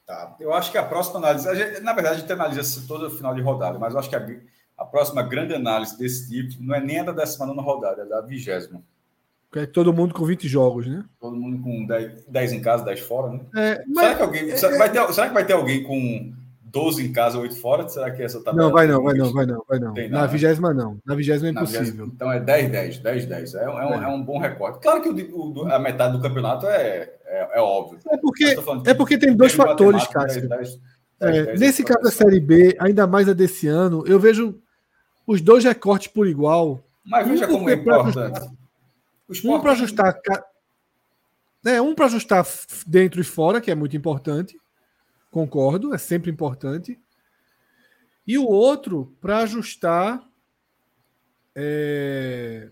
Tá. Eu acho que a próxima análise, a gente, na verdade, a gente analisa todo o final de rodada, mas eu acho que a, a próxima grande análise desse tipo não é nem a da 19 rodada, é da vigésima. É todo mundo com 20 jogos, né? Todo mundo com 10, 10 em casa, 10 fora, né? É, será, que alguém, é, será, que vai ter, será que vai ter alguém com 12 em casa, 8 fora? Será que essa tabela? Não, vai não, vai não, vai não, vai não. Tem, na vigésima não. Na vigésima é impossível. então é 10, 10, 10, 10. É, é, um, é. um bom recorde. Claro que o, o, a metade do campeonato é, é, é óbvio. É porque, é porque tem dois fatores, Cássio. 10, 10, 10, é, nesse caso da Série B, ainda mais a desse ano, eu vejo os dois recortes por igual. Mas veja como é importante. Um para ajustar. Né, um para ajustar dentro e fora, que é muito importante. Concordo, é sempre importante. E o outro para ajustar. É...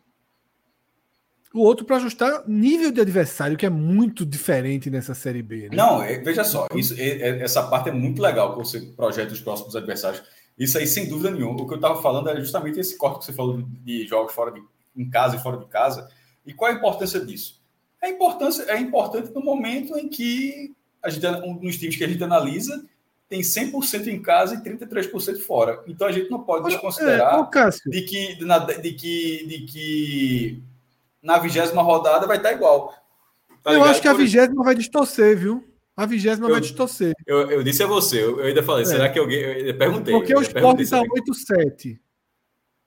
O outro para ajustar nível de adversário, que é muito diferente nessa Série B. Né? Não, é, veja só, isso, é, essa parte é muito legal que você projeta os próximos adversários. Isso aí, sem dúvida nenhuma. O que eu estava falando era justamente esse corte que você falou de jogos fora de, em casa e fora de casa. E qual a importância disso? É, importância, é importante no momento em que a gente, um dos times que a gente analisa tem 100% em casa e 33% fora. Então a gente não pode desconsiderar é, de, que, de, que, de que na vigésima rodada vai estar igual. Tá eu acho que a vigésima vai distorcer, viu? A vigésima vai distorcer. Eu, eu, disse a você, eu, eu ainda falei, é. será que alguém. Eu perguntei. Porque o Sport está 8-7.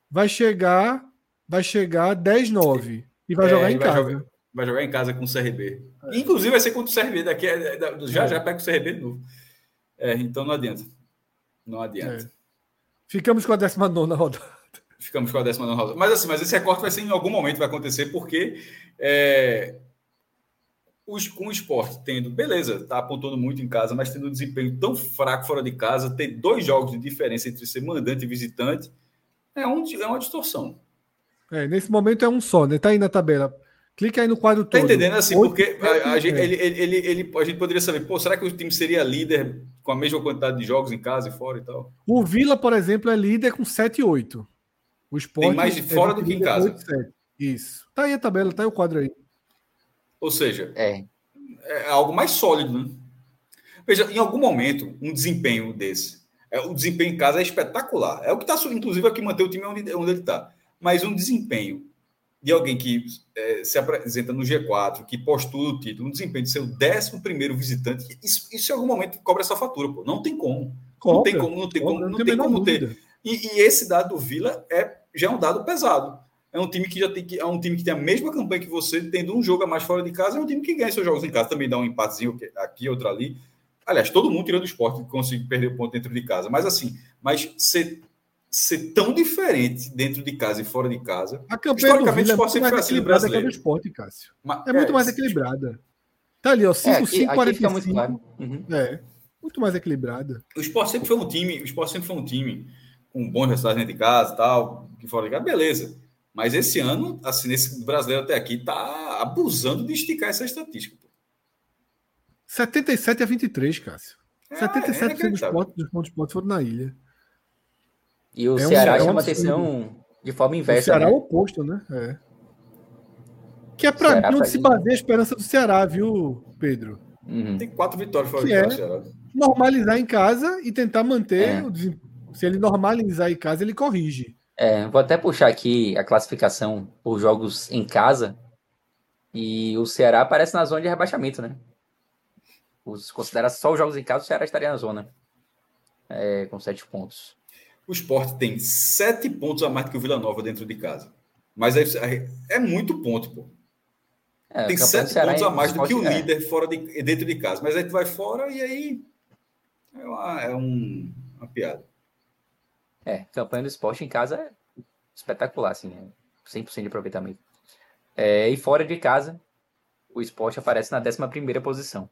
Vai chegar, vai chegar 10-9 e vai é, jogar em vai casa. Jogar, vai jogar em casa com o CRB. É. Inclusive vai ser contra o CRB daqui. Já é. já pega o CRB de novo. É, então não adianta. Não adianta. É. Ficamos com a 19 rodada. Ficamos com a 19 rodada. Mas assim, mas esse recorte vai ser em algum momento vai acontecer, porque os, com o esporte tendo, beleza, tá apontando muito em casa, mas tendo um desempenho tão fraco fora de casa, ter dois jogos de diferença entre ser mandante e visitante, é, um, é uma distorção. É, nesse momento é um só, né? Tá aí na tabela. Clica aí no quadro tá todo. Tá entendendo assim? Oito, porque a, a, gente, ele, ele, ele, a gente poderia saber, pô, será que o time seria líder com a mesma quantidade de jogos em casa e fora e tal? O Vila, por exemplo, é líder com 7 e 8. O Sport Tem mais de fora é do que em casa. 8, Isso. Tá aí a tabela, tá aí o quadro aí. Ou seja, é, é algo mais sólido, né? Veja, em algum momento, um desempenho desse, é, o desempenho em casa é espetacular. É o que está, inclusive, é o que mantém o time onde, onde ele está. Mas um desempenho de alguém que é, se apresenta no G4, que postula o título, um desempenho de ser o 11 visitante, isso, isso, em algum momento cobra essa fatura, pô. Não tem como. Cobra, não tem como, não tem como, não tem como ter. E, e, esse dado do Vila é, já é um dado pesado. É um time que já tem que é um time que tem a mesma campanha que você, tendo um jogo a mais fora de casa, é um time que ganha seus jogos em casa, também dá um empatezinho aqui, outro ali. Aliás, todo mundo tirando o esporte consegue perder o ponto dentro de casa. Mas assim, mas ser ser tão diferente dentro de casa e fora de casa. A campanha do Vila é muito mais assim equilibrada que a do esporte, Cássio. Mas, é, muito mais equilibrada. Tá ali, ó, 5, 5, 45. Muito, claro. uhum. É, muito mais equilibrada. O esporte sempre foi um time, o esporte sempre foi um time com bons resultados dentro de casa e tal, que fora de casa, beleza. Mas esse ano, assim, nesse brasileiro até aqui, tá abusando de esticar essa estatística. Pô. 77 a 23, Cássio. É, 77% é dos, pontos, dos pontos de foram na ilha. E o é Ceará um, chama é atenção de forma inversa. O Ceará né? é o oposto, né? É. Que é para mim onde se baseia a esperança do Ceará, viu, Pedro? Uhum. Tem quatro vitórias fora que é Ceará. Normalizar em casa e tentar manter. É. O, se ele normalizar em casa, ele corrige. É, vou até puxar aqui a classificação por jogos em casa. E o Ceará aparece na zona de rebaixamento, né? Os, considera só os jogos em casa, o Ceará estaria na zona. É, com sete pontos. O esporte tem sete pontos a mais que o Vila Nova dentro de casa. Mas é, é muito ponto, pô. É, tem sete pontos a mais do que o é. líder fora de, dentro de casa. Mas aí tu vai fora e aí é uma, é um, uma piada. É, campanha do esporte em casa é espetacular, assim, é 100% de aproveitamento. É, e fora de casa, o esporte aparece na 11 posição.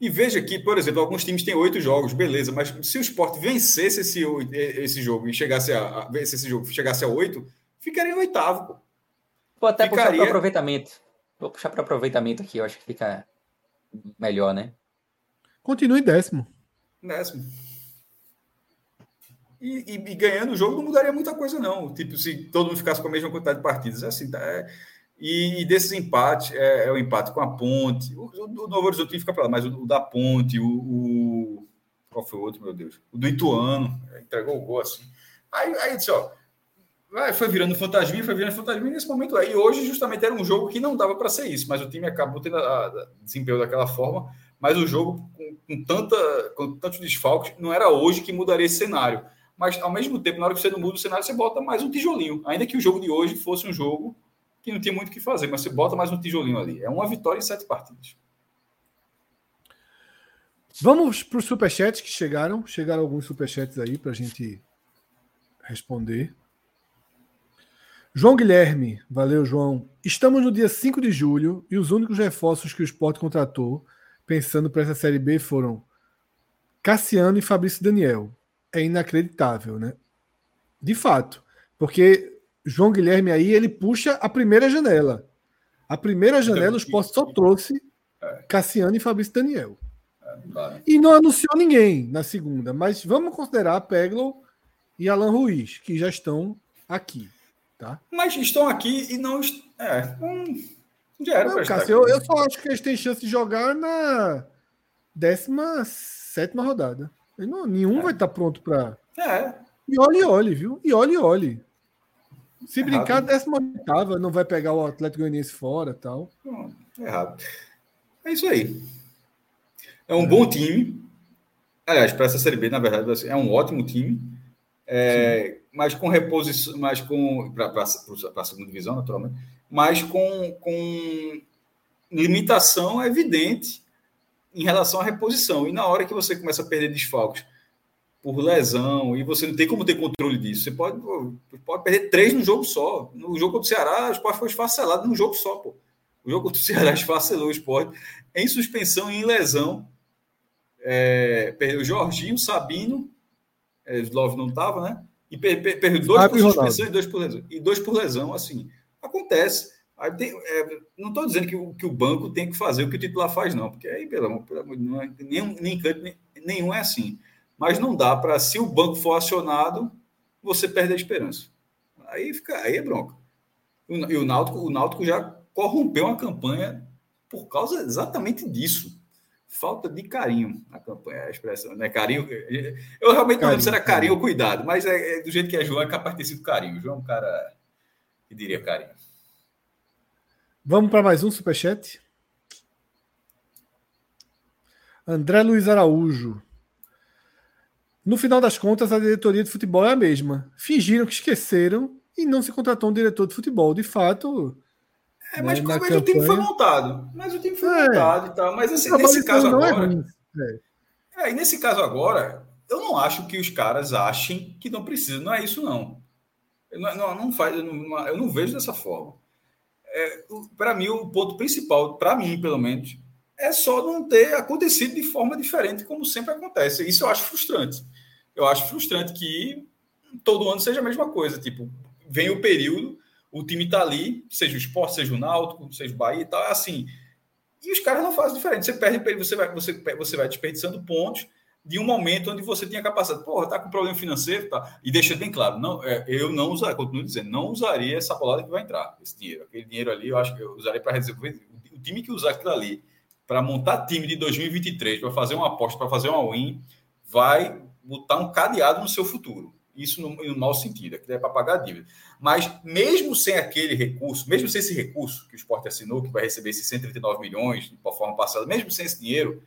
E veja que, por exemplo, alguns times têm oito jogos, beleza, mas se o esporte vencesse esse, esse jogo e chegasse a, a vencesse esse jogo, chegasse a oito, ficaria em oitavo. Pô. Vou até ficaria... puxar para aproveitamento. Vou puxar para aproveitamento aqui, eu acho que fica melhor, né? Continue décimo. Décimo. E, e, e, ganhando o jogo não mudaria muita coisa, não. Tipo, se todo mundo ficasse com a mesma quantidade de partidas. É assim, tá? É, e, e desses empates, é, é, o empate com a Ponte. O, o, o Novo Horizonte fica para lá, mas o, o, da Ponte, o, o, Qual foi o outro, meu Deus? O do Ituano, é, entregou o gol assim. Aí, aí disse, ó. Foi virando fantasminha, foi virando fantasminha nesse momento aí. Hoje, justamente, era um jogo que não dava para ser isso, mas o time acabou tendo a, a desempenho daquela forma. Mas o jogo, com, com, tanta, com tantos desfalques, não era hoje que mudaria esse cenário. Mas, ao mesmo tempo, na hora que você não muda o cenário, você bota mais um tijolinho. Ainda que o jogo de hoje fosse um jogo que não tinha muito o que fazer, mas você bota mais um tijolinho ali. É uma vitória em sete partidas. Vamos para os superchats que chegaram. Chegaram alguns superchats aí para a gente responder. João Guilherme, valeu, João. Estamos no dia 5 de julho e os únicos reforços que o Sport contratou, pensando para essa Série B, foram Cassiano e Fabrício Daniel. é inacreditável, né? De fato. Porque João Guilherme aí, ele puxa a primeira janela. A primeira janela, o Sport só trouxe é. Cassiano e Fabrício Daniel. É, e não anunciou ninguém na segunda, mas vamos considerar Peglo e Alan Ruiz, que já estão aqui. Tá? Mas estão aqui e não. É, não, já era não, Cássio, eu, eu, só acho que eles têm chance de jogar na 17 rodada. Não, nenhum é. vai estar pronto para. É. E olhe, olhe, viu? E olhe, olhe. Se errado. brincar, 18 não vai pegar o Atlético Goianiense fora tal. errado. É isso aí. É um é. bom time. Aliás, para essa Série B, na verdade, é um ótimo time. É, mas com reposição, mas com para a segunda divisão, naturalmente, mas com, com limitação evidente em relação à reposição. E na hora que você começa a perder desfalques por lesão e você não tem como ter controle disso, você pode, pode perder três no jogo só. No jogo contra o Ceará, o Sport foi esfacelado num jogo só, pô. O jogo contra o Ceará esfacelou o Sport em suspensão e em lesão. É, perdeu Jorginho, Sabino, é, Love não estava, né? E perdeu per, per, dois por suspensão e dois por lesão. E dois por lesão, assim. Acontece. Tem, é, não estou dizendo que o, que o banco tem que fazer o que o titular faz, não, porque aí, pelo amor, amor não é, nenhum, nem canto nem, nenhum é assim. Mas não dá para, se o banco for acionado, você perde a esperança. Aí fica, aí é bronca. E o Náutico, o Náutico já corrompeu uma campanha por causa exatamente disso falta de carinho na campanha, a expressão, né? Carinho. Eu realmente carinho, não lembro se era carinho ou cuidado, mas é, é, do jeito que é João, é capaz de ter sido carinho. João é um cara que diria carinho. Vamos para mais um superchat? André Luiz Araújo. No final das contas, a diretoria de futebol é a mesma. Fingiram que esqueceram e não se contratou um diretor de futebol. De fato, é, mas, né, mas o time foi montado. Mas o time foi é. montado e tal. Mas assim, nesse caso é agora. É, é. e nesse caso agora, eu não acho que os caras achem que não precisa. Não é isso, não. Eu não, não, não faz, eu não, eu não vejo dessa forma. É, para mim, o ponto principal, para mim, pelo menos, é só não ter acontecido de forma diferente, como sempre acontece. Isso eu acho frustrante. Eu acho frustrante que todo ano seja a mesma coisa. Tipo, vem o período o time está ali, seja o esporte, seja o Náutico, seja o Bahia e tal, é assim. E os caras não fazem diferente. Você perde, você vai, você, você vai desperdiçando pontos de um momento onde você tinha capacidade. Porra, tá com problema financeiro, tá? E deixa bem claro, não, é, eu não usaria, continuo dizendo, não usaria essa bolada que vai entrar, esse dinheiro. Aquele dinheiro ali, eu acho que eu usaria para resolver. O time que usar aquilo ali para montar time de 2023, para fazer uma aposta, para fazer uma win, vai botar um cadeado no seu futuro. Isso no, no mau sentido, aquilo é para pagar a dívida. Mas mesmo sem aquele recurso, mesmo sem esse recurso que o esporte assinou, que vai receber esses 139 milhões de forma passada, mesmo sem esse dinheiro,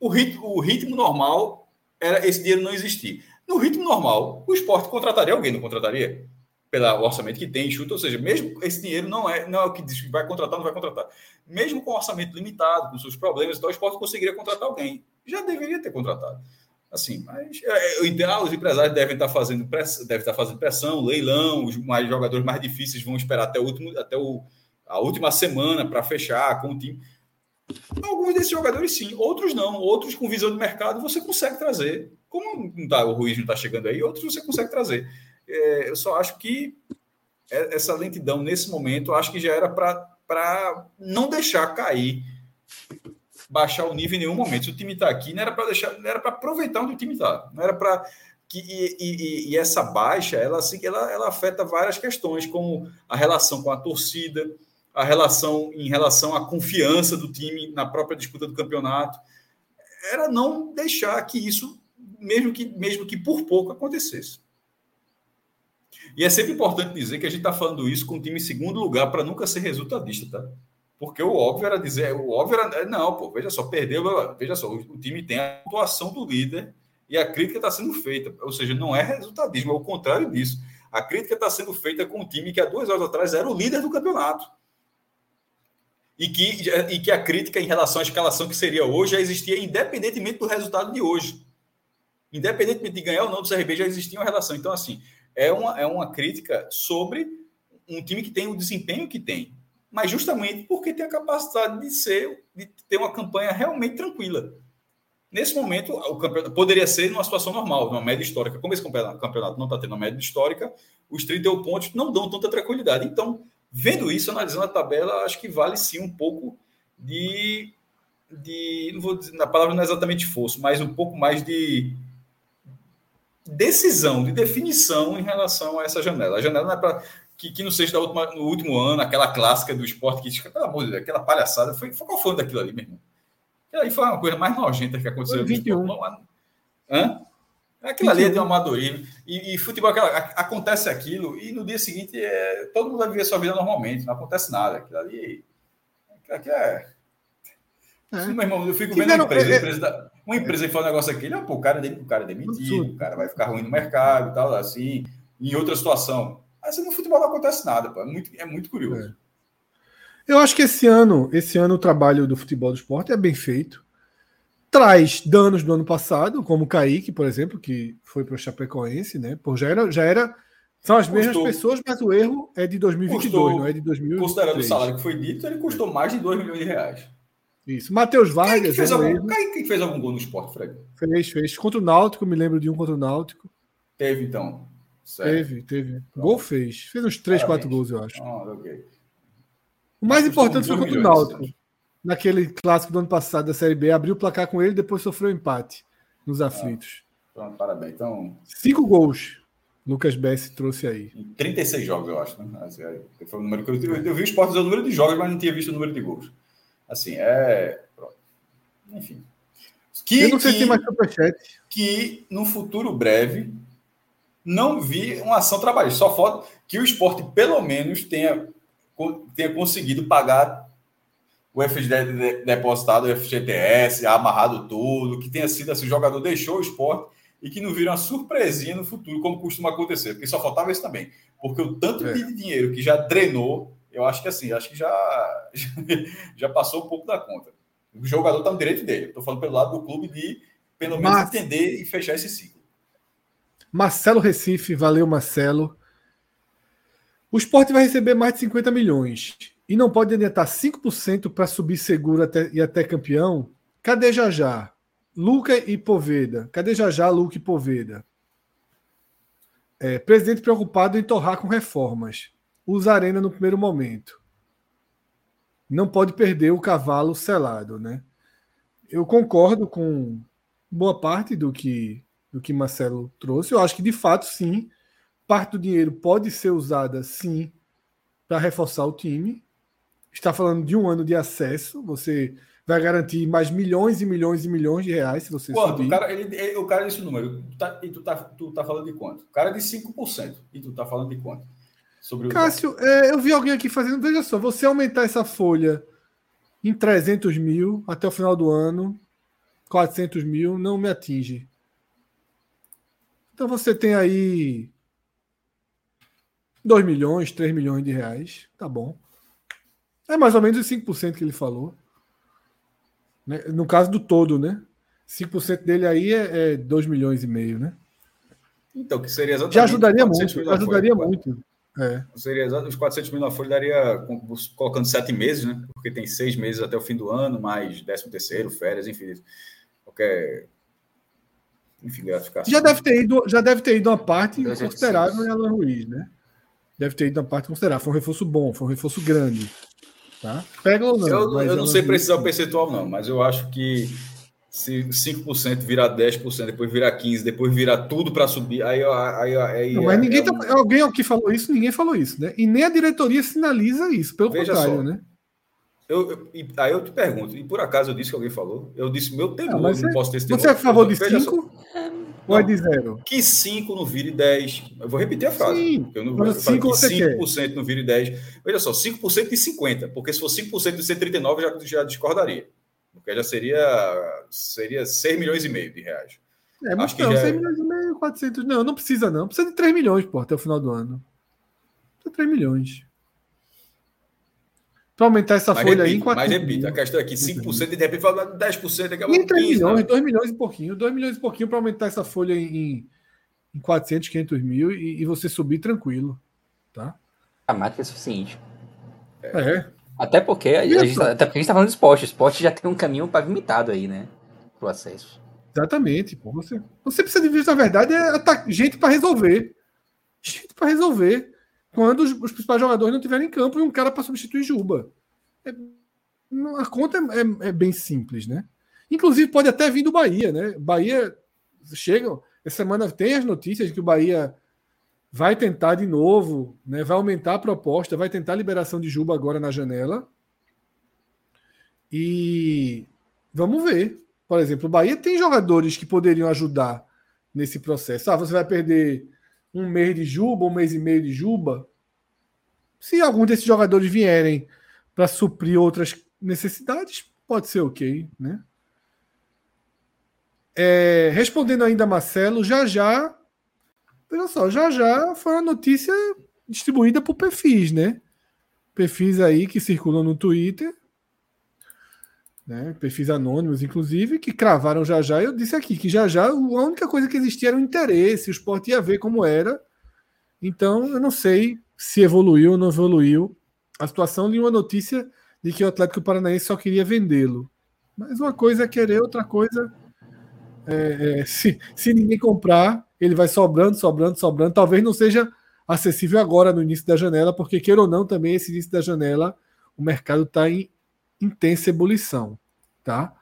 o ritmo, o ritmo normal era esse dinheiro não existir. No ritmo normal, o esporte contrataria alguém, não contrataria? Pelo orçamento que tem, chuta, ou seja, mesmo esse dinheiro não é, não é o que diz que vai contratar, não vai contratar. Mesmo com orçamento limitado, com seus problemas, então o esporte conseguiria contratar alguém. Já deveria ter contratado. Assim, mas é, é os empresários devem estar fazendo pressão, devem estar fazendo pressão, leilão, os mais jogadores mais difíceis vão esperar até, o último, até o, a última semana para fechar com o time. Alguns desses jogadores sim, outros não, outros com visão de mercado você consegue trazer. Como tá, o Ruiz não está chegando aí, outros você consegue trazer. É, eu só acho que é, essa lentidão nesse momento, acho que já era para não deixar cair baixar o nível em nenhum momento. Se o time está aqui, não era para deixar, não era para aproveitar onde o time está. Não era para que e, e, e, essa baixa, ela, ela, ela afeta várias questões, como a relação com a torcida, a relação em relação à confiança do time na própria disputa do campeonato. Era não deixar que isso, mesmo que, mesmo que por pouco, acontecesse. E é sempre importante dizer que a gente está falando isso com o time em segundo lugar para nunca ser resultadista, tá? Porque o óbvio era dizer, o óbvio era, não, pô, veja só, perdeu, veja só, o, time tem a atuação do líder e a crítica está sendo feita, ou seja, não é resultadismo, é o contrário disso. A crítica está sendo feita com um time que há duas horas atrás era o líder do campeonato. E que, e que a crítica em relação à escalação que seria hoje já existia independentemente do resultado de hoje. Independentemente de ganhar ou não do CRB, já existia uma relação. Então, assim, é uma, é uma crítica sobre um time que tem o desempenho que tem mas justamente porque tem a capacidade de ser, de ter uma campanha realmente tranquila. Nesse momento, o campeonato poderia ser numa situação normal, numa média histórica. Como esse campeonato não está tendo uma média histórica, os 31 pontos não dão tanta tranquilidade. Então, vendo isso, analisando a tabela, acho que vale sim um pouco de. de não vou dizer, na palavra não é exatamente força, mas um pouco mais de decisão, de definição em relação a essa janela. A janela não é para que, que não seja da última, no último ano, aquela clássica do esporte que, pelo amor de Deus, aquela palhaçada. Foi, foi qual foi daquilo ali, meu irmão? Aquilo aí foi uma coisa mais nojenta que aconteceu. Foi 21. Hã? Aquilo ali é de um amadorismo. E, e futebol, aquela, acontece aquilo, e no dia seguinte é, todo mundo vai viver sua vida normalmente, não acontece nada. Aquilo ali. Aquilo é. é. Meu irmão, eu fico vendo uma empresa, é, é... empresa da, uma empresa que faz um negócio aqui, não, pô, o cara, o cara é demitido, o cara vai ficar ruim no mercado e tal, assim, em outra situação. Assim, no futebol não acontece nada, pô. É muito, é muito curioso. É. Eu acho que esse ano, esse ano o trabalho do futebol do esporte é bem feito. Traz danos do ano passado, como o Kaique, por exemplo, que foi para o Chapecoense, né? Pô, já era, já era. São as mesmas pessoas, mas o erro é de 2022, custou, não é de 2023. Considerando o salário que foi dito, ele custou mais de 2 milhões de reais. Isso. Matheus Vargas. Quem fez, algum, quem fez algum gol no esporte, Fred? Fez, fez. Contra o Náutico, me lembro de um contra o Náutico. Teve, então. Certo. Teve, teve. Pronto. Gol fez. Fez uns 3, 4 gols, eu acho. Ah, ok. O mais importante foi contra o Náutico. Naquele clássico do ano passado da Série B, abriu o placar com ele depois sofreu empate nos aflitos. Ah, pronto, parabéns. Então... Cinco gols. Lucas Bessi trouxe aí. Em 36 jogos, eu acho. Né? Assim, foi o número que eu, eu vi o Sport dizer o número de jogos, mas não tinha visto o número de gols. Assim, é. Pronto. Enfim. Que, eu não sei que, se tem mais superchat. Que no futuro breve não vi uma ação trabalhista. Só falta que o esporte, pelo menos, tenha tenha conseguido pagar o FGTS depositado, o FGTS, amarrado tudo, que tenha sido assim, o jogador deixou o esporte e que não vira uma surpresinha no futuro, como costuma acontecer, porque só faltava isso também. Porque o tanto é. de dinheiro que já drenou, eu acho que assim, acho que já, já passou um pouco da conta. O jogador está no direito dele. Estou falando pelo lado do clube de pelo menos Mas... entender e fechar esse ciclo. Marcelo Recife, valeu Marcelo. O esporte vai receber mais de 50 milhões e não pode adiantar 5% para subir seguro até, e até campeão. Cadê Jajá? Luca e Poveda. Cadê Jajá, Luca e Poveda? É, presidente preocupado em torrar com reformas. Usa arena no primeiro momento. Não pode perder o cavalo selado, né? Eu concordo com boa parte do que do que Marcelo trouxe. Eu acho que de fato sim parte do dinheiro pode ser usada, sim, para reforçar o time. Está falando de um ano de acesso. Você vai garantir mais milhões e milhões e milhões de reais se você quanto? subir. O cara, ele, ele, o cara disse o número. Tá, e tu tá, tu tá falando de quanto? O cara disse 5%. E tu tá falando de quanto? Sobre Cássio, é, eu vi alguém aqui fazendo. Veja só, você aumentar essa folha em 300 mil até o final do ano, 400 mil, não me atinge. Então você tem aí 2 milhões, 3 milhões de reais, tá bom. É mais ou menos os 5% que ele falou. Né? No caso do todo, né? 5% dele aí é, é 2 milhões e meio, né? Então, que seria exatamente. Já ajudaria muito, ajudaria folha, muito. É. Seria exatamente, os 400 mil na folha daria colocando sete meses, né? Porque tem seis meses até o fim do ano, mais 13 terceiro, férias, enfim. Qualquer enfim, gratificação. Já deve ter ido, já deve ter ido uma parte considerável em Alan Ruiz, né? deve ter ido na parte considerável. Foi um reforço bom, foi um reforço grande. Tá? Pega ou não? Eu, eu não sei precisar o percentual, não, mas eu acho que se 5% virar 10%, depois virar 15%, depois virar tudo para subir, aí, aí, aí não, mas ninguém é, tá, alguém aqui falou isso, ninguém falou isso, né? E nem a diretoria sinaliza isso, pelo Veja contrário, só, né? Eu, eu, aí eu te pergunto, e por acaso eu disse que alguém falou? Eu disse meu temor, não, não posso ter esse temor. Você é a favor de 5? Ou é de zero? Que 5 não vire 10. Eu vou repetir a frase. Sim, eu não vou falar que 5% não vire 10. Veja só, 5% de 50. Porque se for 5% de 139, eu já, já discordaria. Porque já seria, seria 6 milhões e meio de reais. É, mas Acho não, que já... 6 milhões e meio, 400. Não, não precisa não. Precisa de 3 milhões, pô, até o final do ano. Precisa de 3 milhões. Para aumentar essa mas folha repito, aí em 4 Mas repito, a questão é que 5% e de repente fala 10%, acaba com 3 milhões, 2 milhões e pouquinho, 2 milhões e pouquinho para aumentar essa folha em, em 400, 500 mil e, e você subir tranquilo, tá? A máquina é suficiente. É. Até porque, a, gente, tá, até porque a gente tá falando de esporte, o esporte já tem um caminho pavimentado aí, né? pro acesso. Exatamente. Pô. Você, você precisa de, na verdade, é gente para resolver. Gente para resolver. Quando os, os, principais jogadores não estiverem em campo e um cara para substituir Juba. É, a conta é, é, é, bem simples, né? Inclusive pode até vir do Bahia, né? Bahia chegam. Essa semana tem as notícias que o Bahia vai tentar de novo, né? Vai aumentar a proposta, vai tentar a liberação de Juba agora na janela. E vamos ver. Por exemplo, o Bahia tem jogadores que poderiam ajudar nesse processo. Ah, você vai perder um mês de Juba, um mês e meio de Juba. Se algum desses jogadores vierem para suprir outras necessidades, pode ser ok, né? É, respondendo ainda a Marcelo, já já, veja só, já já foi uma notícia distribuída por perfis, né? Perfis aí que circulam no Twitter, né? Perfis anônimos, inclusive, que cravaram já já. Eu disse aqui que já já a única coisa que existia era o interesse, o esporte ia ver como era. Então, eu não sei se evoluiu ou não evoluiu a situação de uma notícia de que o Atlético Paranaense só queria vendê-lo. Mas uma coisa é querer, outra coisa é, é, se, se ninguém comprar, ele vai sobrando, sobrando, sobrando. Talvez não seja acessível agora no início da janela, porque queira ou não, também esse início da janela, o mercado está em intensa ebulição. Tá?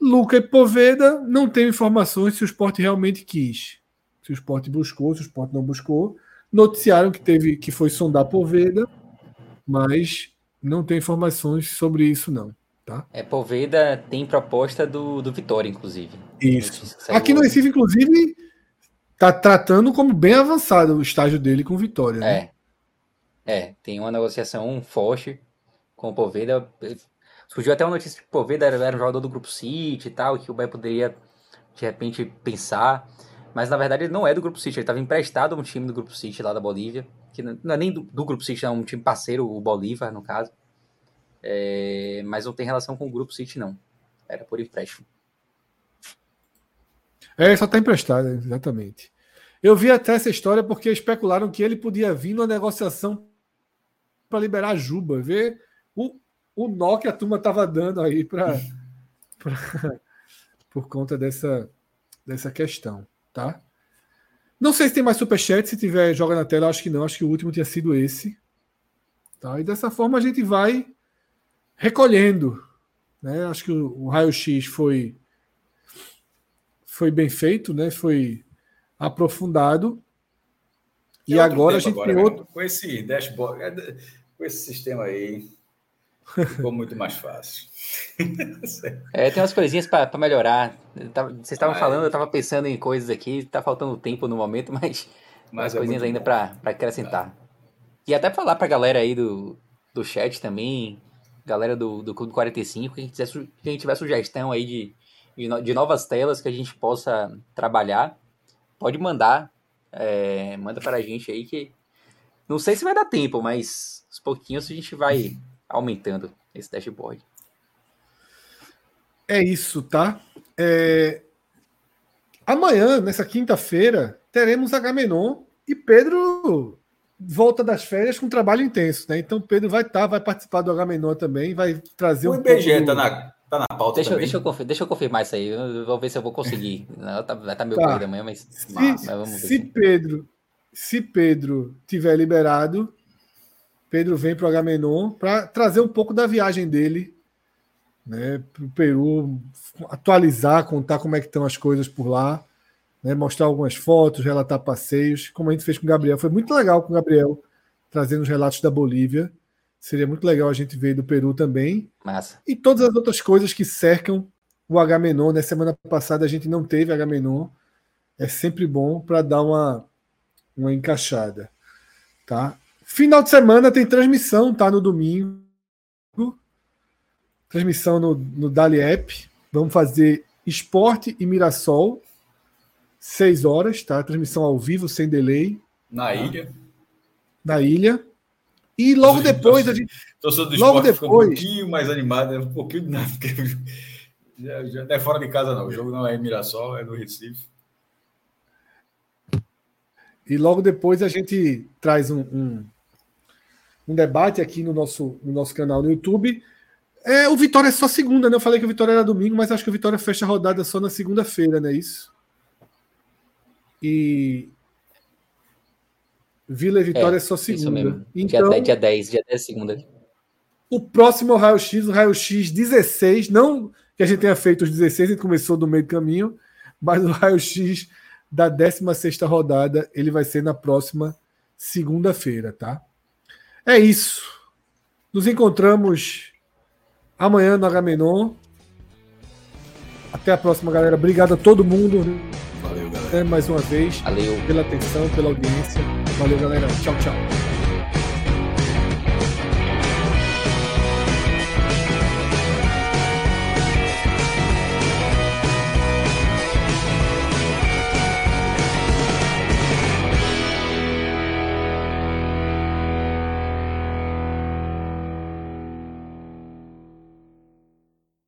Luca e Poveda não tem informações se o esporte realmente quis. Se o esporte buscou, se o esporte não buscou. Noticiaram que teve que foi sondar Poveda, mas não tem informações sobre isso, não. Tá? É, Poveda tem proposta do, do Vitória, inclusive. Isso. Aqui no Recife, inclusive, tá tratando como bem avançado o estágio dele com Vitória. Né? É. É, tem uma negociação forte com o Poveda. Surgiu até uma notícia que o Poveda era, um jogador do Grupo City e tal, que o Bahia poderia, de repente, pensar. Mas na verdade ele não é do Grupo City, ele estava emprestado a um time do Grupo City lá da Bolívia, que não é nem do, do Grupo City, é um time parceiro, o Bolívar, no caso. É, mas não tem relação com o Grupo City, não. Era por empréstimo. É, só está emprestado, exatamente. Eu vi até essa história porque especularam que ele podia vir numa negociação para liberar Juba. Ver o, o nó que a turma estava dando aí para por conta dessa, dessa questão, tá? Não sei se tem mais superchat, se tiver, joga na tela, acho que não, acho que o último tinha sido esse. Tá? E dessa forma a gente vai recolhendo. Né? Acho que o, o raio-x foi, foi bem feito, né? foi aprofundado. e agora a gente agora, tem outro. Com esse dashboard, com esse sistema aí, ficou muito mais fácil. é, tem umas coisinhas para melhorar. Vocês estavam falando, eu estava pensando em coisas aqui, está faltando tempo no momento, mas, mas é coisinhas ainda para acrescentar. E até falar para a galera aí do, do chat também, galera do, do Clube 45, quem, quiser, quem tiver sugestão aí de, de, de, novas telas que a gente possa trabalhar, pode mandar. É, manda para a gente aí que. Não sei se vai dar tempo, mas aos pouquinhos a gente vai aumentando esse dashboard. É isso, tá? É... Amanhã, nessa quinta-feira, teremos Agamenon e Pedro volta das férias com trabalho intenso, né? Então Pedro vai estar, tá, vai participar do Agamenon também, vai trazer o um IBGE pouco... tá, na, tá na pauta deixa, também. Deixa eu, confirmar, deixa eu confirmar isso aí, eu vou ver se eu vou conseguir. Não, tá, vai estar tá meio tá. corrido amanhã, mas, se, mas vamos ver. Se Pedro, se Pedro tiver liberado, Pedro vem para o Agamenon para trazer um pouco da viagem dele né, para o Peru, atualizar, contar como é que estão as coisas por lá né, mostrar algumas fotos, relatar passeios, como a gente fez com o Gabriel. Foi muito legal com o Gabriel trazendo os relatos da Bolívia. Seria muito legal a gente ver do Peru também. Massa. E todas as outras coisas que cercam o H-Menon. Na né? semana passada a gente não teve H-Menon. É sempre bom para dar uma, uma encaixada. Tá? Final de semana tem transmissão, tá? No domingo. Transmissão no, no Dali App. Vamos fazer Esporte e Mirassol 6 horas, tá? Transmissão ao vivo, sem delay. Na tá? ilha. Na ilha. E logo depois a gente. do logo depois, um pouquinho mais animado, é um pouquinho de nada, porque já, já não é fora de casa, não. O jogo não é em Mirassol, é no Recife. E logo depois a gente traz um, um, um, debate aqui no nosso, no nosso canal no YouTube. É, o Vitória é só segunda, né? Eu falei que o Vitória era domingo, mas acho que o Vitória fecha a rodada só na segunda-feira, não é isso? E. Vila e Vitória é, é só segunda. Isso mesmo. Então, dia, dia 10, dia 10 segunda. O próximo é o raio-x, o raio-x 16, não que a gente tenha feito os 16, a gente começou do meio do caminho, mas o raio-x da 16 rodada, ele vai ser na próxima segunda-feira, tá? É isso. Nos encontramos amanhã no Agamenon. Até a próxima, galera. Obrigado a todo mundo. Valeu, galera. mais uma vez. Valeu. Pela atenção, pela audiência. Valeu, galera. Tchau, tchau.